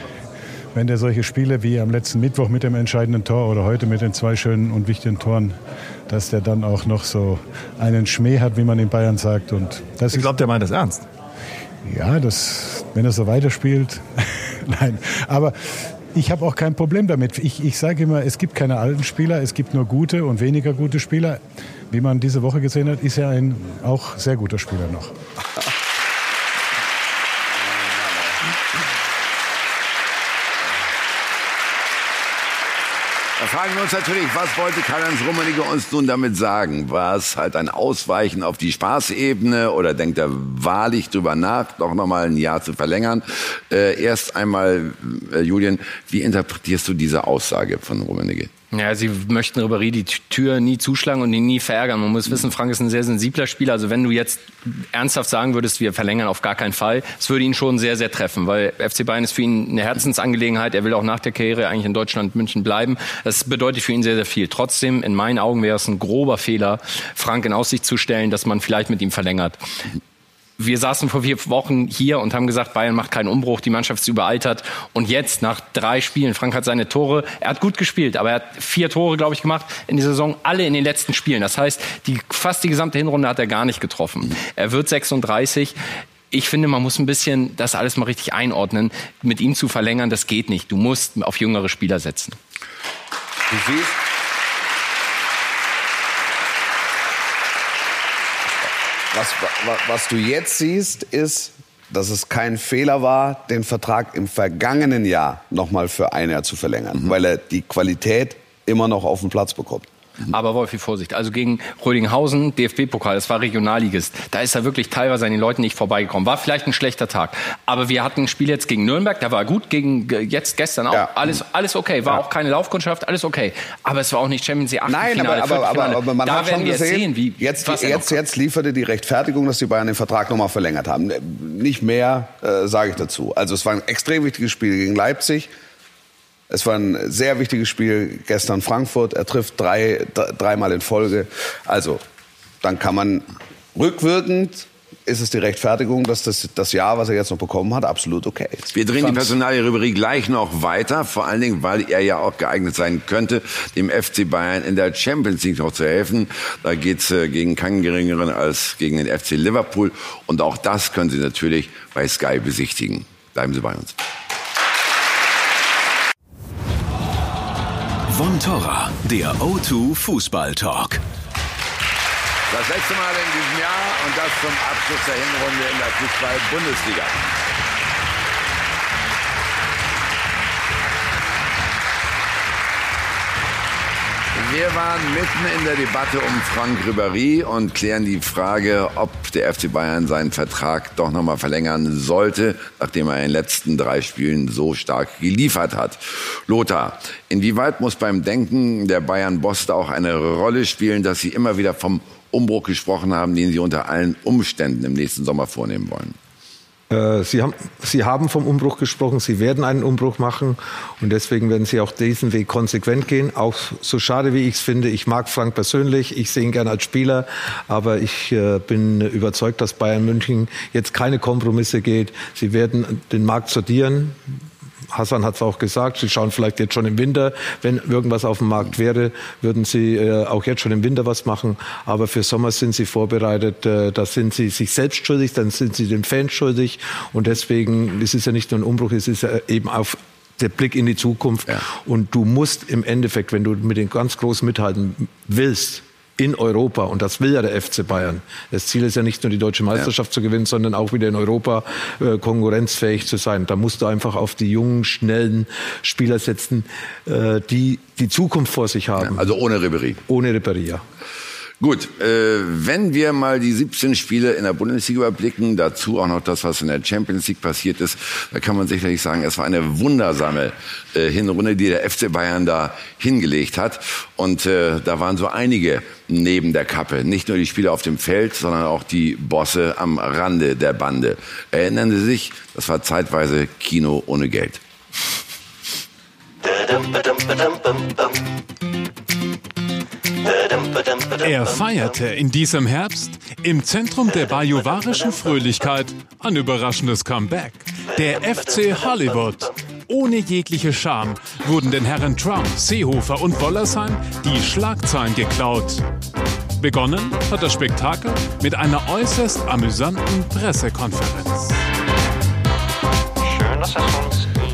wenn der solche Spiele wie am letzten Mittwoch mit dem entscheidenden Tor oder heute mit den zwei schönen und wichtigen Toren, dass der dann auch noch so einen Schmäh hat, wie man in Bayern sagt. Und das Ich glaube, der meint das ernst. Ja, das, wenn er so weiterspielt. <laughs> Nein, aber ich habe auch kein Problem damit. Ich, ich sage immer, es gibt keine alten Spieler, es gibt nur gute und weniger gute Spieler. Wie man diese Woche gesehen hat, ist er ein auch sehr guter Spieler noch. <laughs> Da fragen wir uns natürlich, was wollte Karl-Heinz Rummenigge uns nun damit sagen? War es halt ein Ausweichen auf die Spaßebene oder denkt er wahrlich drüber nach, doch nochmal ein Jahr zu verlängern? Äh, erst einmal, äh, Julian, wie interpretierst du diese Aussage von Rummenigge? Ja, sie möchten Ribéry die Tür nie zuschlagen und ihn nie verärgern. Man muss wissen, Frank ist ein sehr sensibler Spieler. Also wenn du jetzt ernsthaft sagen würdest, wir verlängern auf gar keinen Fall, es würde ihn schon sehr, sehr treffen, weil FC Bayern ist für ihn eine Herzensangelegenheit. Er will auch nach der Karriere eigentlich in Deutschland, München bleiben. Das bedeutet für ihn sehr, sehr viel. Trotzdem, in meinen Augen wäre es ein grober Fehler, Frank in Aussicht zu stellen, dass man vielleicht mit ihm verlängert wir saßen vor vier Wochen hier und haben gesagt, Bayern macht keinen Umbruch, die Mannschaft ist überaltert. Und jetzt, nach drei Spielen, Frank hat seine Tore, er hat gut gespielt, aber er hat vier Tore, glaube ich, gemacht in der Saison, alle in den letzten Spielen. Das heißt, die, fast die gesamte Hinrunde hat er gar nicht getroffen. Er wird 36. Ich finde, man muss ein bisschen das alles mal richtig einordnen. Mit ihm zu verlängern, das geht nicht. Du musst auf jüngere Spieler setzen. Du siehst, was, wa- was du jetzt siehst, ist, dass es kein Fehler war, den Vertrag im vergangenen Jahr nochmal für ein Jahr zu verlängern, weil er die Qualität immer noch auf den Platz bekommt. Aber Wolfi, Vorsicht. Also gegen Rödinghausen, DFB-Pokal, das war Regionalligist. Da ist er wirklich teilweise an den Leuten nicht vorbeigekommen. War vielleicht ein schlechter Tag. Aber wir hatten ein Spiel jetzt gegen Nürnberg, da war gut. Gegen äh, jetzt gestern auch. Alles, alles okay. War auch keine Laufkundschaft, alles okay. Aber es war auch nicht Champions League Nein, aber, Achtelfinale, aber, aber, aber man da hat schon gesehen, sehen, wie, jetzt, jetzt, jetzt lieferte die Rechtfertigung, dass die Bayern den Vertrag nochmal verlängert haben. Nicht mehr äh, sage ich dazu. Also es war ein extrem wichtiges Spiel gegen Leipzig. Es war ein sehr wichtiges Spiel gestern Frankfurt. Er trifft drei, dreimal in Folge. Also, dann kann man rückwirkend ist es die Rechtfertigung, dass das, das Jahr, was er jetzt noch bekommen hat, absolut okay ist. Wir drehen die Personalie Ribéry gleich noch weiter, vor allen Dingen, weil er ja auch geeignet sein könnte, dem FC Bayern in der Champions League noch zu helfen. Da geht's äh, gegen keinen geringeren als gegen den FC Liverpool. Und auch das können Sie natürlich bei Sky besichtigen. Bleiben Sie bei uns. Von Torra, der O2 Fußball Talk. Das letzte Mal in diesem Jahr und das zum Abschluss der Hinrunde in der Fußball-Bundesliga. Wir waren mitten in der Debatte um Frank Ribéry und klären die Frage, ob der FC Bayern seinen Vertrag doch nochmal verlängern sollte, nachdem er in den letzten drei Spielen so stark geliefert hat. Lothar, inwieweit muss beim Denken der Bayern-Boss auch eine Rolle spielen, dass sie immer wieder vom Umbruch gesprochen haben, den Sie unter allen Umständen im nächsten Sommer vornehmen wollen? Äh, Sie haben, Sie haben vom Umbruch gesprochen, Sie werden einen Umbruch machen und deswegen werden Sie auch diesen Weg konsequent gehen. Auch so schade wie ich es finde, ich mag Frank persönlich, ich sehe ihn gerne als Spieler, aber ich äh, bin überzeugt, dass Bayern München jetzt keine Kompromisse geht. Sie werden den Markt sortieren, Hassan hat es auch gesagt, Sie schauen vielleicht jetzt schon im Winter. Wenn irgendwas auf dem Markt wäre, würden Sie äh, auch jetzt schon im Winter was machen. Aber für Sommer sind Sie vorbereitet. Äh, da sind Sie sich selbst schuldig, dann sind Sie den Fans schuldig. Und deswegen, es ist ja nicht nur ein Umbruch, es ist ja eben auf der Blick in die Zukunft. Ja. Und du musst im Endeffekt, wenn du mit den ganz Großen mithalten willst, in Europa. Und das will ja der FC Bayern. Das Ziel ist ja nicht nur die deutsche Meisterschaft ja. zu gewinnen, sondern auch wieder in Europa äh, konkurrenzfähig zu sein. Da musst du einfach auf die jungen, schnellen Spieler setzen, äh, die die Zukunft vor sich haben. Ja, also ohne Ribery. Ohne Ribery, ja. Gut, äh, wenn wir mal die 17 Spiele in der Bundesliga überblicken, dazu auch noch das, was in der Champions League passiert ist, da kann man sicherlich sagen, es war eine wundersame äh, Hinrunde, die der FC Bayern da hingelegt hat. Und äh, da waren so einige neben der Kappe. Nicht nur die Spieler auf dem Feld, sondern auch die Bosse am Rande der Bande. Erinnern Sie sich, das war zeitweise Kino ohne Geld. Er feierte in diesem Herbst im Zentrum der bajuwarischen Fröhlichkeit ein überraschendes Comeback. Der FC Hollywood. Ohne jegliche Scham wurden den Herren Trump, Seehofer und Wollersheim die Schlagzeilen geklaut. Begonnen hat das Spektakel mit einer äußerst amüsanten Pressekonferenz. Schön, dass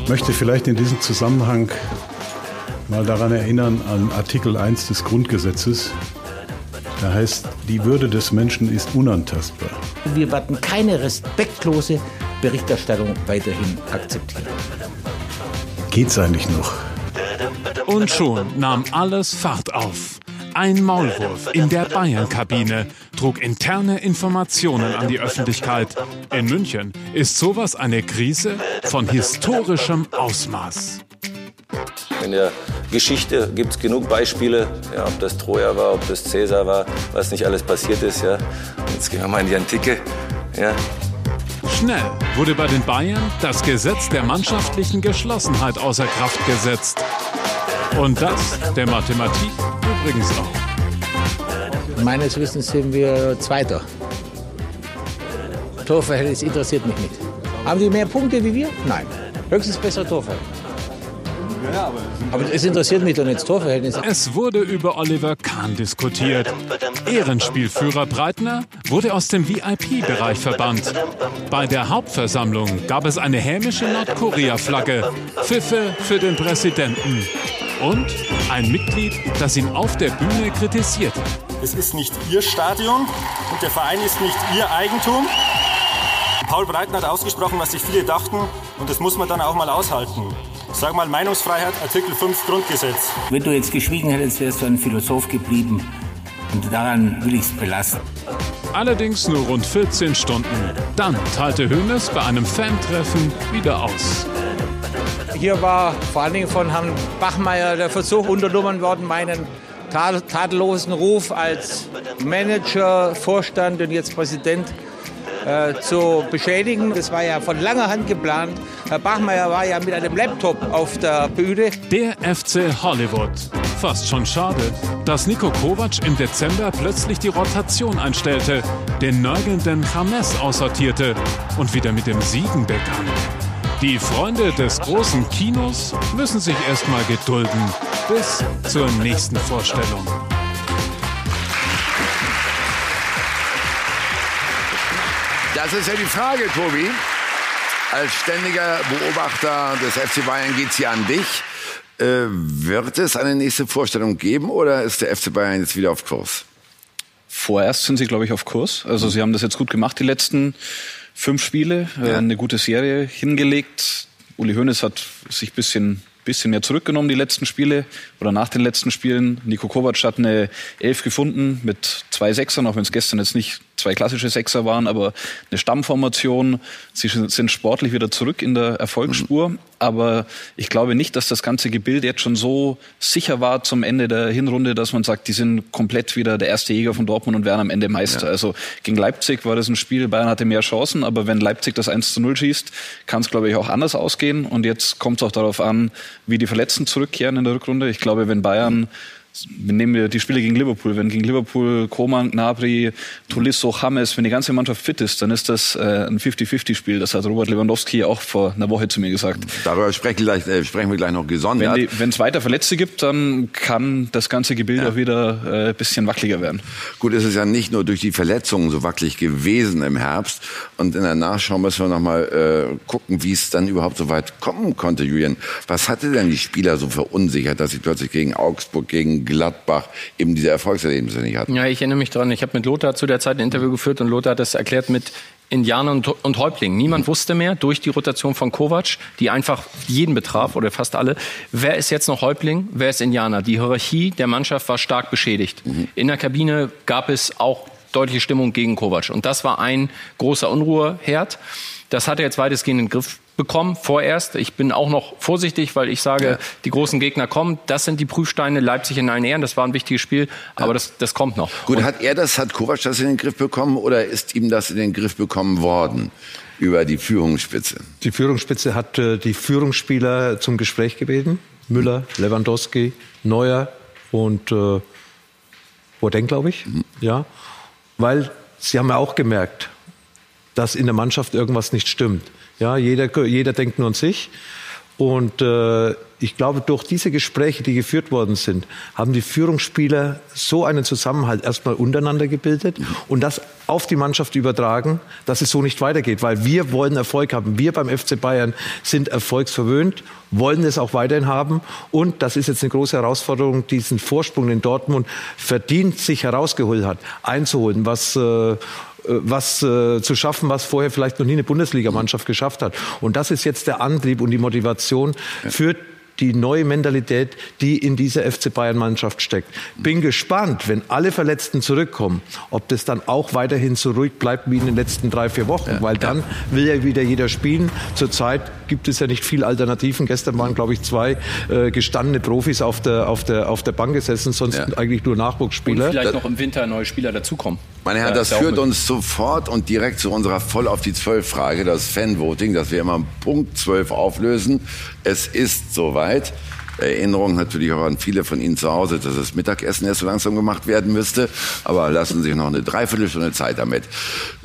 Ich möchte vielleicht in diesem Zusammenhang mal daran erinnern an Artikel 1 des Grundgesetzes. Da heißt, die Würde des Menschen ist unantastbar. Wir werden keine respektlose Berichterstattung weiterhin akzeptieren. Geht's eigentlich noch? Und schon nahm alles Fahrt auf. Ein Maulwurf in der Bayern-Kabine trug interne Informationen an die Öffentlichkeit. In München ist sowas eine Krise von historischem Ausmaß. In der Geschichte gibt es genug Beispiele, ja, ob das Troja war, ob das Cäsar war, was nicht alles passiert ist. Ja. Jetzt gehen wir mal in die Antike. Ja. Schnell wurde bei den Bayern das Gesetz der mannschaftlichen Geschlossenheit außer Kraft gesetzt. Und das der Mathematik übrigens auch. Meines Wissens sind wir Zweiter. Torverhältnis interessiert mich nicht. Haben die mehr Punkte wie wir? Nein. Höchstens besser Torverhältnis. Aber es interessiert mich doch nicht das Torverhältnis. Es wurde über Oliver Kahn diskutiert. Ehrenspielführer Breitner wurde aus dem VIP-Bereich verbannt. Bei der Hauptversammlung gab es eine hämische Nordkorea-Flagge, Pfiffe für den Präsidenten und ein Mitglied, das ihn auf der Bühne kritisierte. Es ist nicht Ihr Stadion und der Verein ist nicht Ihr Eigentum. Paul Breitner hat ausgesprochen, was sich viele dachten und das muss man dann auch mal aushalten. Sag mal Meinungsfreiheit, Artikel 5 Grundgesetz. Wenn du jetzt geschwiegen hättest, wärst du ein Philosoph geblieben. Und daran will ich es belassen. Allerdings nur rund 14 Stunden. Dann teilte Hönes bei einem Fan-Treffen wieder aus. Hier war vor allen Dingen von Herrn Bachmeier der Versuch unternommen worden, meinen tadellosen Ruf als Manager, Vorstand und jetzt Präsident äh, zu beschädigen. Das war ja von langer Hand geplant. Herr Bachmeier war ja mit einem Laptop auf der Bühne. Der FC Hollywood. Fast schon schade, dass Nico Kovac im Dezember plötzlich die Rotation einstellte, den nörgelnden James aussortierte und wieder mit dem Siegen begann. Die Freunde des großen Kinos müssen sich erstmal gedulden bis zur nächsten Vorstellung. Das ist ja die Frage, Tobi. Als ständiger Beobachter des FC Bayern geht es hier an dich. Äh, wird es eine nächste Vorstellung geben oder ist der FC Bayern jetzt wieder auf Kurs? Vorerst sind sie, glaube ich, auf Kurs. Also sie haben das jetzt gut gemacht, die letzten fünf Spiele, äh, ja. eine gute Serie hingelegt. Uli Hoeneß hat sich ein bisschen bisschen mehr zurückgenommen, die letzten Spiele oder nach den letzten Spielen. Nico Kovac hat eine Elf gefunden mit zwei Sechsern, auch wenn es gestern jetzt nicht zwei klassische Sechser waren, aber eine Stammformation. Sie sind sportlich wieder zurück in der Erfolgsspur. Mhm. Aber ich glaube nicht, dass das ganze Gebild jetzt schon so sicher war zum Ende der Hinrunde, dass man sagt, die sind komplett wieder der erste Jäger von Dortmund und werden am Ende Meister. Ja. Also gegen Leipzig war das ein Spiel, Bayern hatte mehr Chancen, aber wenn Leipzig das 1 zu 0 schießt, kann es, glaube ich, auch anders ausgehen. Und jetzt kommt es auch darauf an, wie die Verletzten zurückkehren in der Rückrunde. Ich glaube, wenn Bayern nehmen wir die Spiele gegen Liverpool. Wenn gegen Liverpool Koman, Gnabry, Tolisso, James, wenn die ganze Mannschaft fit ist, dann ist das äh, ein 50-50-Spiel. Das hat Robert Lewandowski auch vor einer Woche zu mir gesagt. Darüber sprechen, gleich, äh, sprechen wir gleich noch gesondert. Wenn es weiter Verletzte gibt, dann kann das ganze Gebild ja. auch wieder ein äh, bisschen wackeliger werden. Gut, es ist ja nicht nur durch die Verletzungen so wackelig gewesen im Herbst. Und in der Nachschau müssen wir nochmal äh, gucken, wie es dann überhaupt so weit kommen konnte, Julian. Was hatte denn die Spieler so verunsichert, dass sie plötzlich gegen Augsburg, gegen Gladbach eben diese Erfolgserlebnisse nicht hatten. Ja, ich erinnere mich daran. Ich habe mit Lothar zu der Zeit ein Interview geführt und Lothar hat das erklärt mit Indianern und, und Häuptlingen. Niemand wusste mehr durch die Rotation von Kovac, die einfach jeden betraf oder fast alle. Wer ist jetzt noch Häuptling? Wer ist Indianer? Die Hierarchie der Mannschaft war stark beschädigt. Mhm. In der Kabine gab es auch deutliche Stimmung gegen Kovac. Und das war ein großer Unruheherd. Das hat er jetzt weitestgehend in den Griff bekommen, vorerst. Ich bin auch noch vorsichtig, weil ich sage, ja. die großen Gegner kommen. Das sind die Prüfsteine. Leipzig in allen Ehren, das war ein wichtiges Spiel, aber ja. das, das kommt noch. Gut, Und hat er das, hat Kovac das in den Griff bekommen oder ist ihm das in den Griff bekommen worden? über die Führungsspitze. Die Führungsspitze hat äh, die Führungsspieler zum Gespräch gebeten. Müller, Lewandowski, Neuer und äh, Boateng, glaube ich. Mhm. Ja, weil sie haben ja auch gemerkt, dass in der Mannschaft irgendwas nicht stimmt. Ja, jeder, jeder denkt nur an sich. Und äh, ich glaube, durch diese Gespräche, die geführt worden sind, haben die Führungsspieler so einen Zusammenhalt erstmal untereinander gebildet und das auf die Mannschaft übertragen, dass es so nicht weitergeht. Weil wir wollen Erfolg haben. Wir beim FC Bayern sind erfolgsverwöhnt, wollen es auch weiterhin haben. Und das ist jetzt eine große Herausforderung, diesen Vorsprung, den Dortmund verdient sich herausgeholt hat, einzuholen, was äh, was äh, zu schaffen, was vorher vielleicht noch nie eine Bundesligamannschaft geschafft hat. Und das ist jetzt der Antrieb und die Motivation für die neue Mentalität, die in dieser FC Bayern Mannschaft steckt. Bin gespannt, wenn alle Verletzten zurückkommen, ob das dann auch weiterhin so ruhig bleibt wie in den letzten drei, vier Wochen, ja, weil dann ja. will ja wieder jeder spielen. Zurzeit gibt es ja nicht viel Alternativen. Gestern waren, glaube ich, zwei äh, gestandene Profis auf der, auf der, auf der Bank gesessen, sonst ja. eigentlich nur Nachwuchsspieler. Und vielleicht noch im Winter neue Spieler dazukommen. Meine Herren, das führt uns sofort und direkt zu unserer voll auf die zwölf Frage, das Fanvoting, das wir immer Punkt zwölf auflösen. Es ist soweit. Erinnerung natürlich auch an viele von Ihnen zu Hause, dass das Mittagessen erst so langsam gemacht werden müsste. Aber lassen Sie sich noch eine Dreiviertelstunde Zeit damit.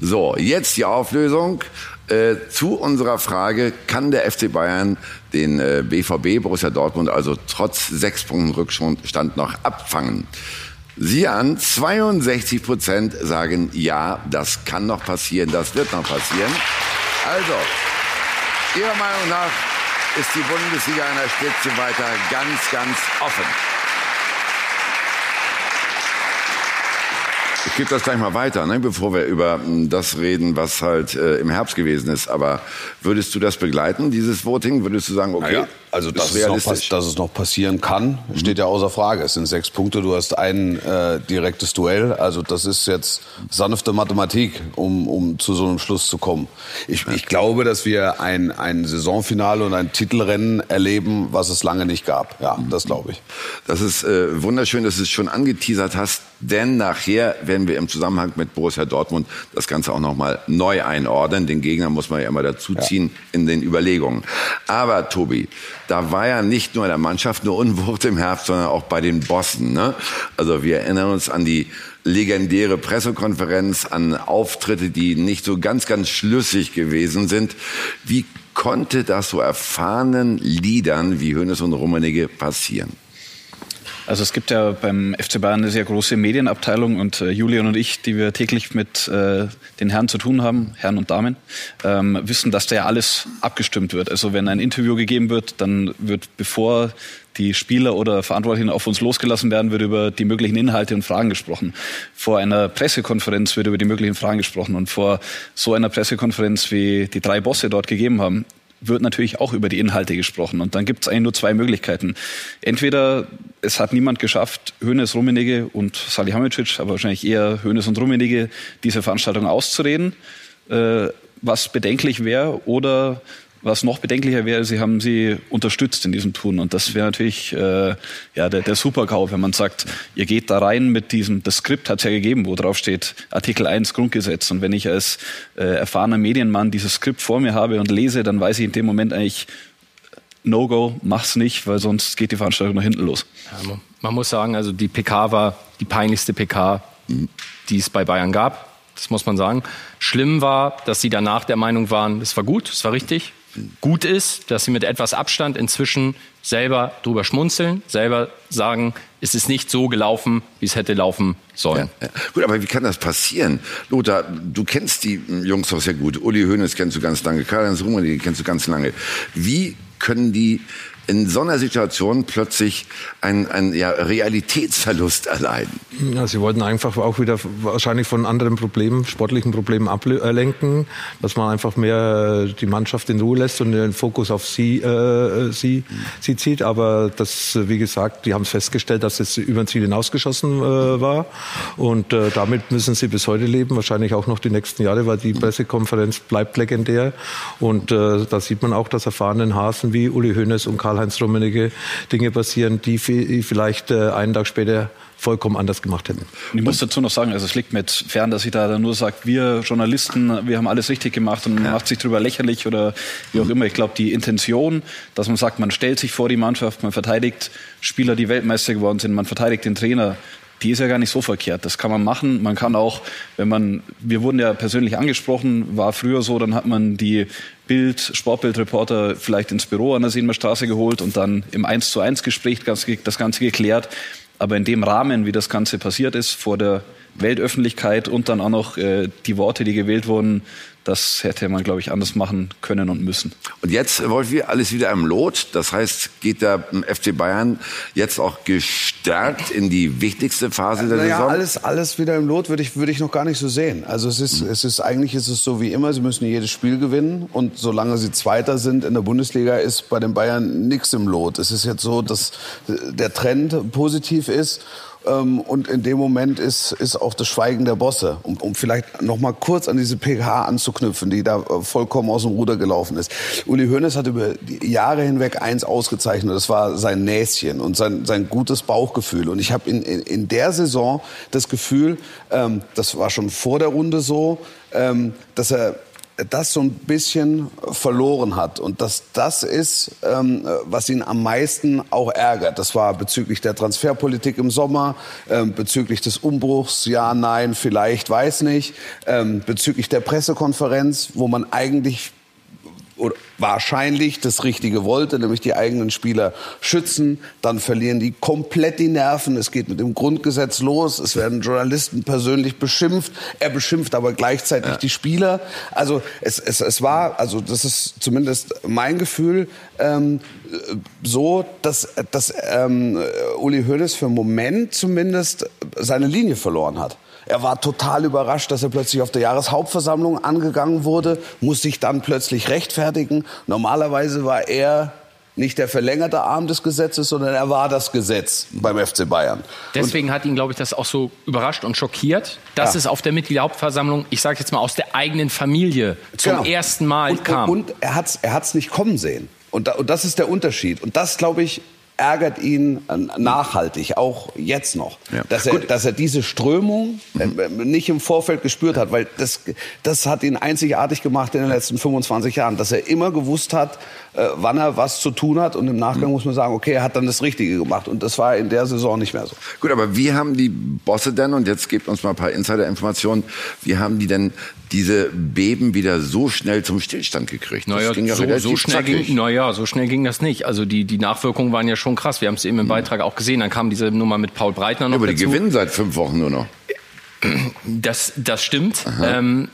So, jetzt die Auflösung. Äh, zu unserer Frage, kann der FC Bayern den äh, BVB Borussia Dortmund also trotz sechs Punkten Rückstand noch abfangen? Sie an, 62 Prozent sagen ja, das kann noch passieren, das wird noch passieren. Also, Ihrer Meinung nach ist die Bundesliga der Spitze weiter ganz, ganz offen. Ich gebe das gleich mal weiter, ne, bevor wir über hm, das reden, was halt äh, im Herbst gewesen ist. Aber würdest du das begleiten, dieses Voting? Würdest du sagen, okay, ja, Also, dass Ist es, noch, realistisch. dass es noch passieren kann, steht ja außer Frage. Es sind sechs Punkte, du hast ein äh, direktes Duell. Also das ist jetzt sanfte Mathematik, um, um zu so einem Schluss zu kommen. Ich, ich glaube, dass wir ein, ein Saisonfinale und ein Titelrennen erleben, was es lange nicht gab. Ja, das glaube ich. Das ist äh, wunderschön, dass du es schon angeteasert hast, denn nachher werden wir im Zusammenhang mit Borussia Dortmund das Ganze auch nochmal neu einordnen. Den Gegner muss man ja immer dazuziehen in den Überlegungen. Aber Tobi, da war ja nicht nur in der Mannschaft nur Unwucht im Herbst, sondern auch bei den Bossen. Ne? Also wir erinnern uns an die legendäre Pressekonferenz, an Auftritte, die nicht so ganz, ganz schlüssig gewesen sind. Wie konnte das so erfahrenen Liedern wie Hönes und Rummenigge passieren? Also es gibt ja beim FC Bayern eine sehr große Medienabteilung und äh, Julian und ich, die wir täglich mit äh, den Herren zu tun haben, Herren und Damen, ähm, wissen, dass da ja alles abgestimmt wird. Also wenn ein Interview gegeben wird, dann wird bevor die Spieler oder Verantwortlichen auf uns losgelassen werden, wird über die möglichen Inhalte und Fragen gesprochen. Vor einer Pressekonferenz wird über die möglichen Fragen gesprochen und vor so einer Pressekonferenz, wie die drei Bosse dort gegeben haben, wird natürlich auch über die Inhalte gesprochen. Und dann gibt es eigentlich nur zwei Möglichkeiten. Entweder es hat niemand geschafft, Hönes, Rummenigge und Salihamidzic, aber wahrscheinlich eher Hönes und Rummenigge, diese Veranstaltung auszureden, äh, was bedenklich wäre, oder was noch bedenklicher wäre, sie haben sie unterstützt in diesem Tun. Und das wäre natürlich äh, ja, der, der Supergau, wenn man sagt, ihr geht da rein mit diesem, das Skript hat es ja gegeben, wo drauf steht, Artikel 1 Grundgesetz. Und wenn ich als äh, erfahrener Medienmann dieses Skript vor mir habe und lese, dann weiß ich in dem Moment eigentlich, No-Go, mach's nicht, weil sonst geht die Veranstaltung nach hinten los. Man muss sagen, also die PK war die peinlichste PK, die es bei Bayern gab. Das muss man sagen. Schlimm war, dass sie danach der Meinung waren, es war gut, es war richtig. Gut ist, dass sie mit etwas Abstand inzwischen selber drüber schmunzeln, selber sagen, es ist nicht so gelaufen, wie es hätte laufen sollen. Ja. Gut, aber wie kann das passieren? Lothar, du kennst die Jungs doch sehr gut. Uli Hoeneß kennst du ganz lange, Karl-Heinz Rummenigge kennst du ganz lange. Wie können die in so einer Situation plötzlich einen, einen ja, Realitätsverlust erleiden? Ja, sie wollten einfach auch wieder wahrscheinlich von anderen Problemen, sportlichen Problemen ablenken, dass man einfach mehr die Mannschaft in Ruhe lässt und den Fokus auf sie, äh, sie, sie zieht. Aber das, wie gesagt, die haben festgestellt, dass es über ein Ziel hinausgeschossen äh, war. Und äh, damit müssen sie bis heute leben, wahrscheinlich auch noch die nächsten Jahre, weil die Pressekonferenz bleibt legendär. Und äh, da sieht man auch, dass erfahrenen Hasen wie Uli Hoeneß und Karl-Heinz Rummenigge Dinge passieren, die vi- vielleicht äh, einen Tag später vollkommen anders gemacht hätten. Und ich muss dazu noch sagen, also es liegt mir jetzt fern, dass ich da nur sage, wir Journalisten, wir haben alles richtig gemacht und man macht sich drüber lächerlich oder wie auch immer. Ich glaube, die Intention, dass man sagt, man stellt sich vor die Mannschaft, man verteidigt Spieler, die Weltmeister geworden sind, man verteidigt den Trainer, die ist ja gar nicht so verkehrt. Das kann man machen. Man kann auch, wenn man, wir wurden ja persönlich angesprochen, war früher so, dann hat man die Bild, Sportbildreporter vielleicht ins Büro an der Seenmerstraße geholt und dann im 1 zu 1 Gespräch das Ganze geklärt. Aber in dem Rahmen, wie das Ganze passiert ist, vor der Weltöffentlichkeit und dann auch noch äh, die Worte, die gewählt wurden, das hätte man, glaube ich, anders machen können und müssen. Und jetzt wollen wir alles wieder im Lot. Das heißt, geht der FC Bayern jetzt auch gestärkt in die wichtigste Phase der Naja, Saison? alles, alles wieder im Lot würde ich, würde ich noch gar nicht so sehen. Also es ist, es ist, eigentlich ist es so wie immer, sie müssen jedes Spiel gewinnen und solange sie Zweiter sind in der Bundesliga ist bei den Bayern nichts im Lot. Es ist jetzt so, dass der Trend positiv ist ähm, und in dem Moment ist, ist auch das Schweigen der Bosse. Um, um vielleicht noch mal kurz an diese PK anzuknüpfen, die da äh, vollkommen aus dem Ruder gelaufen ist. Uli Hoeneß hat über Jahre hinweg eins ausgezeichnet, das war sein Näschen und sein, sein gutes Bauchgefühl. Und ich habe in, in, in der Saison das Gefühl, ähm, das war schon vor der Runde so, ähm, dass er das so ein bisschen verloren hat. Und dass das ist, ähm, was ihn am meisten auch ärgert. Das war bezüglich der Transferpolitik im Sommer, ähm, bezüglich des Umbruchs, ja, nein, vielleicht, weiß nicht, ähm, bezüglich der Pressekonferenz, wo man eigentlich wahrscheinlich das Richtige wollte, nämlich die eigenen Spieler schützen. Dann verlieren die komplett die Nerven. Es geht mit dem Grundgesetz los. Es werden Journalisten persönlich beschimpft. Er beschimpft aber gleichzeitig ja. die Spieler. Also es, es, es war, also das ist zumindest mein Gefühl, ähm, so, dass, dass ähm, Uli Hoeneß für einen Moment zumindest seine Linie verloren hat. Er war total überrascht, dass er plötzlich auf der Jahreshauptversammlung angegangen wurde, muss sich dann plötzlich rechtfertigen. Normalerweise war er nicht der verlängerte Arm des Gesetzes, sondern er war das Gesetz beim FC Bayern. Deswegen hat ihn, glaube ich, das auch so überrascht und schockiert, dass Ja. es auf der Mitgliederhauptversammlung, ich sage jetzt mal aus der eigenen Familie zum Genau. ersten Mal und, kam. Und, und er hat es er hat's nicht kommen sehen. Und, da, und das ist der Unterschied. Und das, glaube ich, ärgert ihn äh, nachhaltig, auch jetzt noch. Dass, er, dass er diese Strömung äh, nicht im Vorfeld gespürt hat, weil das, das hat ihn einzigartig gemacht in den letzten 25 Jahren, dass er immer gewusst hat, äh, wann er was zu tun hat und im Nachgang muss man sagen, okay, er hat dann das Richtige gemacht und das war in der Saison nicht mehr so. Gut, aber wie haben die Bosse denn, und jetzt gebt uns mal ein paar Insider-Informationen, wie haben die denn diese Beben wieder so schnell zum Stillstand gekriegt? Das Naja, ging ja so, schnell zackig. ging, naja, so schnell ging das nicht. Also die, die Nachwirkungen waren ja schon krass. Wir haben es eben im Beitrag auch gesehen. Dann kam diese Nummer mit Paul Breitner noch Aber die dazu. gewinnen seit fünf Wochen nur noch. Das, das stimmt. Ähm,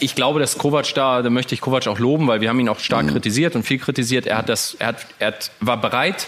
ich glaube, dass Kovac da, da möchte ich Kovac auch loben, weil wir haben ihn auch stark kritisiert und viel kritisiert. Er hat das, er hat, er hat, war bereit,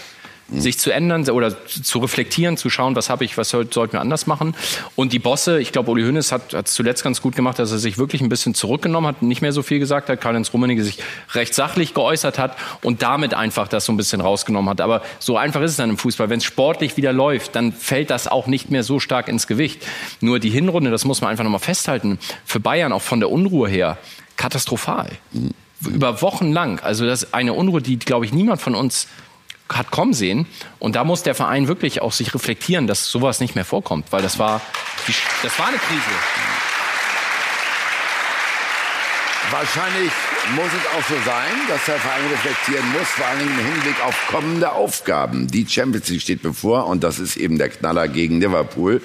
sich zu ändern oder zu reflektieren, zu schauen, was habe ich, was soll, sollten wir anders machen. Und die Bosse, ich glaube, Uli Hoeneß hat es zuletzt ganz gut gemacht, dass er sich wirklich ein bisschen zurückgenommen hat, nicht mehr so viel gesagt hat, Karl-Heinz Rummenigge sich recht sachlich geäußert hat und damit einfach das so ein bisschen rausgenommen hat. Aber so einfach ist es dann im Fußball. Wenn es sportlich wieder läuft, dann fällt das auch nicht mehr so stark ins Gewicht. Nur die Hinrunde, das muss man einfach nochmal festhalten, für Bayern auch von der Unruhe her katastrophal. Über Wochen lang. Also das ist eine Unruhe, die, glaube ich, niemand von uns hat kommen sehen. Und da muss der Verein wirklich auch sich reflektieren, dass sowas nicht mehr vorkommt, weil das war, das war eine Krise. Wahrscheinlich muss es auch so sein, dass der Verein reflektieren muss, vor allen Dingen im Hinblick auf kommende Aufgaben. Die Champions League steht bevor und das ist eben der Knaller gegen Liverpool.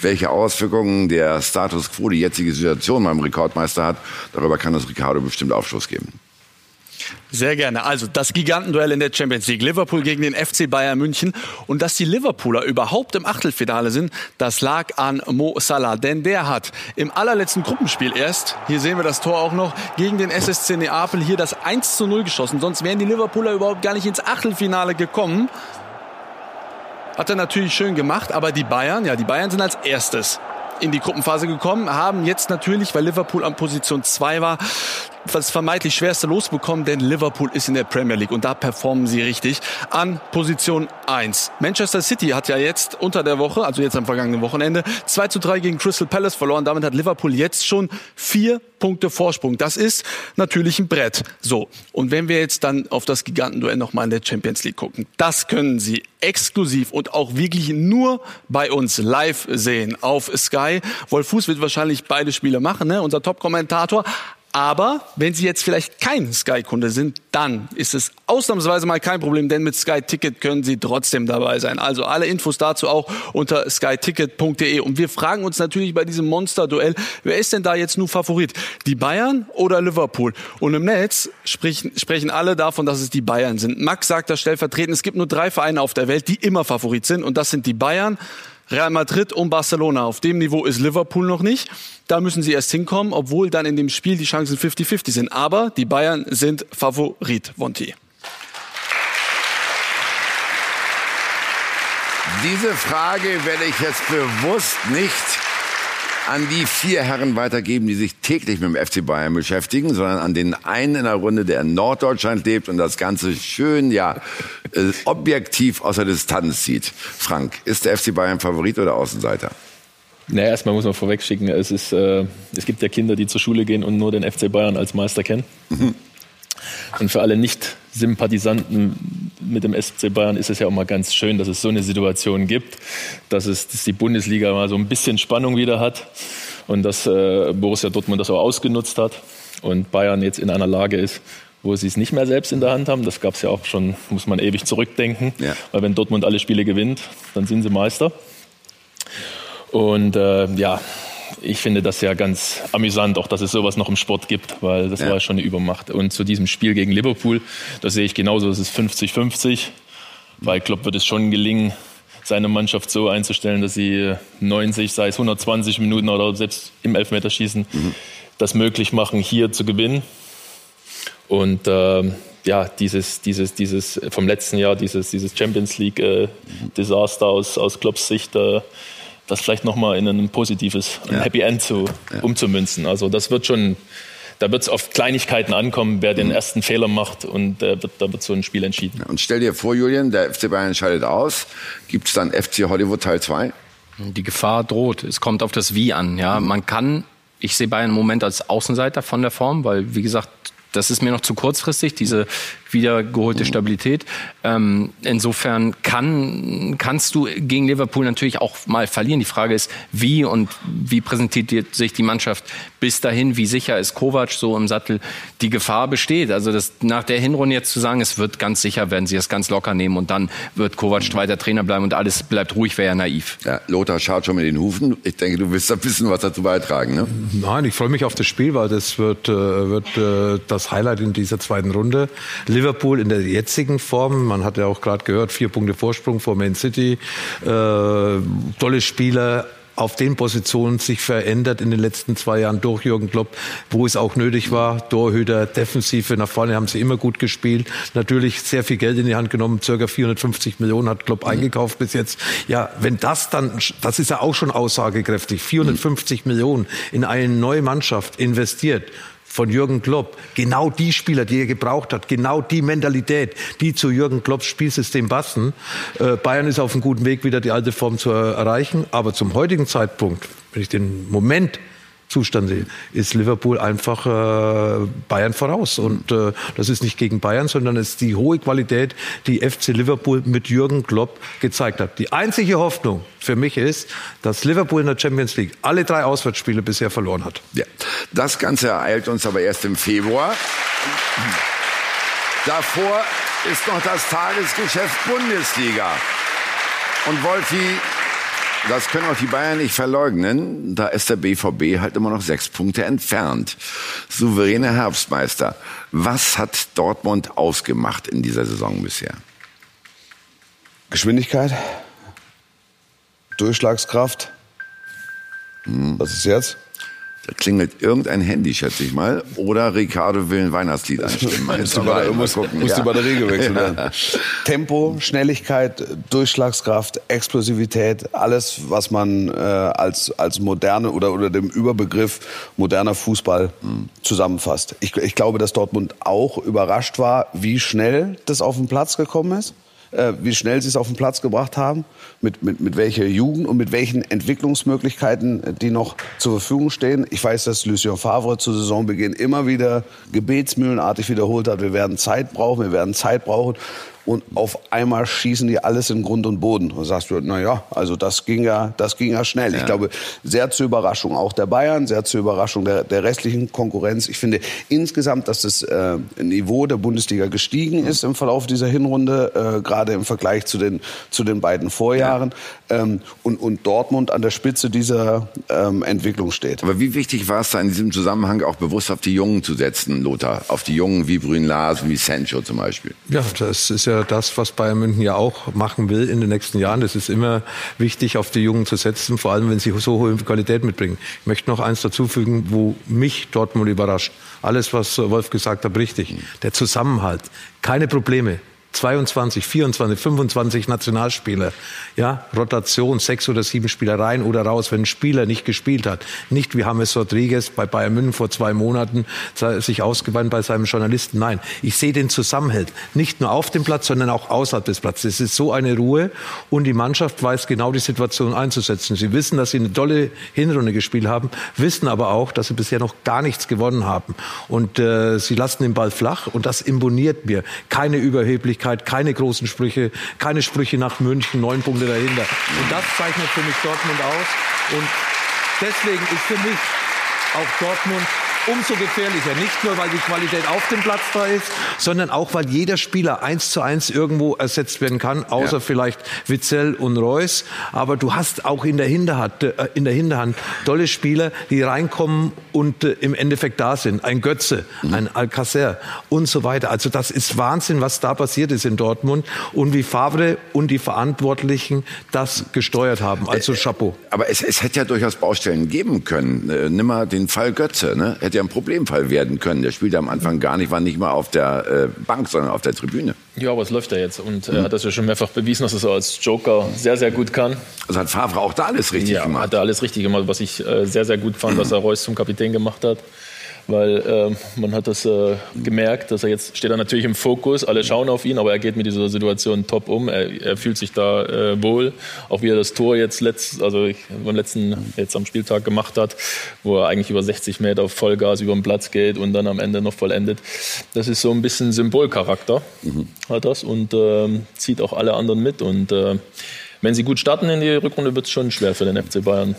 Welche Auswirkungen der Status quo, die jetzige Situation beim Rekordmeister hat, darüber kann das Ricardo bestimmt Aufschluss geben. Sehr gerne. Also das Gigantenduell in der Champions League. Liverpool gegen den FC Bayern München. Und dass die Liverpooler überhaupt im Achtelfinale sind, das lag an Mo Salah. Denn der hat im allerletzten Gruppenspiel erst, hier sehen wir das Tor auch noch, gegen den SSC Neapel hier das 1 zu 0 geschossen. Sonst wären die Liverpooler überhaupt gar nicht ins Achtelfinale gekommen. Hat er natürlich schön gemacht, aber die Bayern, ja, die Bayern sind als erstes in die Gruppenphase gekommen, haben jetzt natürlich, weil Liverpool an Position 2 war, das vermeintlich schwerste losbekommen, denn Liverpool ist in der Premier League und da performen sie richtig an Position 1. Manchester City hat ja jetzt unter der Woche, also jetzt am vergangenen Wochenende, 2 zu 3 gegen Crystal Palace verloren. Damit hat Liverpool jetzt schon vier Punkte Vorsprung. Das ist natürlich ein Brett. So. Und wenn wir jetzt dann auf das Gigantenduell nochmal in der Champions League gucken, das können Sie exklusiv und auch wirklich nur bei uns live sehen auf Sky. Wolf Fuß wird wahrscheinlich beide Spiele machen, ne? unser Top-Kommentator. Aber wenn Sie jetzt vielleicht kein Sky-Kunde sind, dann ist es ausnahmsweise mal kein Problem, denn mit Sky Ticket können Sie trotzdem dabei sein. Also alle Infos dazu auch unter skyticket.de. Und wir fragen uns natürlich bei diesem Monster-Duell, wer ist denn da jetzt nur Favorit? Die Bayern oder Liverpool? Und im Netz sprechen, sprechen alle davon, dass es die Bayern sind. Max sagt das stellvertretend, es gibt nur drei Vereine auf der Welt, die immer Favorit sind. Und das sind die Bayern, Real Madrid und Barcelona. Auf dem Niveau ist Liverpool noch nicht. Da müssen sie erst hinkommen, obwohl dann in dem Spiel die Chancen 50-50 sind. Aber die Bayern sind Favorit, Vonti. Diese Frage werde ich jetzt bewusst nicht an die vier Herren weitergeben, die sich täglich mit dem FC Bayern beschäftigen, sondern an den einen in der Runde, der in Norddeutschland lebt und das Ganze schön, ja, äh, objektiv aus der Distanz sieht. Frank, ist der FC Bayern Favorit oder Außenseiter? Naja, erstmal muss man vorwegschicken, es, ist, äh, es gibt ja Kinder, die zur Schule gehen und nur den FC Bayern als Meister kennen. Und für alle Nicht-Sympathisanten mit dem FC Bayern ist es ja auch mal ganz schön, dass es so eine Situation gibt, dass, es, dass die Bundesliga mal so ein bisschen Spannung wieder hat und dass äh, Borussia Dortmund das auch ausgenutzt hat und Bayern jetzt in einer Lage ist, wo sie es nicht mehr selbst in der Hand haben. Das gab es ja auch schon, muss man ewig zurückdenken. Weil wenn Dortmund alle Spiele gewinnt, dann sind sie Meister. Und äh, ja, ich finde das ja ganz amüsant, auch dass es sowas noch im Sport gibt, weil das Ja. war schon eine Übermacht. Und zu diesem Spiel gegen Liverpool, das sehe ich genauso, es ist 50-50, weil Klopp wird es schon gelingen, seine Mannschaft so einzustellen, dass sie 90, sei es 120 Minuten oder selbst im Elfmeterschießen das möglich machen, hier zu gewinnen. Und ähm, ja, dieses, dieses, dieses vom letzten Jahr, dieses, dieses Champions League äh, Desaster aus, aus Klopps Sicht, äh, das vielleicht nochmal in ein positives, ein Ja. Happy End zu, umzumünzen. Also das wird schon, da wird es auf Kleinigkeiten ankommen, wer den ersten Fehler macht und äh, wird, da wird so ein Spiel entschieden. Und stell dir vor, Julian, der FC Bayern scheidet aus. Gibt es dann FC Hollywood Teil 2? Die Gefahr droht. Es kommt auf das Wie an. Ja, man kann, ich sehe Bayern im Moment als Außenseiter von der Form, weil, wie gesagt, das ist mir noch zu kurzfristig, diese wiedergeholte Stabilität. Ähm, insofern kann, kannst du gegen Liverpool natürlich auch mal verlieren. Die Frage ist, wie und wie präsentiert sich die Mannschaft bis dahin? Wie sicher ist Kovac so im Sattel? Die Gefahr besteht. Also das, nach der Hinrunde jetzt zu sagen, es wird ganz sicher, werden sie es ganz locker nehmen und dann wird Kovac weiter Trainer bleiben und alles bleibt ruhig, wäre ja naiv. Ja, Lothar schaut schon mit den Hufen. Ich denke, du wirst da wissen, was dazu beitragen. Ne? Nein, ich freue mich auf das Spiel, weil das wird, äh, wird äh, das Highlight in dieser zweiten Runde. Liverpool in der jetzigen Form, man hat ja auch gerade gehört, vier Punkte Vorsprung vor Man City, äh, tolle Spieler, auf den Positionen sich verändert in den letzten zwei Jahren durch Jürgen Klopp, wo es auch nötig war. Torhüter, Defensive, nach vorne haben sie immer gut gespielt. Natürlich sehr viel Geld in die Hand genommen, circa 450 Millionen hat Klopp eingekauft bis jetzt. Ja, wenn das dann, das ist ja auch schon aussagekräftig, 450 Millionen in eine neue Mannschaft investiert von Jürgen Klopp, genau die Spieler, die er gebraucht hat, genau die Mentalität, die zu Jürgen Klopps Spielsystem passen. Äh, Bayern ist auf einem guten Weg, wieder die alte Form zu erreichen. Aber zum heutigen Zeitpunkt, wenn ich den Moment Zustand sehe, ist Liverpool einfach äh, Bayern voraus. Und äh, das ist nicht gegen Bayern, sondern es ist die hohe Qualität, die FC Liverpool mit Jürgen Klopp gezeigt hat. Die einzige Hoffnung für mich ist, dass Liverpool in der Champions League alle drei Auswärtsspiele bisher verloren hat. Ja. Das Ganze ereilt uns aber erst im Februar. Davor ist noch das Tagesgeschäft Bundesliga. Und Wolfi, das können auch die Bayern nicht verleugnen. Da ist der BVB halt immer noch sechs Punkte entfernt. Souveräne Herbstmeister. Was hat Dortmund ausgemacht in dieser Saison bisher? Geschwindigkeit, Durchschlagskraft. Was ist jetzt? Da klingelt irgendein Handy, schätze ich mal. Oder Ricardo will ein Weihnachtslied anstimmen. <laughs> Muss die, Batterie, muss, muss die Batterie gewechselt werden. Tempo, Schnelligkeit, Durchschlagskraft, Explosivität, alles, was man äh, als, als moderne oder unter dem Überbegriff moderner Fußball zusammenfasst. Ich, ich glaube, dass Dortmund auch überrascht war, wie schnell das auf den Platz gekommen ist äh, wie schnell sie es auf den Platz gebracht haben, mit, mit, mit welcher Jugend und mit welchen Entwicklungsmöglichkeiten, äh, die noch zur Verfügung stehen. Ich weiß, dass Lucien Favre zu Saisonbeginn immer wieder gebetsmühlenartig wiederholt hat, wir werden Zeit brauchen, wir werden Zeit brauchen. Und auf einmal schießen die alles in Grund und Boden. Und sagst du, na ja, also das ging ja, das ging ja schnell. Ich glaube, sehr zur Überraschung auch der Bayern, sehr zur Überraschung der, der restlichen Konkurrenz. Ich finde insgesamt, dass das äh, Niveau der Bundesliga gestiegen ist im Verlauf dieser Hinrunde, äh, gerade im Vergleich zu den, zu den beiden Vorjahren. Ähm, und, und Dortmund an der Spitze dieser ähm, Entwicklung steht. Aber wie wichtig war es da in diesem Zusammenhang auch bewusst auf die Jungen zu setzen, Lothar? Auf die Jungen wie Brün Lars, wie Sancho zum Beispiel? Ja, das ist ja das, was Bayern München ja auch machen will in den nächsten Jahren. Es ist immer wichtig, auf die Jungen zu setzen, vor allem wenn sie so hohe Qualität mitbringen. Ich möchte noch eins dazufügen, wo mich Dortmund überrascht. Alles, was Wolf gesagt hat, richtig. Der Zusammenhalt. Keine Probleme. 22, 24, 25 Nationalspieler. Ja, Rotation, sechs oder sieben Spieler rein oder raus, wenn ein Spieler nicht gespielt hat. Nicht wie James Rodriguez bei Bayern München vor zwei Monaten sich ausgewandt bei seinem Journalisten. Nein, ich sehe den Zusammenhalt. Nicht nur auf dem Platz, sondern auch außerhalb des Platzes. Es ist so eine Ruhe und die Mannschaft weiß genau die Situation einzusetzen. Sie wissen, dass sie eine tolle Hinrunde gespielt haben, wissen aber auch, dass sie bisher noch gar nichts gewonnen haben. Und äh, sie lassen den Ball flach und das imponiert mir. Keine Überheblichkeit, keine großen Sprüche, keine Sprüche nach München, neun Punkte dahinter. Und das zeichnet für mich Dortmund aus. Und deswegen ist für mich auch Dortmund umso gefährlicher. Nicht nur, weil die Qualität auf dem Platz da ist, sondern auch, weil jeder Spieler eins zu eins irgendwo ersetzt werden kann, außer Ja. vielleicht Witzel und Reus. Aber du hast auch in der Hinterhand, äh, in der Hinterhand tolle Spieler, die reinkommen und äh, im Endeffekt da sind. Ein Götze, ein Alcacer und so weiter. Also das ist Wahnsinn, was da passiert ist in Dortmund und wie Favre und die Verantwortlichen das gesteuert haben. Also Chapeau. Aber es, es hätte ja durchaus Baustellen geben können. Äh, nimm mal den Fall Götze. Ne? Hätte ja ein Problemfall werden können. Der spielte am Anfang gar nicht, war nicht mal auf der äh, Bank, sondern auf der Tribüne. Ja, aber es läuft ja jetzt und er hat das ja schon mehrfach bewiesen, dass er so als Joker sehr, sehr gut kann. Also hat Favre auch da alles richtig ja, gemacht. hat er alles richtig gemacht, was ich äh, sehr, sehr gut fand, dass <clears throat> er Reus zum Kapitän gemacht hat. Weil äh, man hat das äh, gemerkt, dass er jetzt steht er natürlich im Fokus, alle schauen auf ihn, aber er geht mit dieser Situation top um, er, er fühlt sich da äh, wohl, auch wie er das Tor jetzt letzt, also ich, beim letzten jetzt am Spieltag gemacht hat, wo er eigentlich über 60 Meter auf Vollgas über den Platz geht und dann am Ende noch vollendet. Das ist so ein bisschen Symbolcharakter Mhm. hat das und ähm, zieht auch alle anderen mit und äh, wenn sie gut starten in die Rückrunde, wird es schon schwer für den FC Bayern.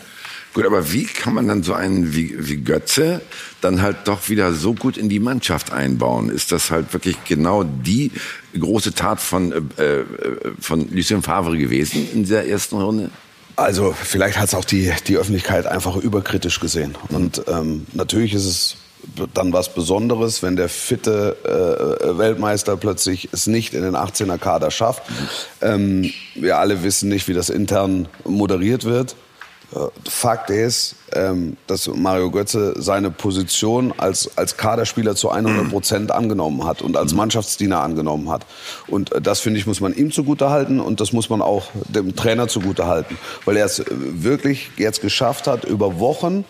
Gut, aber wie kann man dann so einen wie, wie Götze dann halt doch wieder so gut in die Mannschaft einbauen? Ist das halt wirklich genau die große Tat von, äh, äh, von Lucien Favre gewesen in dieser ersten Runde? Also vielleicht hat es auch die, die Öffentlichkeit einfach überkritisch gesehen. Und ähm, natürlich ist es dann was Besonderes, wenn der fitte äh, Weltmeister plötzlich es nicht in den 18er Kader schafft. Ähm, wir alle wissen nicht, wie das intern moderiert wird. Äh, Fakt ist, ähm, dass Mario Götze seine Position als, als Kaderspieler zu 100 Prozent angenommen hat und als Mannschaftsdiener angenommen hat. Und äh, das, finde ich, muss man ihm zugutehalten und das muss man auch dem Trainer zugutehalten. Weil er es äh, wirklich jetzt geschafft hat, über Wochen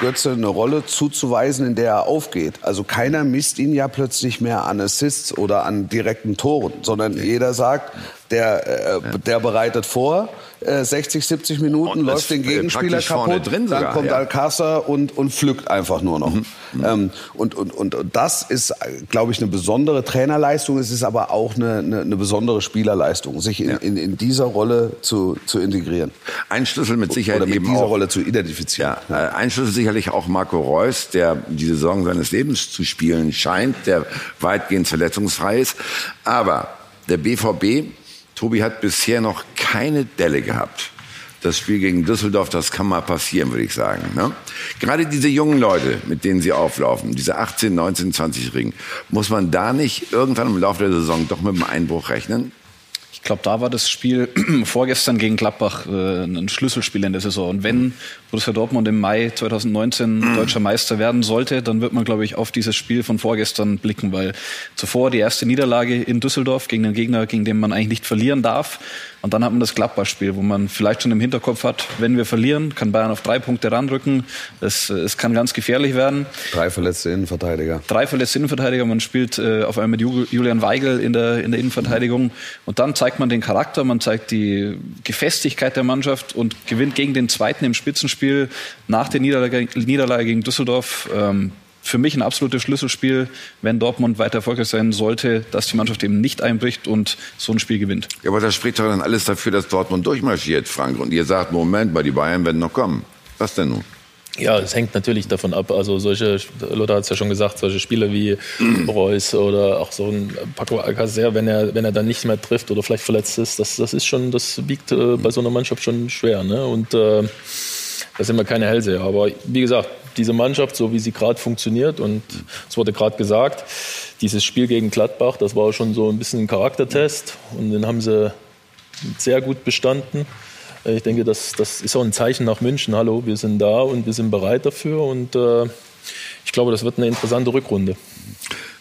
Götze eine Rolle zuzuweisen, in der er aufgeht. Also keiner misst ihn ja plötzlich mehr an Assists oder an direkten Toren, sondern jeder sagt, der, äh, der bereitet vor, äh, 60, 70 Minuten, Und läuft den äh, Gegenspieler kaputt, drin dann sogar, kommt ja. Alcázar und, und pflückt einfach nur noch. Ähm, und, und, und, und das ist, glaube ich, eine besondere Trainerleistung. Es ist aber auch eine, eine, eine besondere Spielerleistung, sich in, in, in dieser Rolle zu, zu integrieren. Ein Schlüssel mit Sicherheit Oder mit eben dieser auch, Rolle zu identifizieren. Ja, äh, ein Schlüssel sicherlich auch Marco Reus, der die Saison seines Lebens zu spielen scheint, der weitgehend verletzungsfrei ist. Aber der BVB, Tobi hat bisher noch keine Delle gehabt. Das Spiel gegen Düsseldorf, das kann mal passieren, würde ich sagen. Ne? Gerade diese jungen Leute, mit denen sie auflaufen, diese 18, 19, 20-Jährigen, muss man da nicht irgendwann im Laufe der Saison doch mit einem Einbruch rechnen? Ich glaube, da war das Spiel <clears throat> vorgestern gegen Gladbach äh, ein Schlüsselspiel in der Saison. Und wenn Borussia Dortmund im Mai 2019 deutscher Meister werden sollte, dann wird man, glaube ich, auf dieses Spiel von vorgestern blicken, weil zuvor die erste Niederlage in Düsseldorf gegen den Gegner, gegen den man eigentlich nicht verlieren darf. Und dann hat man das Gladbach-Spiel, wo man vielleicht schon im Hinterkopf hat, wenn wir verlieren, kann Bayern auf drei Punkte ranrücken. Es, es kann ganz gefährlich werden. Drei verletzte Innenverteidiger. Drei verletzte Innenverteidiger. Man spielt äh, auf einmal mit Ju- Julian Weigel in der, in der Innenverteidigung. Und dann zeigt man den Charakter, man zeigt die Gefestigkeit der Mannschaft und gewinnt gegen den Zweiten im Spitzenspiel nach der Niederlage, Niederlage gegen Düsseldorf. Ähm, für mich ein absolutes Schlüsselspiel, wenn Dortmund weiter erfolgreich sein sollte, dass die Mannschaft eben nicht einbricht und so ein Spiel gewinnt. Ja, aber das spricht doch dann alles dafür, dass Dortmund durchmarschiert, Frank. Und ihr sagt, Moment mal, die Bayern werden noch kommen. Was denn nun? Ja, es hängt natürlich davon ab. Also solche, Lothar hat es ja schon gesagt, solche Spieler wie Reus oder auch so ein Paco Alcacer, wenn er, wenn er dann nicht mehr trifft oder vielleicht verletzt ist, das, das ist schon, das wiegt äh, bei so einer Mannschaft schon schwer. Ne? Und äh, da sind wir keine Hellseher. Aber wie gesagt, diese Mannschaft, so wie sie gerade funktioniert, und es wurde gerade gesagt, dieses Spiel gegen Gladbach, das war schon so ein bisschen ein Charaktertest und den haben sie sehr gut bestanden. Äh, Ich denke, das, das ist auch ein Zeichen nach München. Hallo, wir sind da und wir sind bereit dafür. Und äh, ich glaube, das wird eine interessante Rückrunde.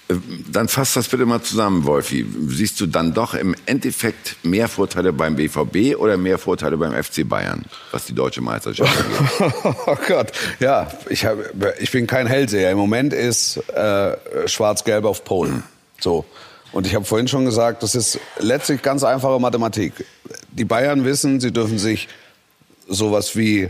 Äh, Dann fass das bitte mal zusammen, Wolfi. Siehst du dann doch im Endeffekt mehr Vorteile beim BVB oder mehr Vorteile beim FC Bayern, was die deutsche Meisterschaft <laughs> angeht? Oh Gott, ja, ich, hab, ich bin kein Hellseher. Im Moment ist äh, Schwarz-Gelb auf Polen. So. Und ich habe vorhin schon gesagt, das ist letztlich ganz einfache Mathematik. Die Bayern wissen, sie dürfen sich sowas wie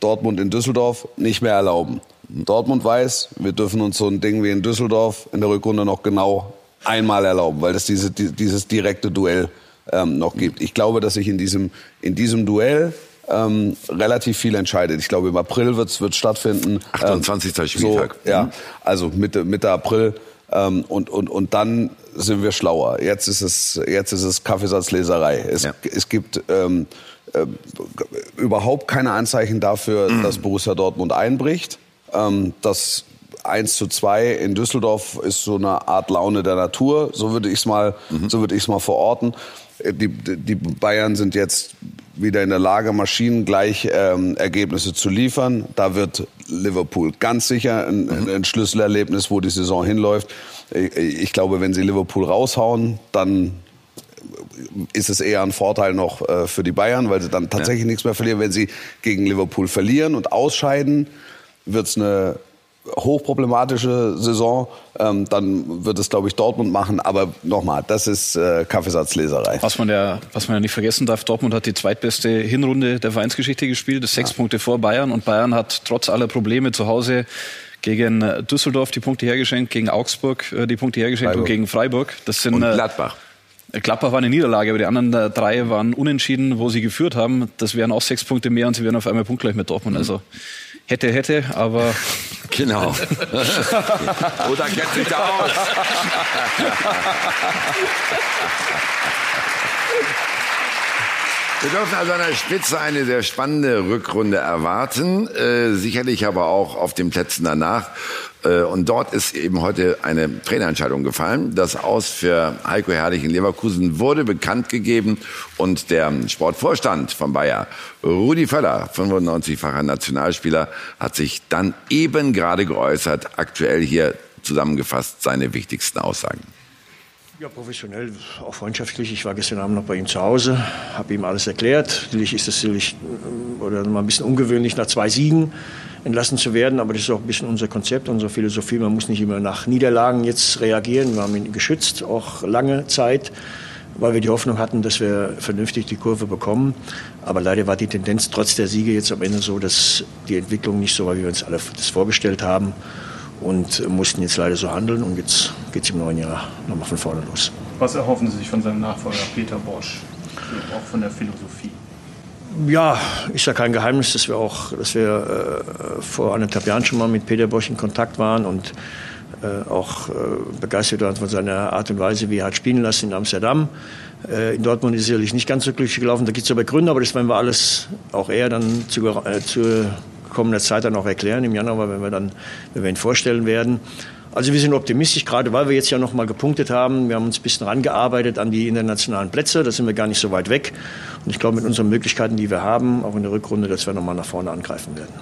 Dortmund in Düsseldorf nicht mehr erlauben. Dortmund weiß, wir dürfen uns so ein Ding wie in Düsseldorf in der Rückrunde noch genau einmal erlauben, weil es diese, die, dieses direkte Duell ähm, noch gibt. Ich glaube, dass sich in diesem, in diesem Duell ähm, relativ viel entscheidet. Ich glaube, im April wird es stattfinden. 28. Ähm, Spieltag. So, ja, Mhm. also Mitte, Mitte April. Ähm, und, und, und dann sind wir schlauer. Jetzt ist es, jetzt ist es Kaffeesatzleserei. Es, es gibt ähm, äh, überhaupt keine Anzeichen dafür, dass Borussia Dortmund einbricht. Ähm, das 1 zu 2 in Düsseldorf ist so eine Art Laune der Natur. So würde ich es mal, so würde ich es mal verorten. Äh, Die, die Bayern sind jetzt wieder in der Lage, maschinengleich ähm, Ergebnisse zu liefern. Da wird Liverpool ganz sicher ein, ein Schlüsselerlebnis, wo die Saison hinläuft. Ich, ich glaube, wenn sie Liverpool raushauen, dann ist es eher ein Vorteil noch äh, für die Bayern, weil sie dann tatsächlich nichts mehr verlieren. Wenn sie gegen Liverpool verlieren und ausscheiden, wird es eine hochproblematische Saison, ähm, dann wird es, glaube ich, Dortmund machen. Aber nochmal, das ist äh, Kaffeesatzleserei. Was man, ja, was man ja nicht vergessen darf, Dortmund hat die zweitbeste Hinrunde der Vereinsgeschichte gespielt, das sechs ja. Punkte vor Bayern. Und Bayern hat trotz aller Probleme zu Hause gegen äh, Düsseldorf die Punkte hergeschenkt, gegen Augsburg äh, die Punkte hergeschenkt Freiburg. und gegen Freiburg. Das sind, und äh, Gladbach. Gladbach war eine Niederlage, aber die anderen drei waren unentschieden, wo sie geführt haben. Das wären auch sechs Punkte mehr und sie wären auf einmal punktgleich mit Dortmund. Also hätte, hätte, aber. <laughs> Genau. <laughs> Oder kennt sich da aus. <laughs> Wir dürfen also an der Spitze eine sehr spannende Rückrunde erwarten, äh, sicherlich aber auch auf den Plätzen danach. Äh, und dort ist eben heute eine Trainerentscheidung gefallen. Das Aus für Heiko Herrlich in Leverkusen wurde bekannt gegeben und der Sportvorstand von Bayer, Rudi Völler, 95-facher Nationalspieler, hat sich dann eben gerade geäußert. Aktuell hier zusammengefasst seine wichtigsten Aussagen. Ja, professionell, auch freundschaftlich. Ich war gestern Abend noch bei ihm zu Hause, habe ihm alles erklärt. Natürlich ist es natürlich äh, oder mal ein bisschen ungewöhnlich, nach zwei Siegen entlassen zu werden, aber das ist auch ein bisschen unser Konzept, unsere Philosophie. Man muss nicht immer nach Niederlagen jetzt reagieren. Wir haben ihn geschützt, auch lange Zeit, weil wir die Hoffnung hatten, dass wir vernünftig die Kurve bekommen. Aber leider war die Tendenz trotz der Siege jetzt am Ende so, dass die Entwicklung nicht so war, wie wir uns alle das vorgestellt haben und mussten jetzt leider so handeln und jetzt geht es im neuen Jahr nochmal von vorne los. Was erhoffen Sie sich von seinem Nachfolger Peter Bosch, auch von der Philosophie? Ja, ist ja kein Geheimnis, dass wir auch, dass wir äh, vor anderthalb Jahren schon mal mit Peter Bosch in Kontakt waren und äh, auch äh, begeistert waren von seiner Art und Weise, wie er hat spielen lassen in Amsterdam. Äh, in Dortmund ist es sicherlich nicht ganz so glücklich gelaufen. Da gibt es aber Gründe, aber das werden wir alles, auch er dann zu, äh, zu kommender Zeit dann auch erklären im Januar, wenn wir dann, wenn wir ihn vorstellen werden. Also wir sind optimistisch, gerade weil wir jetzt ja noch mal gepunktet haben. Wir haben uns ein bisschen rangearbeitet an die internationalen Plätze. Da sind wir gar nicht so weit weg. Und ich glaube, mit unseren Möglichkeiten, die wir haben, auch in der Rückrunde, dass wir noch mal nach vorne angreifen werden.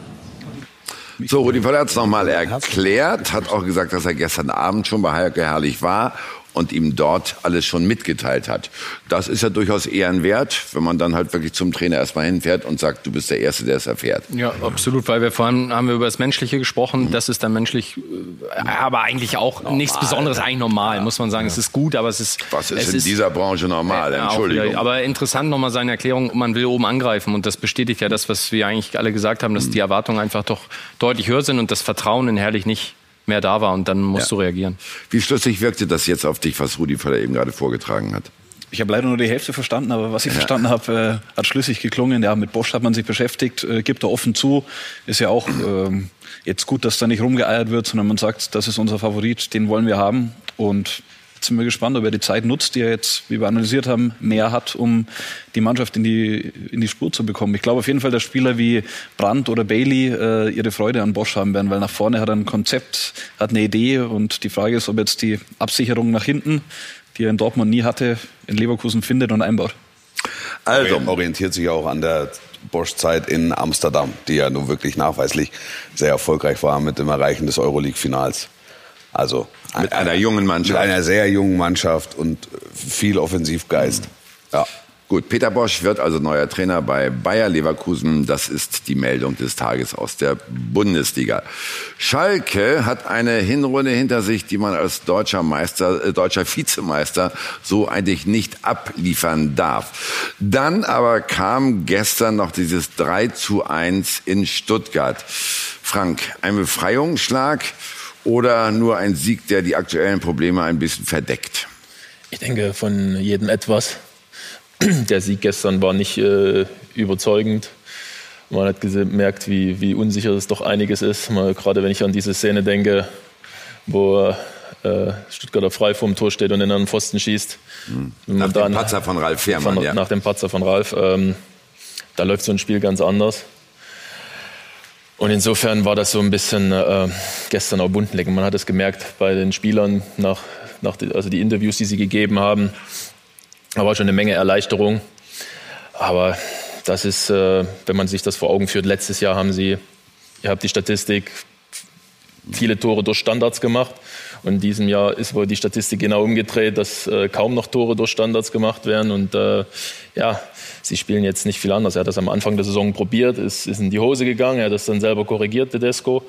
So, Rudi Völler hat es nochmal erklärt, hat auch gesagt, dass er gestern Abend schon bei Heike Herrlich war und ihm dort alles schon mitgeteilt hat. Das ist ja durchaus ehrenwert, wenn man dann halt wirklich zum Trainer erstmal hinfährt und sagt, du bist der Erste, der es erfährt. Ja, absolut, weil wir vorhin haben wir über das Menschliche gesprochen. Mhm. Das ist dann menschlich, äh, aber eigentlich auch normal, nichts Besonderes, eigentlich normal, ja. muss man sagen. Ja. Es ist gut, aber es ist. Was ist in ist, dieser Branche normal? Entschuldigung. Wieder, aber interessant nochmal seine Erklärung, man will oben angreifen und das bestätigt ja das, was wir eigentlich alle gesagt haben, dass mhm. die Erwartungen einfach doch deutlich höher sind und das Vertrauen in Herrlich nicht mehr da war und dann musst ja. du reagieren. Wie schlüssig wirkte das jetzt auf dich, was Rudi Völler eben gerade vorgetragen hat? Ich habe leider nur die Hälfte verstanden, aber was ich ja. verstanden habe, äh, hat schlüssig geklungen. Ja, mit Bosch hat man sich beschäftigt, äh, gibt er offen zu. Ist ja auch äh, jetzt gut, dass da nicht rumgeeiert wird, sondern man sagt, das ist unser Favorit, den wollen wir haben. Und Jetzt sind wir gespannt, ob er die Zeit nutzt, die er jetzt, wie wir analysiert haben, mehr hat, um die Mannschaft in die, in die Spur zu bekommen. Ich glaube auf jeden Fall, dass Spieler wie Brandt oder Bailey äh, ihre Freude an Bosch haben werden, weil nach vorne hat er ein Konzept, hat eine Idee und die Frage ist, ob jetzt die Absicherung nach hinten, die er in Dortmund nie hatte, in Leverkusen findet und einbaut. Also orientiert sich auch an der Bosch-Zeit in Amsterdam, die ja nun wirklich nachweislich sehr erfolgreich war mit dem Erreichen des Euroleague-Finals. Also mit einer jungen Mannschaft. Mit einer sehr jungen Mannschaft und viel Offensivgeist. Mhm. Ja. Gut, Peter Bosch wird also neuer Trainer bei Bayer Leverkusen. Das ist die Meldung des Tages aus der Bundesliga. Schalke hat eine Hinrunde hinter sich, die man als deutscher Meister, äh, deutscher Vizemeister so eigentlich nicht abliefern darf. Dann aber kam gestern noch dieses 3 zu 1 in Stuttgart. Frank, ein Befreiungsschlag oder nur ein Sieg, der die aktuellen Probleme ein bisschen verdeckt? Ich denke, von jedem etwas. Der Sieg gestern war nicht äh, überzeugend. Man hat gemerkt, wie, wie unsicher es doch einiges ist. Mal, gerade wenn ich an diese Szene denke, wo äh, Stuttgarter frei vorm Tor steht und in einen Pfosten schießt. Mhm. Nach dem Patzer von Ralf Fährmann, von, ja. Nach dem Patzer von Ralf. Ähm, da läuft so ein Spiel ganz anders. Und insofern war das so ein bisschen äh, gestern auch Bundenlecken. Man hat es gemerkt bei den Spielern, nach, nach die, also die Interviews, die sie gegeben haben. Da war schon eine Menge Erleichterung. Aber das ist, äh, wenn man sich das vor Augen führt, letztes Jahr haben sie, ihr habt die Statistik, viele Tore durch Standards gemacht. Und in diesem Jahr ist wohl die Statistik genau umgedreht, dass äh, kaum noch Tore durch Standards gemacht werden. Und äh, ja, sie spielen jetzt nicht viel anders. Er hat das am Anfang der Saison probiert, ist, ist in die Hose gegangen, er hat das dann selber korrigiert, Tedesco.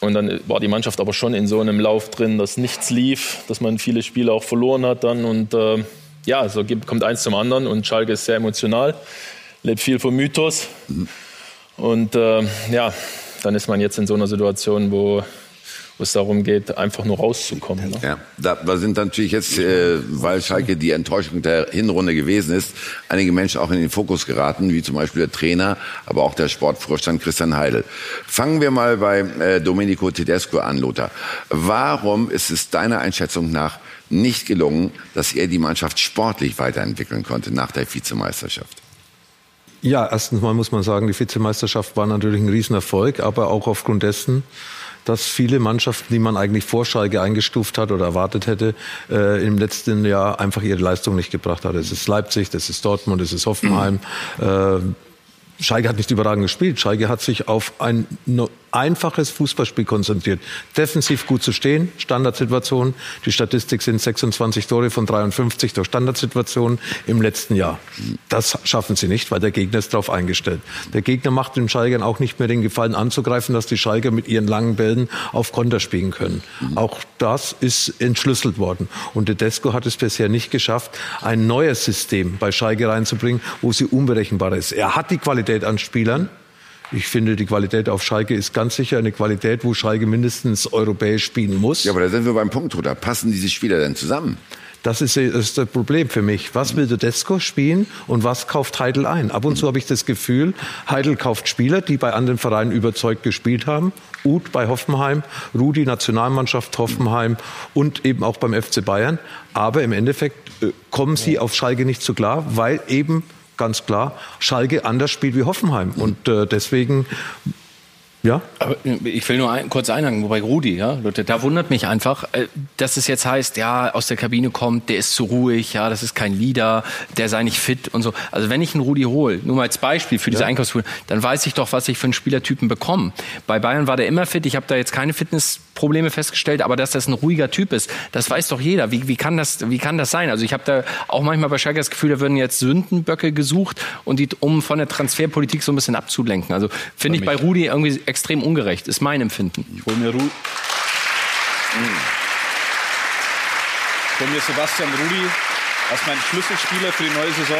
und dann war die Mannschaft aber schon in so einem Lauf drin, dass nichts lief, dass man viele Spiele auch verloren hat dann. Und äh, ja, so kommt eins zum anderen. Und Schalke ist sehr emotional, lebt viel vom Mythos. Und äh, ja, dann ist man jetzt in so einer Situation, wo wo es darum geht, einfach nur rauszukommen. Ne? Ja, da sind natürlich jetzt, äh, weil Schalke die Enttäuschung der Hinrunde gewesen ist, einige Menschen auch in den Fokus geraten, wie zum Beispiel der Trainer, aber auch der Sportvorstand Christian Heidel. Fangen wir mal bei äh, Domenico Tedesco an, Lothar. Warum ist es deiner Einschätzung nach nicht gelungen, dass er die Mannschaft sportlich weiterentwickeln konnte nach der Vizemeisterschaft? Ja, erstens mal muss man sagen, die Vizemeisterschaft war natürlich ein Riesenerfolg, aber auch aufgrund dessen, dass viele Mannschaften, die man eigentlich vor Schalke eingestuft hat oder erwartet hätte, äh, im letzten Jahr einfach ihre Leistung nicht gebracht hat. Es ist Leipzig, das ist Dortmund, das ist Hoffenheim. <clears throat> Äh, Schalke hat nicht überragend gespielt. Schalke hat sich auf ein einfaches Fußballspiel konzentriert. Defensiv gut zu stehen, Standardsituationen. Die Statistik sind 26 Tore von 53 durch Standardsituationen im letzten Jahr. Das schaffen sie nicht, weil der Gegner ist darauf eingestellt. Der Gegner macht den Schalkern auch nicht mehr den Gefallen anzugreifen, dass die Schalker mit ihren langen Bällen auf Konter spielen können. Auch das ist entschlüsselt worden. Und Tedesco hat es bisher nicht geschafft, ein neues System bei Schalke reinzubringen, wo sie unberechenbar ist. Er hat die Qualität an Spielern, ich finde, die Qualität auf Schalke ist ganz sicher eine Qualität, wo Schalke mindestens europäisch spielen muss. Ja, aber da sind wir beim Punkt, oder? Passen diese Spieler denn zusammen? Das ist, das ist das Problem für mich. Was will Tedesco spielen und was kauft Heidel ein? Ab und zu habe ich das Gefühl, Heidel kauft Spieler, die bei anderen Vereinen überzeugt gespielt haben. Uth bei Hoffenheim, Rudi Nationalmannschaft Hoffenheim und eben auch beim FC Bayern. Aber im Endeffekt äh, kommen sie auf Schalke nicht so klar, weil eben ganz klar Schalke anders spielt wie Hoffenheim. Und äh, deswegen ja. Aber ich will nur ein, kurz einhaken, bei Rudi, ja, Leute, da wundert mich einfach, äh, dass es jetzt heißt, ja, aus der Kabine kommt, der ist zu ruhig, ja, das ist kein Leader, der sei nicht fit und so. Also wenn ich einen Rudi hole, nur mal als Beispiel für diese ja. Einkaufsschule, dann weiß ich doch, was ich für einen Spielertypen bekomme. Bei Bayern war der immer fit, ich habe da jetzt keine Fitnessprobleme festgestellt, aber dass das ein ruhiger Typ ist, das weiß doch jeder. Wie, wie, kann, das, wie kann das sein? Also ich habe da auch manchmal bei Schalke das Gefühl, da würden jetzt Sündenböcke gesucht, und die, um von der Transferpolitik so ein bisschen abzulenken. Also finde ich bei Rudi irgendwie extrem ungerecht, ist mein Empfinden. Ich hole mir, Ru hm. ich hol mir Sebastian Rudi als mein Schlüsselspieler für die neue Saison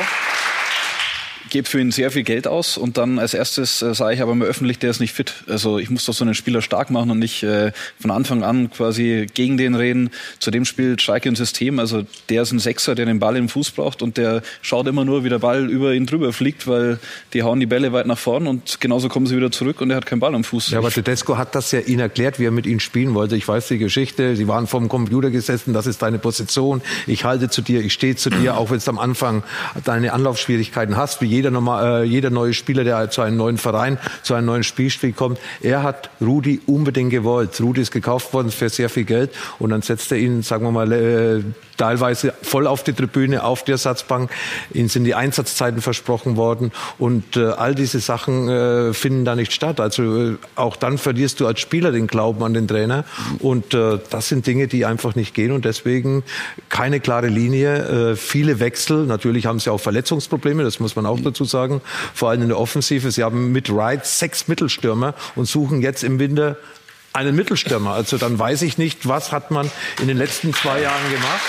gebe für ihn sehr viel Geld aus und dann als erstes äh, sage ich aber mal öffentlich, der ist nicht fit. Also ich muss doch so einen Spieler stark machen und nicht äh, von Anfang an quasi gegen den reden. Zudem spielt Schalke ein System, also der ist ein Sechser, der den Ball im Fuß braucht und der schaut immer nur, wie der Ball über ihn drüber fliegt, weil die hauen die Bälle weit nach vorn und genauso kommen sie wieder zurück und er hat keinen Ball am Fuß. Ja, aber Tedesco hat das ja Ihnen erklärt, wie er mit Ihnen spielen wollte. Ich weiß die Geschichte, Sie waren vom Computer gesessen, das ist deine Position, ich halte zu dir, ich stehe zu dir, auch wenn du am Anfang deine Anlaufschwierigkeiten hast, wie jeder normal, äh, jeder neue Spieler, der zu einem neuen Verein, zu einem neuen Spielstil kommt, er hat Rudi unbedingt gewollt. Rudi ist gekauft worden für sehr viel Geld und dann setzt er ihn, sagen wir mal, äh, teilweise voll auf die Tribüne, auf die Ersatzbank. Ihnen sind die Einsatzzeiten versprochen worden und äh, all diese Sachen äh, finden da nicht statt. Also äh, auch dann verlierst du als Spieler den Glauben an den Trainer und äh, das sind Dinge, die einfach nicht gehen und deswegen keine klare Linie, äh, viele Wechsel. Natürlich haben sie auch Verletzungsprobleme, das muss man auch dazu sagen, vor allem in der Offensive. Sie haben mit Wright sechs Mittelstürmer und suchen jetzt im Winter einen Mittelstürmer. Also dann weiß ich nicht, was hat man in den letzten zwei Jahren gemacht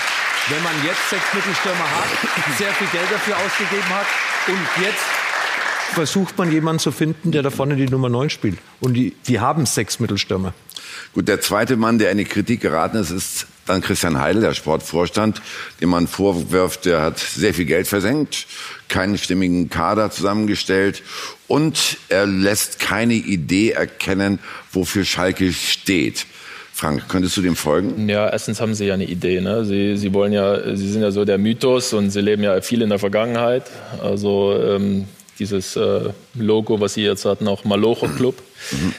wenn man jetzt sechs Mittelstürmer hat, sehr viel Geld dafür ausgegeben hat und jetzt versucht man jemanden zu finden, der da vorne die Nummer 9 spielt. Und die, die haben sechs Mittelstürmer. Gut, der zweite Mann, der in die Kritik geraten ist, ist dann Christian Heidel, der Sportvorstand, dem man vorwirft, der hat sehr viel Geld versenkt, keinen stimmigen Kader zusammengestellt und er lässt keine Idee erkennen, wofür Schalke steht. Frank, könntest du dem folgen? Ja, erstens haben sie ja eine Idee. Ne? Sie, sie wollen ja, sie sind ja so der Mythos und sie leben ja viel in der Vergangenheit. Also ähm, dieses äh, Logo, was sie jetzt hatten, auch Malocher Club.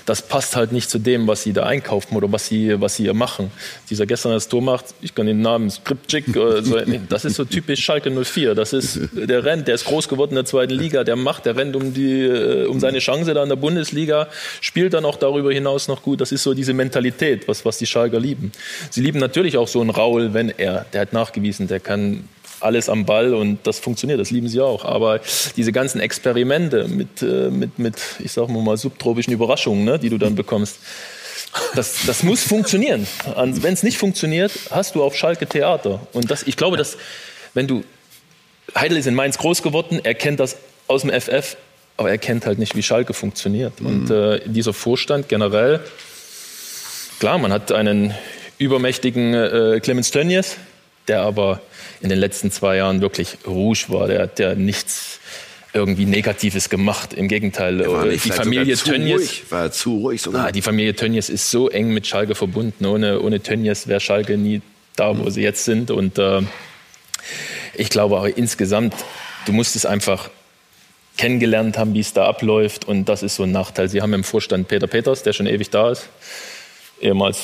Das passt halt nicht zu dem, was sie da einkaufen oder was sie, was sie hier machen. Dieser gestern das Tor macht, ich kann den Namen Skripczyk, äh, so, das ist so typisch Schalke 04. Das ist, der rennt, der ist groß geworden in der zweiten Liga, der macht, der rennt um, die, äh, um seine Chance da in der Bundesliga, spielt dann auch darüber hinaus noch gut. Das ist so diese Mentalität, was, was die Schalker lieben. Sie lieben natürlich auch so einen Raul, wenn er, der hat nachgewiesen, der kann alles am Ball und das funktioniert, das lieben sie auch. Aber diese ganzen Experimente mit, äh, mit, mit ich sag mal, subtropischen Überraschungen, ne, die du dann bekommst, Das, das muss funktionieren. Wenn es nicht funktioniert, hast du auf Schalke Theater. Und das, ich glaube, dass wenn du Heidel ist in Mainz groß geworden, er kennt das aus dem FF, aber er kennt halt nicht, wie Schalke funktioniert. Mhm. Und äh, dieser Vorstand generell, klar, man hat einen übermächtigen äh, Clemens Tönnies, der aber in den letzten zwei Jahren wirklich rouge war. Der hat ja nichts irgendwie Negatives gemacht. Im Gegenteil, äh, die Familie Tönnies war zu ruhig sogar. Ah, die Familie Tönnies ist so eng mit Schalke verbunden. Ohne, ohne Tönnies wäre Schalke nie da, wo mhm. sie jetzt sind. Und äh, ich glaube auch insgesamt, du musst es einfach kennengelernt haben, wie es da abläuft. Und das ist so ein Nachteil. Sie haben im Vorstand Peter Peters, der schon ewig da ist, ehemals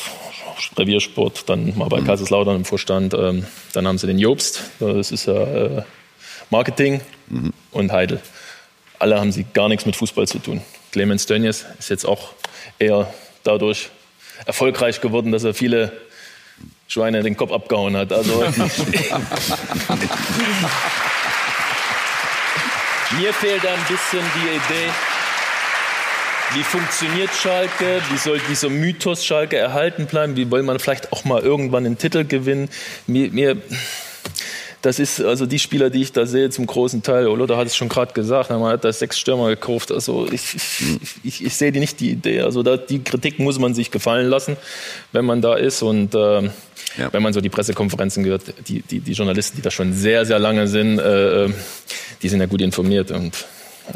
Reviersport, dann mal bei mhm. Kaiserslautern im Vorstand. Ähm, dann haben sie den Jobst, das ist ja äh, Marketing mhm. und Heidel. Alle haben sie gar nichts mit Fußball zu tun. Clemens Tönnies ist jetzt auch eher dadurch erfolgreich geworden, dass er viele Schweine den Kopf abgehauen hat. Also <laughs> <laughs> mir fehlt ein bisschen die Idee, wie funktioniert Schalke, wie soll dieser Mythos Schalke erhalten bleiben, wie will man vielleicht auch mal irgendwann einen Titel gewinnen. Mir, mir das ist also die Spieler, die ich da sehe, zum großen Teil. Oder hat es schon gerade gesagt, man hat da sechs Stürmer gekauft. Also ich, ich, ich, sehe die nicht die Idee. Also da, die Kritik muss man sich gefallen lassen, wenn man da ist. Und äh, ja. wenn man so die Pressekonferenzen gehört, die, die, die Journalisten, die da schon sehr, sehr lange sind, äh, äh die sind ja gut informiert. Und,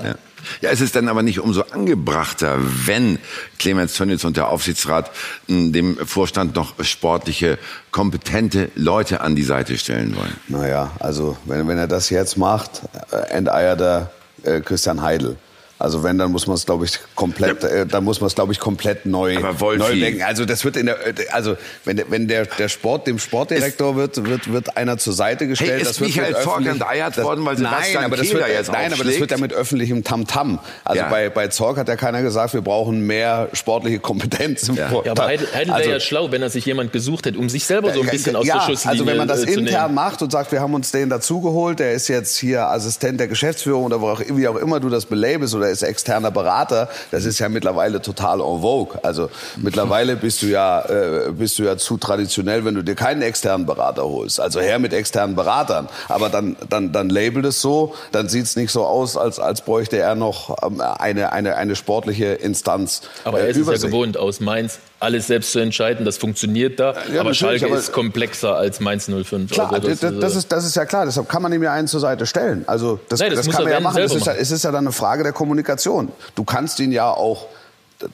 ja. Ja, es ist dann aber nicht umso angebrachter, wenn Clemens Tönnies und der Aufsichtsrat hm, dem Vorstand noch sportliche, kompetente Leute an die Seite stellen wollen. Naja, also wenn, wenn er das jetzt macht, äh, enteiert er äh, Christian Heidel. Also wenn, dann muss man es, glaube ich, komplett, ja. äh, dann muss man es, glaube ich, komplett neu, neu denken. Also das wird in der, also wenn, wenn der, der Sport dem Sportdirektor wird, wird, wird einer zur Seite gestellt. Hey, ist das wird Michael Zorc enteiert worden, weil Sebastian nein, aber das wird, jetzt Nein, aber das wird ja mit öffentlichem Tamtam. -Tam. Also ja. bei, bei Zorc hat ja keiner gesagt, wir brauchen mehr sportliche Kompetenz. Ja, ja aber Heidel, Heidel wäre also, ja schlau, wenn er sich jemand gesucht hätte, um sich selber so ein bisschen aus ja, der Schusslinie also wenn man das äh, intern macht und sagt, wir haben uns den dazugeholt, der ist jetzt hier Assistent der Geschäftsführung oder wie auch immer du das belabelst oder ist externer Berater das ist ja mittlerweile total en vogue. Also mittlerweile bist du ja, äh, bist du ja zu traditionell, wenn du dir keinen externen Berater holst. Also her mit externen Beratern. Aber dann, dann, dann labelt es so, dann sieht es nicht so aus, als, als bräuchte er noch ähm, eine, eine, eine sportliche Instanz. Aber er ist es ja gewohnt aus Mainz alles selbst zu entscheiden. Das funktioniert da. Ja, aber Schalke aber ist komplexer als Mainz 05. Klar, also das, das, das, ist, das ist ja klar. Deshalb kann man ihm ja einen zur Seite stellen. Also das, Nein, das, das kann man ja machen. Es ist ja, es ist ja dann eine Frage der Kommunikation. Du kannst ihn ja auch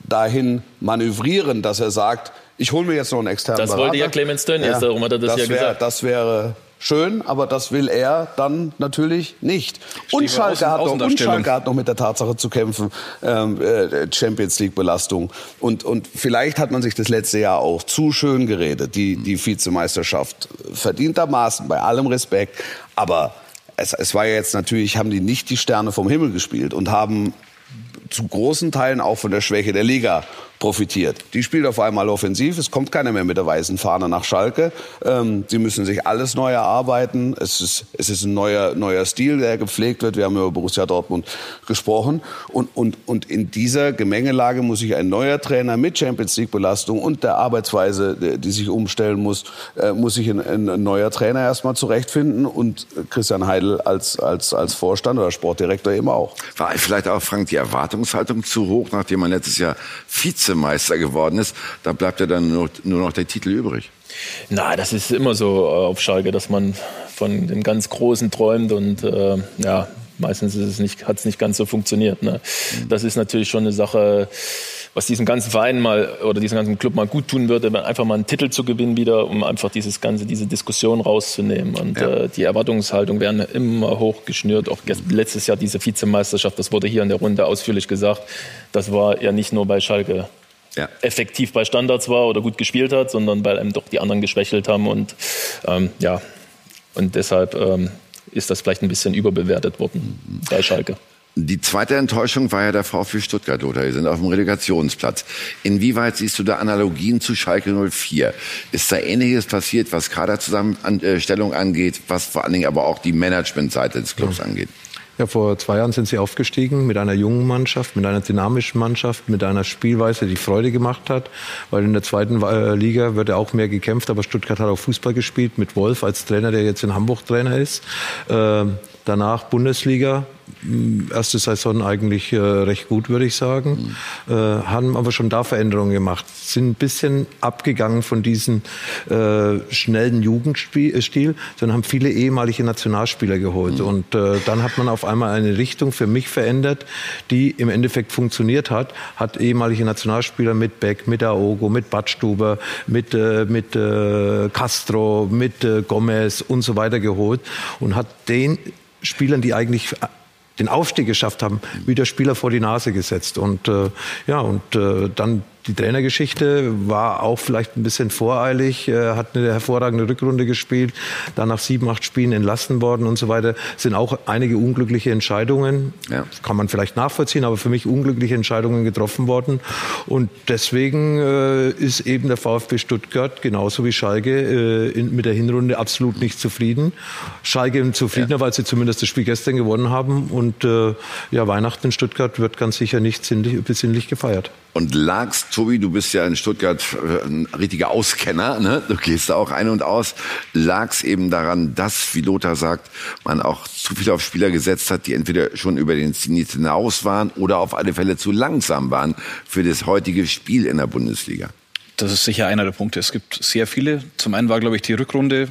dahin manövrieren, dass er sagt, ich hole mir jetzt noch einen externen das Berater. wollte ja Clemens Tönnies, ja, darum hat er das, das ja wär, gesagt. Das wäre schön, aber das will er dann natürlich nicht. Und Schalke, hat noch, und Schalke hat noch mit der Tatsache zu kämpfen, ähm, äh, Champions League Belastung. Und, und vielleicht hat man sich das letzte Jahr auch zu schön geredet, die, die Vizemeisterschaft verdientermaßen, bei allem Respekt. Aber es, es war ja jetzt natürlich, haben die nicht die Sterne vom Himmel gespielt und haben zu großen Teilen auch von der Schwäche der Liga profitiert. Die spielt auf einmal offensiv, es kommt keiner mehr mit der weißen Fahne nach Schalke. Ähm, sie müssen sich alles neu erarbeiten. Es ist, es ist ein neuer, neuer Stil, der gepflegt wird. Wir haben über Borussia Dortmund gesprochen. Und, und, und in dieser Gemengelage muss sich ein neuer Trainer mit Champions League Belastung und der Arbeitsweise, die sich umstellen muss, äh, muss sich ein, ein neuer Trainer erstmal zurechtfinden und Christian Heidel als, als, als Vorstand oder Sportdirektor eben auch. War vielleicht auch, Frank, die Erwartungshaltung zu hoch, nachdem man letztes Jahr Vize Vizemeister geworden ist, da bleibt ja dann nur, nur noch der Titel übrig. Na, das ist immer so äh, auf Schalke, dass man von den ganz Großen träumt und äh, ja, meistens ist es nicht, hat es nicht ganz so funktioniert. Ne? Mhm. Das ist natürlich schon eine Sache, was diesem ganzen Verein mal oder diesem ganzen Club mal gut tun würde, einfach mal einen Titel zu gewinnen wieder, um einfach dieses ganze, diese Diskussion rauszunehmen. Und ja. äh, die Erwartungshaltung werden immer hoch geschnürt. Auch letztes Jahr diese Vizemeisterschaft, das wurde hier in der Runde ausführlich gesagt, das war ja nicht nur bei Schalke ja. effektiv bei Standards war oder gut gespielt hat, sondern weil einem doch die anderen geschwächelt haben und ähm, ja und deshalb ähm, ist das vielleicht ein bisschen überbewertet worden bei Schalke. Die zweite Enttäuschung war ja der VfB Stuttgart, oder? Die sind auf dem Relegationsplatz. Inwieweit siehst du da Analogien zu Schalke 04? Ist da Ähnliches passiert, was Kaderzusammenstellung angeht, was vor allen Dingen aber auch die Managementseite des Clubs angeht? Ja, vor zwei Jahren sind sie aufgestiegen mit einer jungen Mannschaft, mit einer dynamischen Mannschaft, mit einer Spielweise, die Freude gemacht hat. Weil in der zweiten äh, Liga wird ja auch mehr gekämpft, aber Stuttgart hat auch Fußball gespielt mit Wolf als Trainer, der jetzt in Hamburg Trainer ist. Äh, danach Bundesliga, erste Saison eigentlich äh, recht gut, würde ich sagen. Mhm. Äh, haben aber schon da Veränderungen gemacht. Sind ein bisschen abgegangen von diesem äh, schnellen Jugendstil, sondern haben viele ehemalige Nationalspieler geholt. Mhm. Und äh, dann hat man auf einmal eine Richtung für mich verändert, die im Endeffekt funktioniert hat. Hat ehemalige Nationalspieler mit Beck, mit Aogo, mit Badstuber, mit, äh, mit äh, Castro, mit äh, Gomez und so weiter geholt und hat den Spielern, die eigentlich den Aufstieg geschafft haben, wieder Spieler vor die Nase gesetzt. Und äh, ja, und äh, dann die Trainergeschichte war auch vielleicht ein bisschen voreilig, äh, hat eine hervorragende Rückrunde gespielt, dann nach sieben, acht Spielen entlassen worden und so weiter. Sind auch einige unglückliche Entscheidungen, ja. kann man vielleicht nachvollziehen, aber für mich unglückliche Entscheidungen getroffen worden. Und deswegen äh, ist eben der VfB Stuttgart genauso wie Schalke äh, in, mit der Hinrunde absolut nicht zufrieden. Schalke zufriedener, ja. weil sie zumindest das Spiel gestern gewonnen haben. Und ja, Weihnachten in Stuttgart wird ganz sicher nicht sinnlich, besinnlich gefeiert. Und lagst, Tobi, du bist ja in Stuttgart äh, ein richtiger Auskenner, ne? du gehst da auch ein und aus, lag's eben daran, dass, wie Lothar sagt, man auch zu viel auf Spieler gesetzt hat, die entweder schon über den Zenit hinaus waren oder auf alle Fälle zu langsam waren für das heutige Spiel in der Bundesliga. Das ist sicher einer der Punkte. Es gibt sehr viele. Zum einen war, glaube ich, die Rückrunde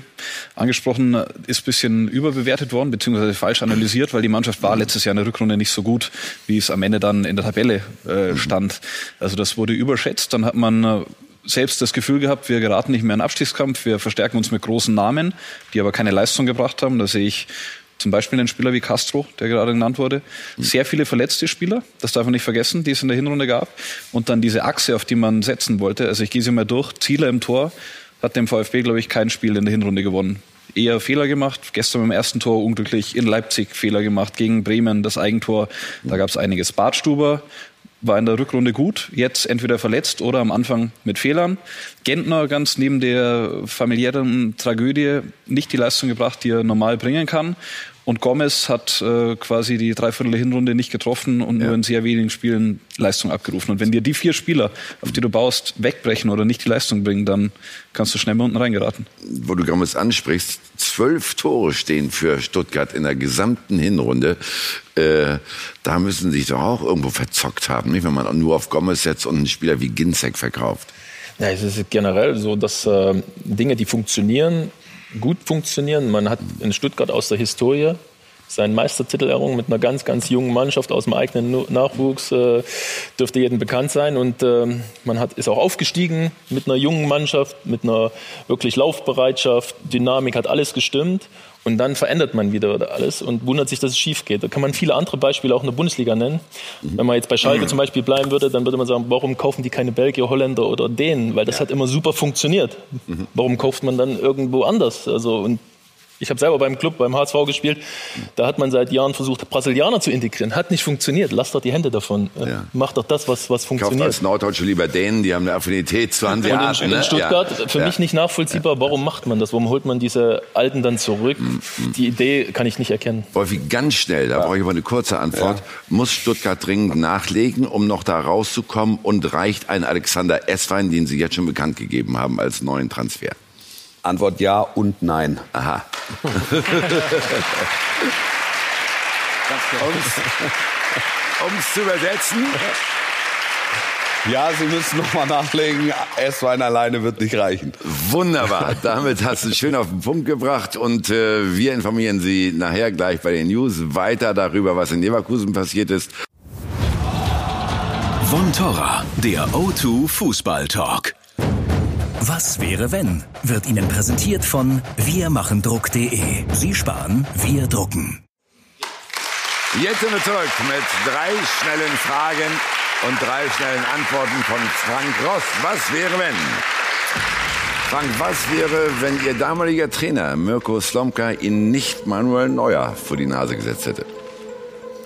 angesprochen, ist ein bisschen überbewertet worden, beziehungsweise falsch analysiert, weil die Mannschaft war letztes Jahr in der Rückrunde nicht so gut, wie es am Ende dann in der Tabelle äh, stand. Also das wurde überschätzt. Dann hat man äh, selbst das Gefühl gehabt, wir geraten nicht mehr in Abstiegskampf, wir verstärken uns mit großen Namen, die aber keine Leistung gebracht haben. Da sehe ich zum Beispiel einen Spieler wie Castro, der gerade genannt wurde. Sehr viele verletzte Spieler, das darf man nicht vergessen, die es in der Hinrunde gab. Und dann diese Achse, auf die man setzen wollte. Also ich gehe sie mal durch. Zieler im Tor hat dem VfB, glaube ich, kein Spiel in der Hinrunde gewonnen. Eher Fehler gemacht. Gestern beim ersten Tor unglücklich. In Leipzig Fehler gemacht. Gegen Bremen das Eigentor. Da gab es einiges. Badstuber war in der Rückrunde gut, jetzt entweder verletzt oder am Anfang mit Fehlern. Gentner ganz neben der familiären Tragödie nicht die Leistung gebracht, die er normal bringen kann. Und Gomez hat äh, quasi die Dreiviertel Hinrunde nicht getroffen und ja. nur in sehr wenigen Spielen Leistung abgerufen. Und wenn dir die vier Spieler, auf die du baust, wegbrechen oder nicht die Leistung bringen, dann kannst du schnell mal unten reingeraten. Wo du Gomez ansprichst, zwölf Tore stehen für Stuttgart in der gesamten Hinrunde. Äh, da müssen sie sich doch auch irgendwo verzockt haben, nicht? wenn man nur auf Gomez setzt und einen Spieler wie Ginzek verkauft. Ja, es ist generell so, dass äh, Dinge, die funktionieren, gut funktionieren. Man hat in Stuttgart aus der Historie seinen Meistertitel errungen mit einer ganz, ganz jungen Mannschaft aus dem eigenen Nachwuchs, äh, dürfte jedem bekannt sein. Und äh, man hat, ist auch aufgestiegen mit einer jungen Mannschaft, mit einer wirklich Laufbereitschaft, Dynamik, hat alles gestimmt. Und dann verändert man wieder alles und wundert sich, dass es schief geht. Da kann man viele andere Beispiele auch in der Bundesliga nennen. Mhm. Wenn man jetzt bei Schalke zum Beispiel bleiben würde, dann würde man sagen, warum kaufen die keine Belgier, Holländer oder Dänen? Weil das ja. hat immer super funktioniert. Mhm. Warum kauft man dann irgendwo anders? Also, und ich habe selber beim Club, beim HSV gespielt. Da hat man seit Jahren versucht, Brasilianer zu integrieren. Hat nicht funktioniert. Lass doch die Hände davon. Äh, ja. Mach doch das, was, was funktioniert. Kauft als Norddeutsche lieber Dänen, die haben eine Affinität zu Hanseaten. Und in, in Stuttgart, ja. für ja. mich nicht nachvollziehbar, warum macht man das? Warum holt man diese Alten dann zurück? Mhm. Die Idee kann ich nicht erkennen. Wolfi, ganz schnell, da brauche ich aber eine kurze Antwort. Muss Stuttgart dringend nachlegen, um noch da rauszukommen? Und reicht ein Alexander Esswein, den Sie jetzt schon bekannt gegeben haben, als neuen Transfer? Antwort ja und nein. Aha. um es <laughs> zu übersetzen. Ja, Sie müssen nochmal nachlegen. S-Wein alleine wird nicht reichen. Wunderbar. Damit hast du es schön auf den Punkt gebracht. Und äh, wir informieren Sie nachher gleich bei den News weiter darüber, was in Leverkusen passiert ist. Von Torra, der O2 Fußball Talk. Was wäre wenn? Wird Ihnen präsentiert von wirmachendruck.de. Sie sparen, wir drucken. Jetzt sind wir zurück mit drei schnellen Fragen und drei schnellen Antworten von Frank Ross. Was wäre wenn? Frank, was wäre, wenn Ihr damaliger Trainer Mirko Slomka Ihnen nicht Manuel Neuer vor die Nase gesetzt hätte?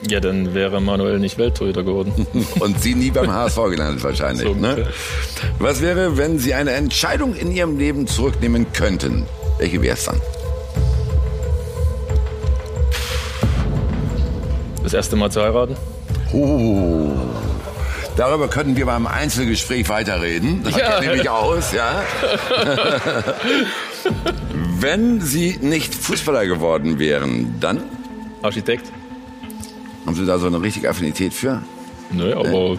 Ja, dann wäre Manuel nicht Welttorhüter geworden. <laughs> Und Sie nie beim HSV gelandet wahrscheinlich. So, ne? Was wäre, wenn Sie eine Entscheidung in Ihrem Leben zurücknehmen könnten? Welche wäre es dann? das erste Mal zu heiraten. Uh, darüber könnten wir beim Einzelgespräch weiterreden. Das Ja. nehme ich aus, ja. <laughs> Wenn Sie nicht Fußballer geworden wären, dann? Architekt. Haben Sie da so eine richtige Affinität für? Nö, aber Nur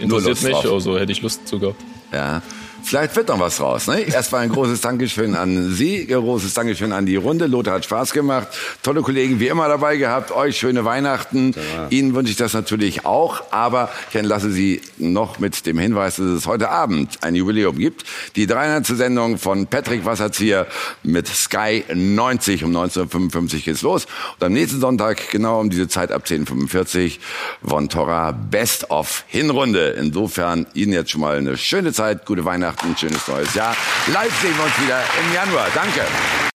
interessiert mich, also hätte ich Lust gehabt. Ja. Vielleicht wird noch was raus. Ne? Erstmal ein großes Dankeschön an Sie, ein großes Dankeschön an die Runde. Lothar hat Spaß gemacht. Tolle Kollegen wie immer dabei gehabt. Euch schöne Weihnachten. Ihnen wünsche ich das natürlich auch. Aber ich entlasse Sie noch mit dem Hinweis, dass es heute Abend ein Jubiläum gibt. Die 300. Sendung von Patrick Wasserzieher mit Sky 90 um 19.55 geht's los. Und am nächsten Sonntag, genau um diese Zeit ab 10.45 Von Torra Best of Hinrunde. Insofern Ihnen jetzt schon mal eine schöne Zeit, gute Weihnachten, schönes neues Jahr. Live sehen wir uns wieder im Januar. Danke.